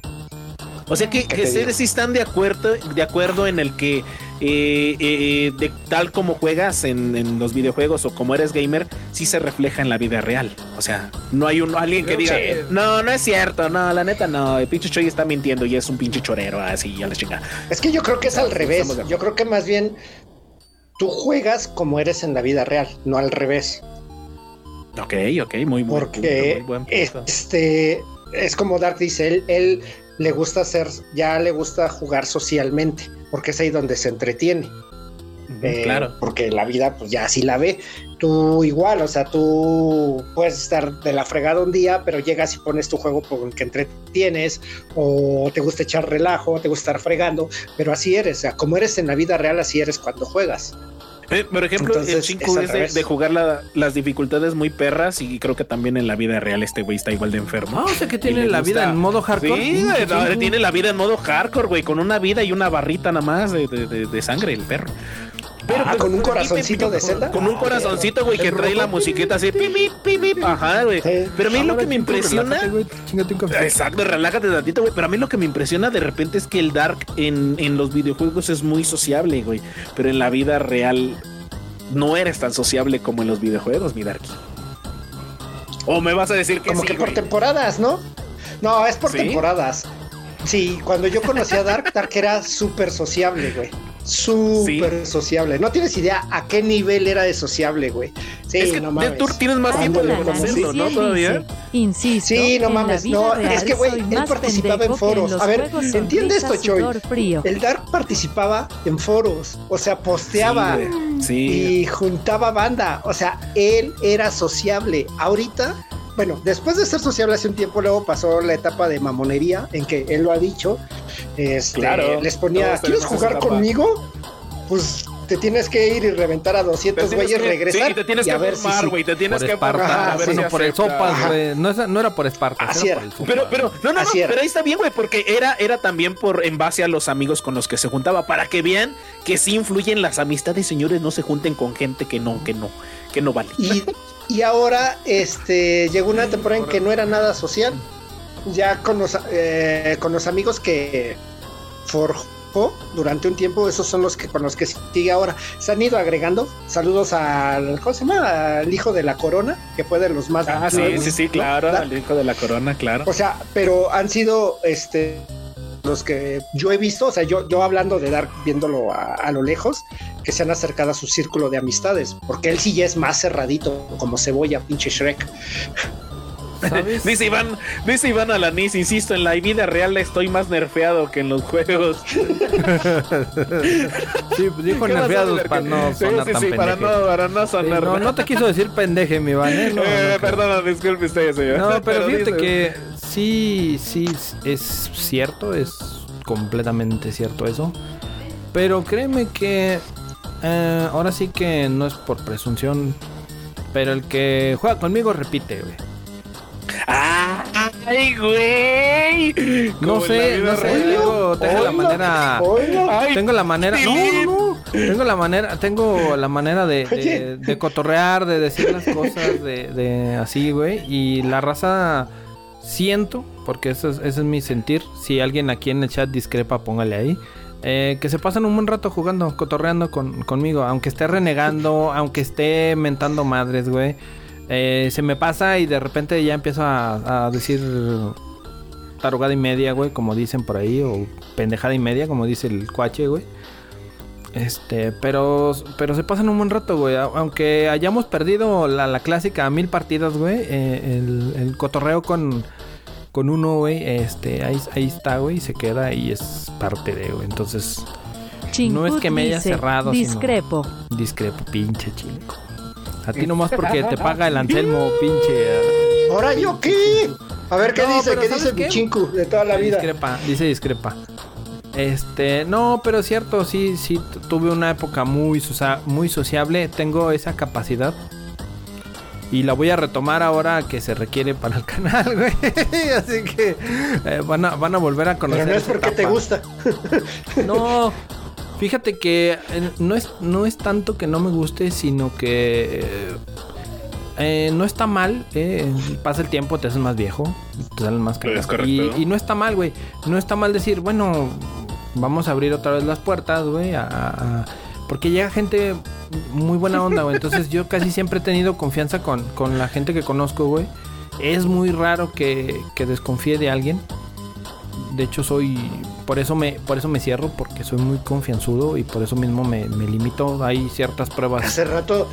O sea que, ¿Qué que te ustedes sí están de acuerdo, de acuerdo en el que eh, eh, de tal como juegas en, en los videojuegos o como eres gamer, sí se refleja en la vida real. O sea, no hay un alguien que diga, no, no es cierto, no, la neta no, el pinche Choy está mintiendo y es un pinche chorero, así ya la chingada. Es que yo creo que es al revés. Yo creo que más bien tú juegas como eres en la vida real, no al revés. Ok, ok, muy buen Porque punto, muy buen punto. este es como Dark dice, él, él le gusta hacer, ya le gusta jugar socialmente, porque es ahí donde se entretiene. Eh, claro. Porque la vida, pues ya así la ve. Tú igual, o sea, tú puedes estar de la fregada un día, pero llegas y pones tu juego por el que entretienes, o te gusta echar relajo, te gusta estar fregando, pero así eres, o sea, como eres en la vida real, así eres cuando juegas. Eh, por ejemplo, el 5 es de, de jugar la- las dificultades muy perras y creo que también en la vida real este güey está igual de enfermo. Ah, o sea que tiene la gusta- vida en modo hardcore. Sí, no, tiene la vida en modo hardcore, güey, con una vida y una barrita nada más de, de- de- de sangre, el perro. Ah, con un pero- corazoncito de Zelda. Con un corazoncito, güey, que trae la musiquita así, pip, pip, ajá, güey. Pero a mí lo que me impresiona... Exacto, relájate tantito, güey. Pero a mí lo que me impresiona de repente es que el Dark en, en los videojuegos es muy sociable, güey. Pero en la vida real no eres tan sociable como en los videojuegos, mi Darky. O me vas a decir que Como sí, que por temporadas, ¿no? No, es por ¿Sí? temporadas. Sí, cuando yo conocí a Dark, Dark era súper sociable, güey. Súper sociable. No tienes idea a qué nivel era de sociable, güey. Sí, es que no de- mames. tú tienes más tiempo de conocerlo, ¿no? Todavía. Insisto, Sí, no mames, no, real es que, güey, él participaba en foros. A ver, ¿entiende esto, Choy? frío. El Dark participaba en foros, o sea, posteaba Sí. Sí. y juntaba banda. O sea, él era sociable. Ahorita, bueno, después de ser sociable hace un tiempo, luego pasó la etapa de mamonería, en que él lo ha dicho. Este, Claro, les ponía, ¿quieres jugar etapa". conmigo? Pues te tienes que ir y reventar a 200 Te tienes güeyes, regresar. Sí, te tienes y que a ver si formar, sí. güey. Te tienes Por que Esparta. formar, Ajá, a ver sí. si bueno, por el acepta. sopas, Ajá. güey. No, no era por Esparta. Así era era. por el Pero, sopas. pero, no, no, no, Así era. pero ahí está bien, güey, porque era, era también por en base a los amigos con los que se juntaba, para que vean que sí influyen las amistades, señores, no se junten con gente que no, que no, que no vale. Y, y ahora este llegó una temporada en que no era nada social. Ya con los, eh, con los amigos que forjó durante un tiempo, esos son los que con los que sigue ahora. Se han ido agregando. Saludos al, ¿cómo se llama? Al hijo de la corona, que fue de los más. Ah, sí, sí, sí, claro, el hijo de la corona, claro. O sea, pero han sido este los que yo he visto, o sea, yo, yo hablando de Dark, viéndolo a, a lo lejos, que se han acercado a su círculo de amistades, porque él sí ya es más cerradito, como cebolla, pinche Shrek. ¿Sabes? Dice Iván, dice Iván Alanis, insisto, en la vida real estoy más nerfeado que en los juegos. Sí, pues dijo para no Sí, sonar sí, tan sí, para no, para no sonar. no, no te quiso decir pendeje, mi Iván, ¿eh? No, Eh, no, creo. perdona, disculpe usted, señor. No, pero fíjate dice- que sí, sí, es cierto, es completamente cierto eso. Pero créeme que eh, ahora sí que no es por presunción, pero el que juega conmigo repite, güey. ¡Ay, güey! No sé, no sé, tengo, tengo la manera... Ay, Tengo la manera. No. Tengo la manera, tengo la manera de, de, Oye. de cotorrear, de decir las cosas, de, de así, güey. Y la raza siento, porque eso es, ese es mi sentir. Si alguien aquí en el chat discrepa, póngale ahí. Eh, que se pasan un buen rato jugando, cotorreando con, conmigo. Aunque esté renegando, aunque esté mentando madres, güey. Eh, se me pasa y de repente ya empiezo a, a decir tarugada y media, güey, como dicen por ahí, o pendejada y media, como dice el cuache, güey. Este, pero, pero se pasan un buen rato, güey. Aunque hayamos perdido la, la clásica mil partidas, güey. eh, el, el cotorreo con, con uno, güey. Este, ahí, ahí está, güey. Y se queda y es parte de, güey. Entonces, No es que me haya dice, cerrado, sino- Discrepo. discrepo, pinche chico. A ti nomás porque te paga el Anselmo, pinche. ¿Ahora yo qué? A ver qué No, dice, qué ¿sabes dice qué? chinku de toda la vida. Discrepa, dice discrepa. Este, no, pero es cierto, sí, sí, tu- tuve una época muy, muy sociable. Tengo esa capacidad. Y la voy a retomar ahora que se requiere para el canal, güey. Así que eh, van, a, van a volver a conocer. Pero no es porque te gusta. No, fíjate que eh, no es, no es tanto que no me guste, sino que eh, eh, no está mal. eh, pasa el tiempo, te haces más viejo, te salen más correcto. Y, y no está mal, güey. No está mal decir, bueno, vamos a abrir otra vez las puertas, güey. a- a- a- porque llega gente muy buena onda, güey. Entonces yo casi siempre he tenido confianza con, con la gente que conozco, güey. Es muy raro que, que desconfíe de alguien. De hecho soy por eso me por eso me cierro porque soy muy confianzudo y por eso mismo me, me limito hay ciertas pruebas Hace rato,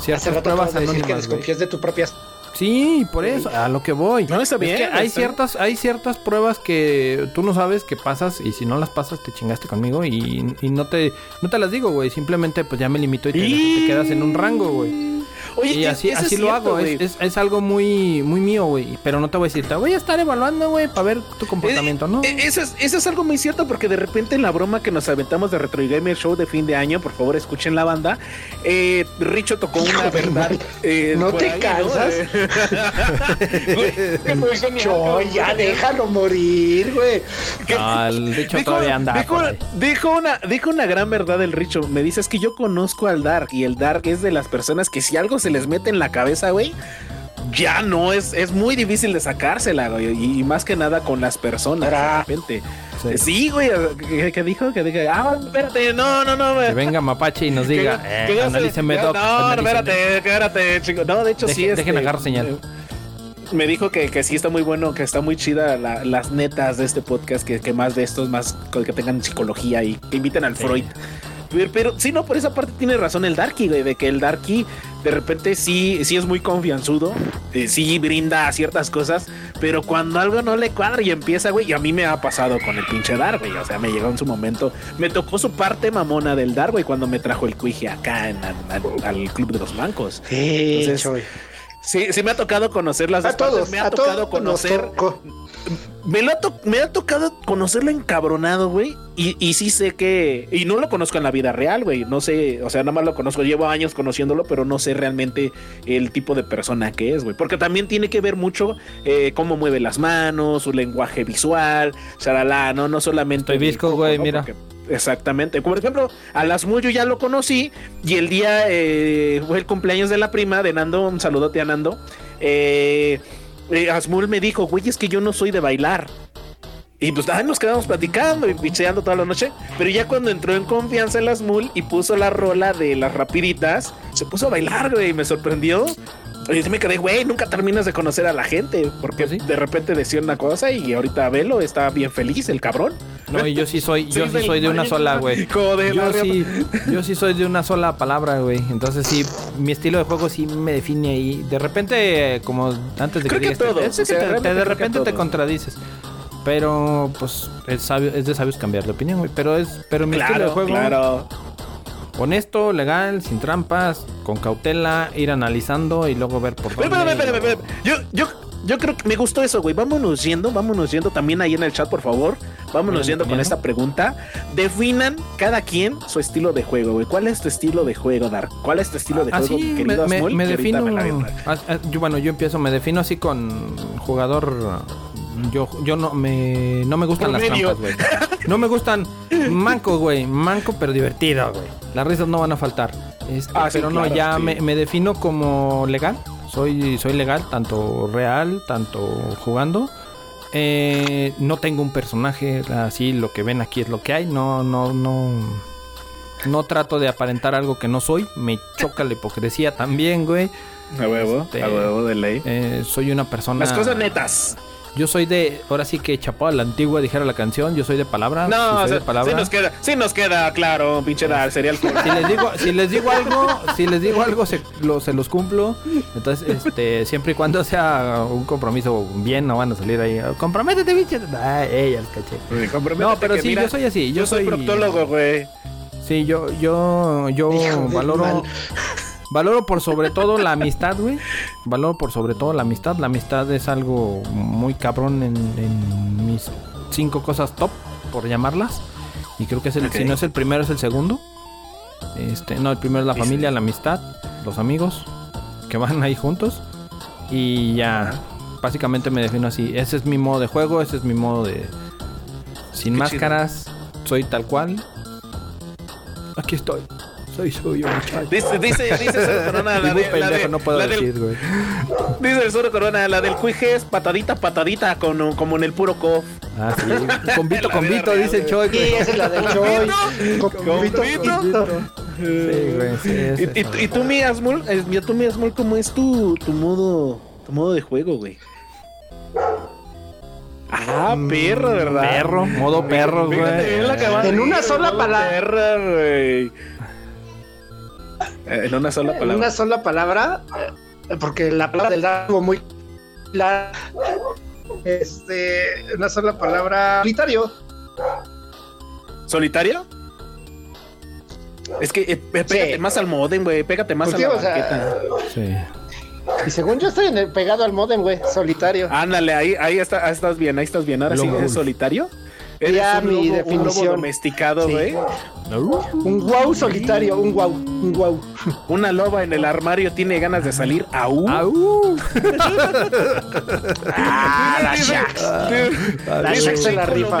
ciertas hace rato pruebas de decir que desconfías de tu propia. Sí por eso a lo que voy. No, está Es bien, que hay está bien. ciertas hay ciertas pruebas que tú no sabes que pasas y si no las pasas te chingaste conmigo y, y no te no te las digo güey. Simplemente pues ya me limito y te, Y- te quedas en un rango güey Oye, y así, eso es así lo cierto, hago, güey. es, es, es algo muy, muy mío, güey. Pero no te voy a decir, te voy a estar evaluando, güey, para ver tu comportamiento, ¿no? Eh, Eso es, eso es algo muy cierto porque de repente en la broma que nos aventamos de Retro Gamer Show de fin de año, por favor escuchen la banda, eh, Richo tocó una verdad. eh, ¿No por te ahí, cansas? Eh, genial, Yo, ya déjalo morir, güey. Ah, el dicho Dijo, todavía anda. dijo- una, dijo una gran verdad el Richo. Me dice es que yo conozco al Dark y el Dark es de las personas que si algo se les mete en la cabeza, güey, ya no es, es muy difícil de sacársela, güey. Y, y más que nada con las personas, de Ahora. repente. Sí. Sí, güey, ¿qué, qué dijo? Que diga, ah, espérate, no, no, no, Que güey. venga Mapache y nos diga, Que- eh, que doc. No, espérate, espérate, chico. No, de hecho sí. Deje- dejen este, agarrar señal. eh, Me dijo que, que sí está muy bueno, que está muy chida la- las netas de este podcast, que, que más de estos, más que tengan psicología y que inviten al Freud. Pero, pero sí, no, por esa parte tiene razón el Darky, güey, de que el Darky de repente sí, sí es muy confianzudo, eh, sí brinda ciertas cosas, pero cuando algo no le cuadra y empieza, güey, y a mí me ha pasado con el pinche Dark, güey, o sea, me llegó en su momento, me tocó su parte mamona del Dark, güey, cuando me trajo el cuije acá en, al, Club de los Bancos. Sí, Entonces. Sí, sí me ha tocado conocer las dos A partes, todos, me ha tocado conocer. Me, lo ha to- me ha tocado conocerlo encabronado, güey. Y, y sí sé que. Y no lo conozco en la vida real, güey. No sé, o sea, nada más lo conozco. Llevo años conociéndolo, pero no sé realmente el tipo de persona que es, güey. Porque también tiene que ver mucho eh, cómo mueve las manos, su lenguaje visual, shalala, ¿no? No solamente. Visco, güey, ¿no? mira. Porque- Exactamente. Como por ejemplo, a las yo ya lo conocí. Y el día eh, fue el cumpleaños de la prima de Nando. Un saludote a Nando. Eh, eh, Asmul me dijo, güey, es que yo no soy de bailar. Y pues ay, nos quedamos platicando y picheando toda la noche. Pero ya cuando entró en confianza el Asmul y puso la rola de las rapiditas, se puso a bailar, güey, y me sorprendió. Y me quedé, güey, nunca terminas de conocer a la gente. Porque sí. de repente decía una cosa y ahorita velo, está bien feliz el cabrón. No, y yo sí soy, yo sí soy de una sola, güey. Yo sí, yo sí soy de una sola palabra, güey. Entonces sí, mi estilo de juego sí me define ahí. De repente, como antes de Creo que que digas, todos, es o que sea, te- te- realmente de repente te contradices. Pero, pues, es, sabio, es de sabios cambiar de opinión, güey. Pero es, pero mi estilo de juego, claro. honesto, legal, sin trampas, con cautela, ir analizando y luego ver por dónde. espera, espera, espera, Yo, yo, yo creo que me gustó eso, güey. Vámonos yendo, vámonos yendo también ahí en el chat, por favor. Vámonos Bien, yendo con esta pregunta. Definan cada quien su estilo de juego, güey. ¿Cuál es tu estilo de juego, Dark? ¿Cuál es tu estilo de juego, Así me, querido me- Asmol? me Que ahorita defino. me ah, ah, yo, bueno, yo empiezo, me defino así con jugador. Yo, yo no me no me gustan las trampas, güey. No me gustan manco, güey. Manco pero divertido, güey. Las risas no van a faltar. Este, Ah, sí, pero no, ya sí. me, me defino como legal. Soy, soy legal, tanto real, tanto jugando. Eh, no tengo un personaje así, lo que ven aquí es lo que hay. No, no, no. No trato de aparentar algo que no soy. Me choca la hipocresía también, güey. A huevo, Este, a huevo de ley. Eh, soy una persona. Las cosas netas. Yo soy de. Ahora sí que chapó a la antigua, dijera la canción. Yo soy de palabra. No, si soy o sea, de palabra. sí nos queda, sí nos queda claro, pinche Dark, sería el Si les digo, si les digo algo, si les digo algo, se, lo- se los cumplo. Entonces, este, siempre y cuando sea un compromiso bien, no van a salir ahí. Comprométete, bicho. Ay, ella el caché. No, pero sí, yo soy así. Yo, Yo soy soy proctólogo, güey. Sí, yo, yo, yo Hijo de valoro. Valoro por sobre todo la amistad, güey. Valoro por sobre todo la amistad. La amistad es algo muy cabrón en, en mis cinco cosas top. por llamarlas. Y creo que es el, si no es el primero, es el segundo. Este, no, el primero es la familia, la amistad, los amigos que van ahí juntos. Y ya, básicamente me defino así. Ese es mi modo de juego, ese es mi modo de... Sin Qué máscaras, soy tal cual. Aquí estoy. Soy suyo, muchacho. Dice, dice, dice Zoro Corona, la, de, la, pendejo de- no puedo la del decir, güey. Dice el Zoro Corona, la del cuije es patadita, patadita, con, como en el puro cof. Ah, sí. Convito, convito, real, dice el Choy, Sí, esa es la del Choy. Convito, Convito. Sí, güey, sí, es Y, eso, y- güey. y tú, mi Asmol, eh, ya tú, mi Asmol, ¿cómo es tu, tu modo, tu modo de juego, güey? Ah, perro, ¿verdad? Perro, modo perro, güey. En una sola palabra. perro, güey. En una sola En palabra. una sola palabra, eh, porque la palabra del dato muy la este una sola palabra solitario. ¿Solitario? Es que eh, pégate Sí. más al modem, güey. Pégate más Pues a sí, la o sea. Sí. Y según yo estoy en el, pegado al modem, güey, solitario. Ándale, ahí, ahí está, ahí estás bien, ahí estás bien. Ahora sí. ¿eres solitario? Eres Ya, un, mi lobo, un lobo definición. domesticado, Sí. Un wow solitario, un wow, un wow. Una loba en el armario tiene ganas de salir. ¡Au! ¡Au! Ah, la Shax. La Shax se la rifa.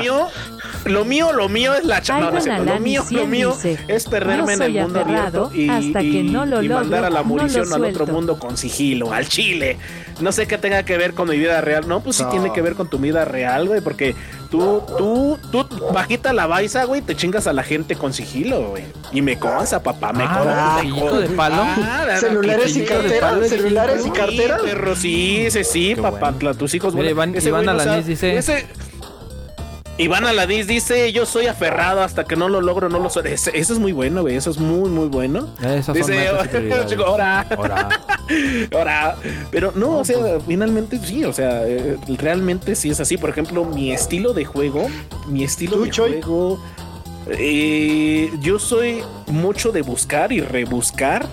Lo mío, lo mío, es la chava. No, no. Lo mío, lo mío dice, es perderme "No en el mundo abierto y, hasta que no lo y mandar logro, a la no lo munición al otro suelto". mundo con sigilo, al chile. No sé qué tenga que ver con mi vida real. No, pues sí tiene que ver con tu vida real, güey, porque tú, tú, tú, bajita la baisa, güey, te chingas a la gente con sigilo, güey. Y me consta, papá, me Ah, consta. de palo. Ah, la- Celulares y cuchillito de cartera, palo, celulares y Sí, cartera. perro, sí, sí, sí, papá, tus hijos. Iván- Iván güey no Alanis dice- ese- Iván Aladís dice, yo soy aferrado hasta que no lo logro, no lo soy. Ese- eso es muy bueno, güey, eso es muy, muy bueno. Esas Dice, ahora, Ahora. ahora. Pero no, o sea, finalmente sí, o sea, eh, realmente sí es así. Por ejemplo, mi estilo de juego, mi estilo ¿Tú, de Choy? juego, eh, yo soy mucho de buscar y rebuscar.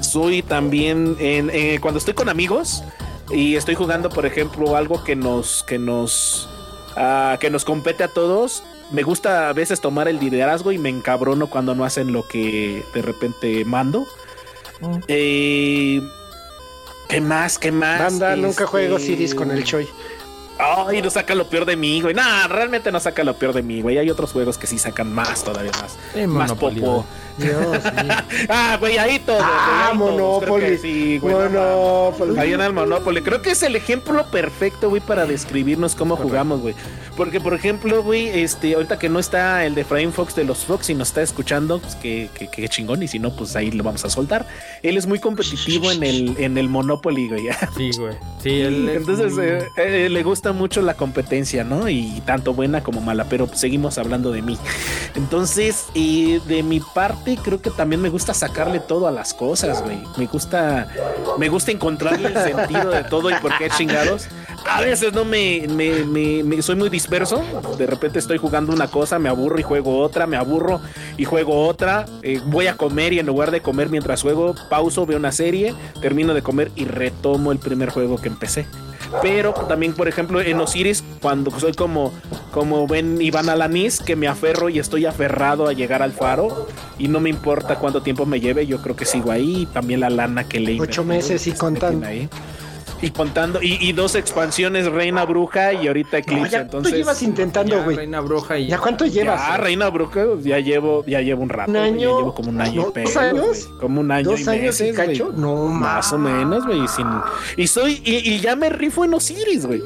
Soy también en, eh, cuando estoy con amigos y estoy jugando, por ejemplo, algo que nos que nos ah, que nos compete a todos. Me gusta a veces tomar el liderazgo y me encabrono cuando no hacen lo que de repente mando. Mm. Eh, ¿Qué más? ¿Qué más? Banda, nunca Este, juego Ciris con el Choy. Ay, no saca lo peor de mí, güey. Nah, realmente no saca lo peor de mí, güey. Hay otros juegos que sí sacan más, todavía más. Eh, más popo. Dios mío. Ah, güey, ahí todo. güey, Ah, ahí todos. Creo Monopoly. que Sí, güey. no. Ahí en el Monopoly. Creo que es el ejemplo perfecto, güey, para describirnos cómo jugamos, güey. Porque, por ejemplo, güey, este, ahorita que no está el de Frame Fox de los Fox y nos está escuchando, pues que, que, que chingón. Y si no, pues ahí lo vamos a soltar. Él es muy competitivo en el, en el Monopoly, güey. Sí, güey. Sí, él Entonces muy- eh, eh, le gusta mucho la competencia, ¿no? Y tanto buena como mala, pero seguimos hablando de mí. Entonces, y de mi parte, creo que también me gusta sacarle todo a las cosas, güey. Me gusta, me gusta encontrarle el sentido de todo y por qué chingados. A veces no me, me, me- me- soy muy disperso. De repente estoy jugando una cosa, me aburro y juego otra, me aburro y juego otra. Eh, voy a comer y en lugar de comer mientras juego, pauso, veo una serie, termino de comer y retomo el primer juego que empecé. Pero también, por ejemplo, en Osiris, cuando soy como, como ven Iván Alanis, que me aferro y estoy aferrado a llegar al faro y no me importa cuánto tiempo me lleve, yo creo que sigo ahí. Y también la lana que le Ocho meses y pues, contando. ahí. Y contando, y, y dos expansiones, Reina Bruja y ahorita No, Eclipse. ya entonces, tú llevas intentando, Ya, güey. Reina Bruja y ¿Ya cuánto llevas? ya, Reina Bruja, ya llevo, ya llevo un rato. ¿Un año? Ya llevo como un año ¿No? y ¿Dos años? güey, Como un año ¿Dos y años y meses, güey. cacho? No, Más o menos, güey. sin- Y soy, y, y ya me rifo en Osiris, güey.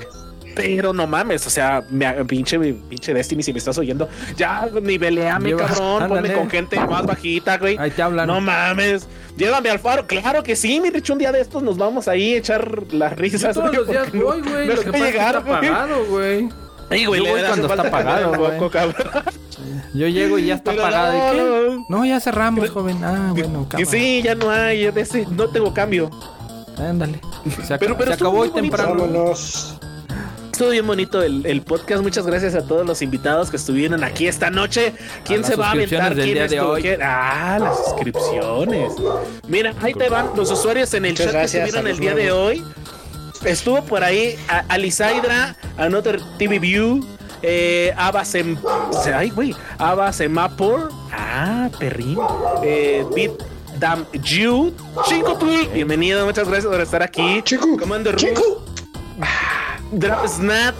Pero no mames, o sea, me, pinche, pinche Destiny, si me estás oyendo, ya niveleame, Lleva- cabrón, ponme ándale. con gente más bajita, güey. Ahí te hablan. No mames, llévame al faro, claro que sí, mi Rich, un día de estos nos vamos ahí a echar las Yo risas. todos güey, los días voy, güey. Lo deja que pasa es que llegar, está güey. pagado, güey. Ay, güey, Yo voy cuando está pagado, cabrón. Yo llego y ya está Pero pagado. ¿Y no, qué? no. No, ya cerramos, joven. Ah, bueno, cámara. sí, ya no hay, ese- no tengo cambio. Ándale. Se, ac- Pero- pero se acabó hoy temprano. Vámonos. Estuvo bien bonito el, el podcast. Muchas gracias a todos los invitados que estuvieron aquí esta noche. ¿Quién A se va a aventar? ¿Quién día de. Ah, las suscripciones. Mira, ahí te van los usuarios en el Muchas chat que estuvieron el día de hoy. Estuvo por ahí a- Alisaidra, Another TV View, eh, Abasem, ay, güey, Abasemapor, ah, perrín, eh, Beat Dam Ju, Chico bienvenido, muchas gracias por estar aquí. Chico, Commander chico. Drap Snap,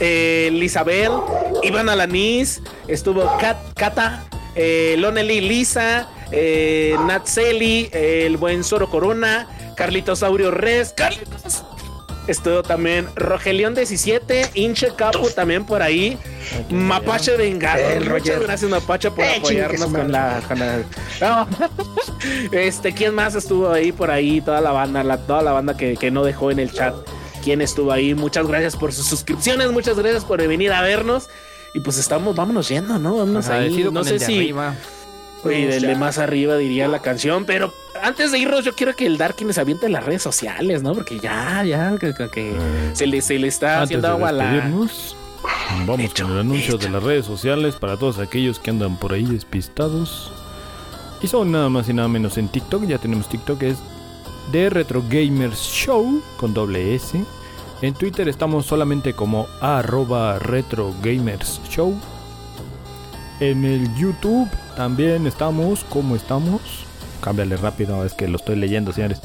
eh, Lisabel, Iván Alanis, estuvo Kat, Kata, eh, Lonely Lisa, eh, Natseli, eh, el buen Zoro Corona, Carlitos Saurio Res, Carlitos. Estuvo también Rogelión 17, Inche Capo también por ahí, Mapache Vengador. El Muchas gracias Mapache por Eh, apoyarnos con la, con la- No. Este, ¿quién más estuvo ahí por ahí? Toda la banda, la- toda la banda que, que no dejó en el chat. ¿Quién estuvo ahí? Muchas gracias por sus suscripciones, muchas gracias por venir a vernos. Y pues estamos, vámonos yendo, ¿no? Vámonos ahí. Agradecido No sé si. arriba. Oye, del de más arriba diría la canción, pero antes de irnos, yo quiero que el Darkin se aviente en las redes sociales, ¿no? Porque ya, ya, que, que- que se, le, se le está Antes haciendo agua a la. vamos con el anuncio de las redes sociales para todos aquellos que andan por ahí despistados. Y son nada más y nada menos en TikTok. Ya tenemos TikTok, es de Retro Gamers Show con doble S. En Twitter estamos solamente como arroba Retro Gamers Show. En el YouTube también estamos como estamos. Cámbiale rápido, es que lo estoy leyendo, señores.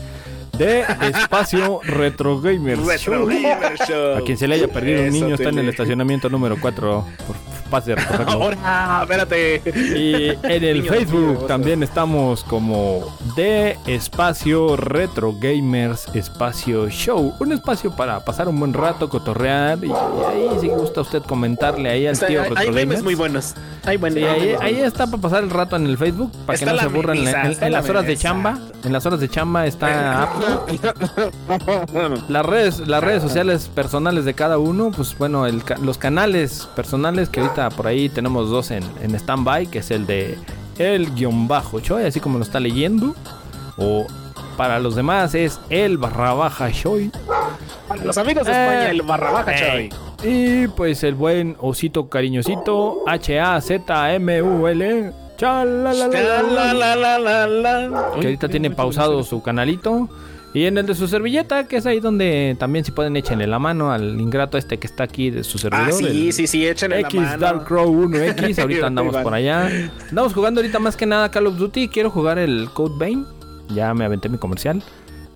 De espacio Retro Gamers Retro Show. Gamer Show. A quien se le haya perdido un niño está en el estacionamiento número 4. Por recogerlo. Ahora, espérate. Y en el Niño Facebook también estamos como de espacio Retro Gamers Espacio Show. Un espacio para pasar un buen rato, cotorrear. Y, y ahí si gusta usted comentarle ahí al Está- tío hay, Retro hay memes muy buenos. Hay buenos. Sí, ahí, está para pasar el rato en el Facebook, para que no se aburran en, las horas de chamba. En las horas de chamba está apto. Las redes, las redes sociales personales de cada uno, pues bueno, el los canales personales que ahorita por ahí tenemos dos en, en stand-by, que es el de el guion bajo Choy, así como lo está leyendo. O para los demás es el barra baja Choy. Para los amigos de España, Eh, el barra baja, eh. Choy. Y pues el buen osito cariñosito H-A-Z-M-U-L. Que ahorita tiene pausado su canalito. Y en el de su servilleta, que es ahí donde también si pueden échenle la mano al ingrato este que está aquí de su servidor. Ah, sí, el sí, sí, échenle la X mano. Dark Crow 1X, ahorita andamos por allá. Andamos jugando ahorita más que nada Call of Duty. Quiero jugar el Code Vein. Ya me aventé mi comercial.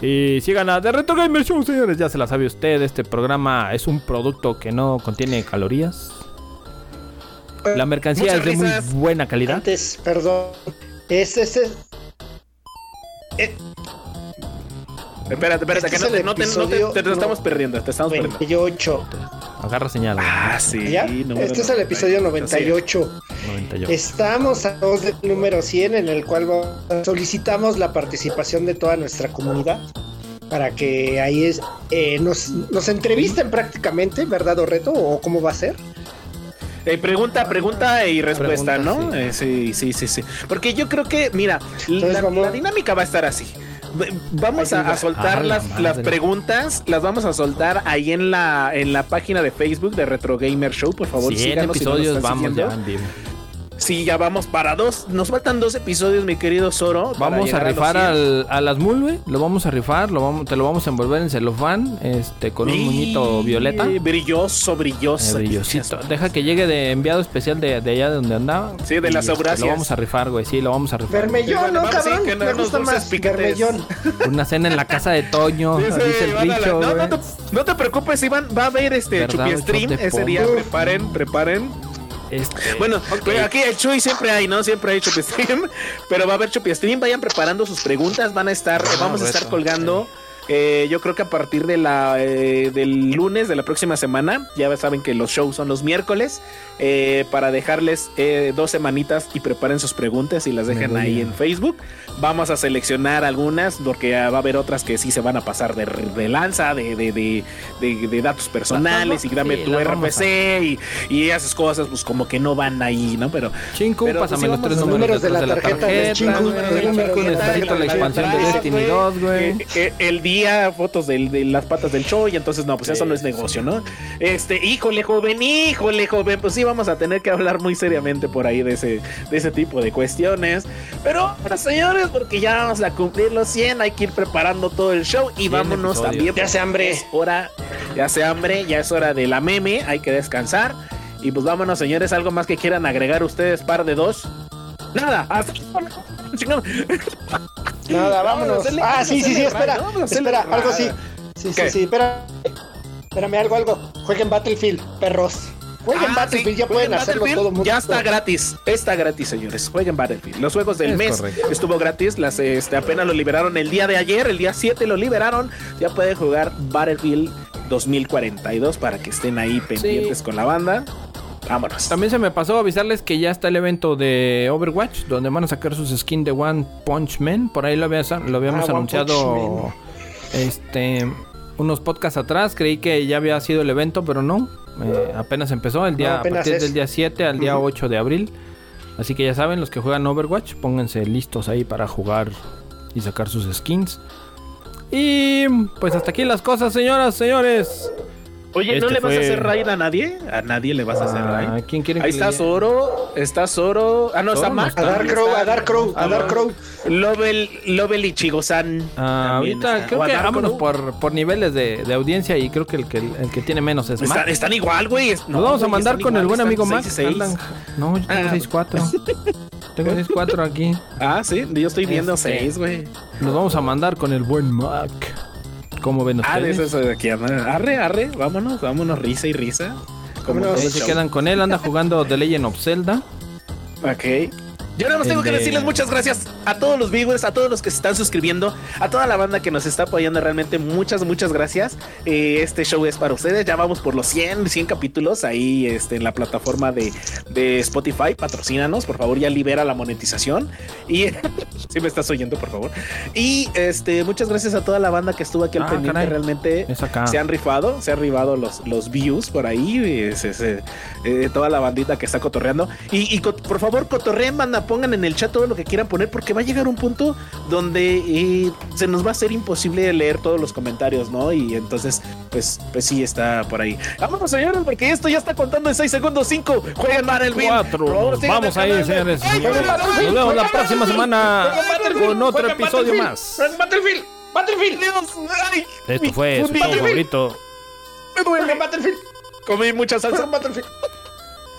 Y sigan a The Retro Gamer Show, señores. Ya se la sabe usted. Este programa es un producto que no contiene calorías. La mercancía Muchas es de muy buena calidad. Antes, perdón. Este, este. eh, Espérate, espérate, Este que es no el te, no te, no te- episodio te- te estamos perdiendo, te estamos perdiendo. 98. Agarra señal. Ah, sí. Este es el episodio 98. 98. 98. Estamos a dos del número 100 en el cual solicitamos la participación de toda nuestra comunidad para que ahí es, eh, nos, nos entrevisten prácticamente, ¿verdad o reto? ¿O cómo va a ser? Eh, pregunta, pregunta y respuesta, Pregunta, ¿no? sí. Eh, Sí. sí, sí, sí, Porque yo creo que, mira, Entonces, la, vamos- la dinámica va a estar así. Vamos a, a soltar Ah, la las, las preguntas, las vamos a soltar ahí en la, en la página de Facebook de Retro Gamer Show, por favor. 100 síganos si no nos episodios, vamos ya. Sí, ya vamos para dos. Nos faltan dos episodios, mi querido Zoro. Vamos a rifar 100. al, a las mulve, lo vamos a rifar, lo vamos, te lo vamos a envolver en celofán, este, con un muñito violeta. Brilloso, Eh, brilloso. brillosito. Deja que llegue de enviado especial de, de allá de donde andaba. Sí, de las Y, este. Lo vamos a rifar, güey. Sí, lo vamos a rifar. Bermellón, ¿no, sí, cabrón? que no- Me gusta más. Bermellón. Una cena en la casa de Toño, Sí, sí, dice el van a la- Richo, no, no, te, no te preocupes, Iván. Va a haber este. Chupi Stream ese día. Preparen, preparen. Este, Bueno, pues aquí el Chuy siempre hay, ¿no? Siempre hay Chupi Stream. Pero va a haber Chupi Stream. Vayan preparando sus preguntas. Van a estar, Ah, vamos a estar colgando. Eh, yo creo que a partir de la eh, del lunes de la próxima semana, ya saben que los shows son los miércoles, eh, para dejarles eh, dos semanitas y preparen sus preguntas y las dejen ahí en Facebook. Vamos a seleccionar algunas porque ah, va a haber otras que sí se van a pasar de, de lanza, de, de, de, de- de datos personales y dame sí, tu RFC y, y esas cosas, pues como que no van ahí, ¿no? Pero Chincu, Pero, pues, pásame sí, los tres números números de la tarjeta de la tarjeta. necesito la expansión de Destiny 2, güey. Eh, el día, fotos del- de las patas del show, y entonces no, pues eso no es negocio, ¿no? Este, híjole, joven, híjole, joven, pues sí vamos a tener que hablar muy seriamente por ahí de ese, de ese tipo de cuestiones. Pero, bueno, señores, porque ya vamos a cumplir los 100, hay que ir preparando todo el show y 100 vámonos episodios. también. Ya hace hambre. Es hora, ya hace hambre, ya es hora de la meme, hay que descansar. Y pues vámonos, señores. ¿Algo más que quieran agregar ustedes, par de dos? Nada. Hasta-. Nada, vámonos. Ah, sí, sí, sí, espera. Espera, algo. Sí, sí, ¿Qué? sí, espera. Espérame, algo, algo. Jueguen Battlefield, perros. Jueguen Ah, Battlefield, sí, ya pueden hacerlo todo mundo. Ya está gratis. Está gratis, señores. Jueguen Battlefield. Los juegos del Es mes correcto. estuvo gratis. Las este, apenas lo liberaron el día de ayer. El día 7 lo liberaron. Ya pueden jugar Battlefield 2042 para que estén ahí pendientes con la banda. Vámonos. También se me pasó avisarles que ya está el evento de Overwatch, donde van a sacar sus skins de One Punch Man. Por ahí lo, había- lo habíamos Ah, anunciado este unos podcasts atrás. Creí que ya había sido el evento, pero no. Eh, apenas empezó el día No, a partir es. del día 7 al día Ujú. 8 de abril. Así que ya saben, los que juegan Overwatch, pónganse listos ahí para jugar y sacar sus skins. Y pues hasta aquí las cosas, señoras, señores. Oye, ¿no Este le vas a hacer raid a nadie? ¿A nadie le vas a hacer Ah, raid? ¿Quién quiere Ahí que le está diga? Zoro, está Zoro. Ah, no, está Zoro Mac. A Dark Crow, a Dark Crow, a Dark Crow. Lobel, Lobel y Chigosan. Ah, ahorita está. creo que vámonos por, por niveles de, de audiencia y creo que el que, el que tiene menos es Mac. Están, están igual, güey. Nos no, vamos a mandar con el buen amigo Mac. No, yo tengo Ah. 6-4. tengo 6-4 aquí. Ah, sí, yo estoy viendo Este, 6, güey. Nos vamos a mandar con el buen Mac. ¿Cómo ven Ah, de ustedes? eso de aquí. Arre, arre, vámonos, vámonos, risa y risa. Como se quedan con él. Anda jugando The Legend of Zelda. Ok. Yo nada más tengo que de- decirles muchas gracias a todos los viewers, a todos los que se están suscribiendo, a toda la banda que nos está apoyando realmente. Muchas, muchas gracias. Eh, este show es para ustedes. Ya vamos por los 100, 100 capítulos ahí este, en la plataforma de, de Spotify. Patrocínanos, por favor, ya libera la monetización. Y si me estás oyendo, por favor. Y este, muchas gracias a toda la banda que estuvo aquí al Ah, pendiente. caray. Realmente se han rifado, se han rifado los, los views por ahí, es- es, eh, toda la bandita que está cotorreando. Y, por favor, cotorreen, banda, pongan en el chat todo lo que quieran poner, porque va a llegar un punto donde eh, se nos va a ser imposible leer todos los comentarios, ¿no? Y entonces, pues, pues sí, está por ahí. Vámonos, señores, porque esto ya está contando en 6 segundos 5. Jueguen Battlefield. 4. Por favor, sigan Vamos el ahí, canal. señores. Ay, Nos vemos la próxima semana con otro episodio Battlefield, más. Battlefield, Battlefield, Dios, ay, Esto fue su favorito. me duele. Battlefield, Comí mucha salsa. jueguen Battlefield.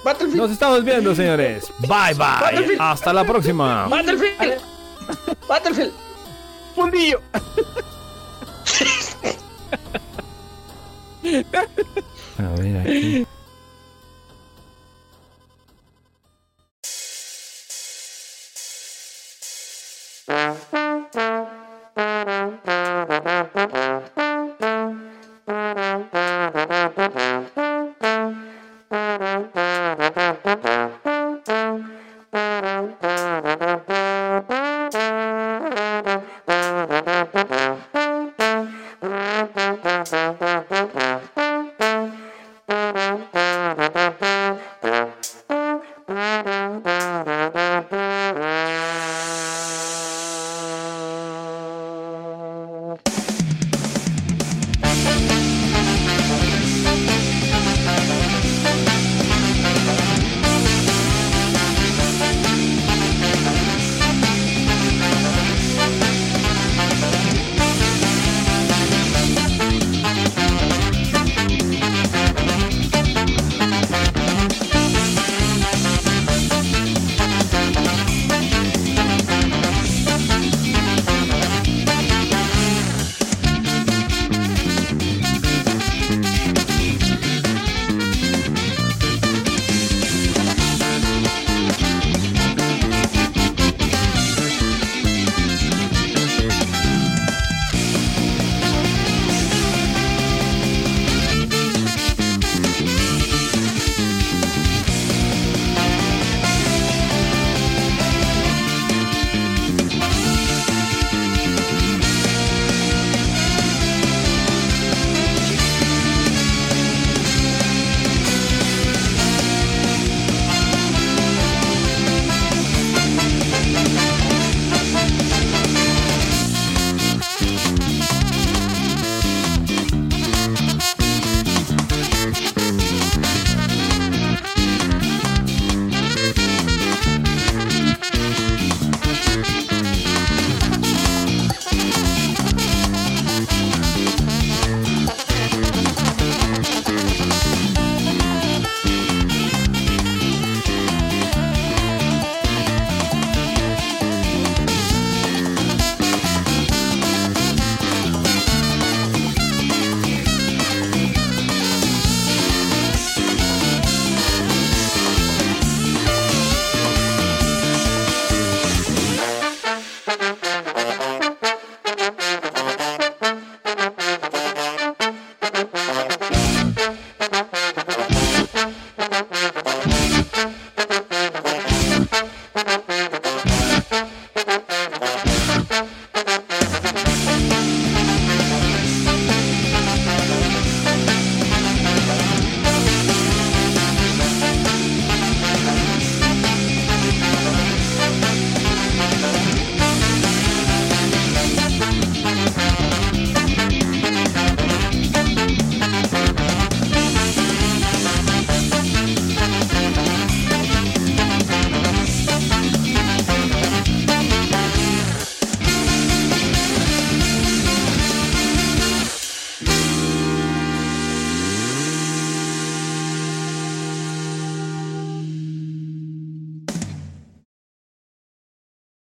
Battlefield. Nos estamos viendo, señores. Bye bye. Hasta la próxima. Battlefield. Battlefield. Fundillo. A ver aquí.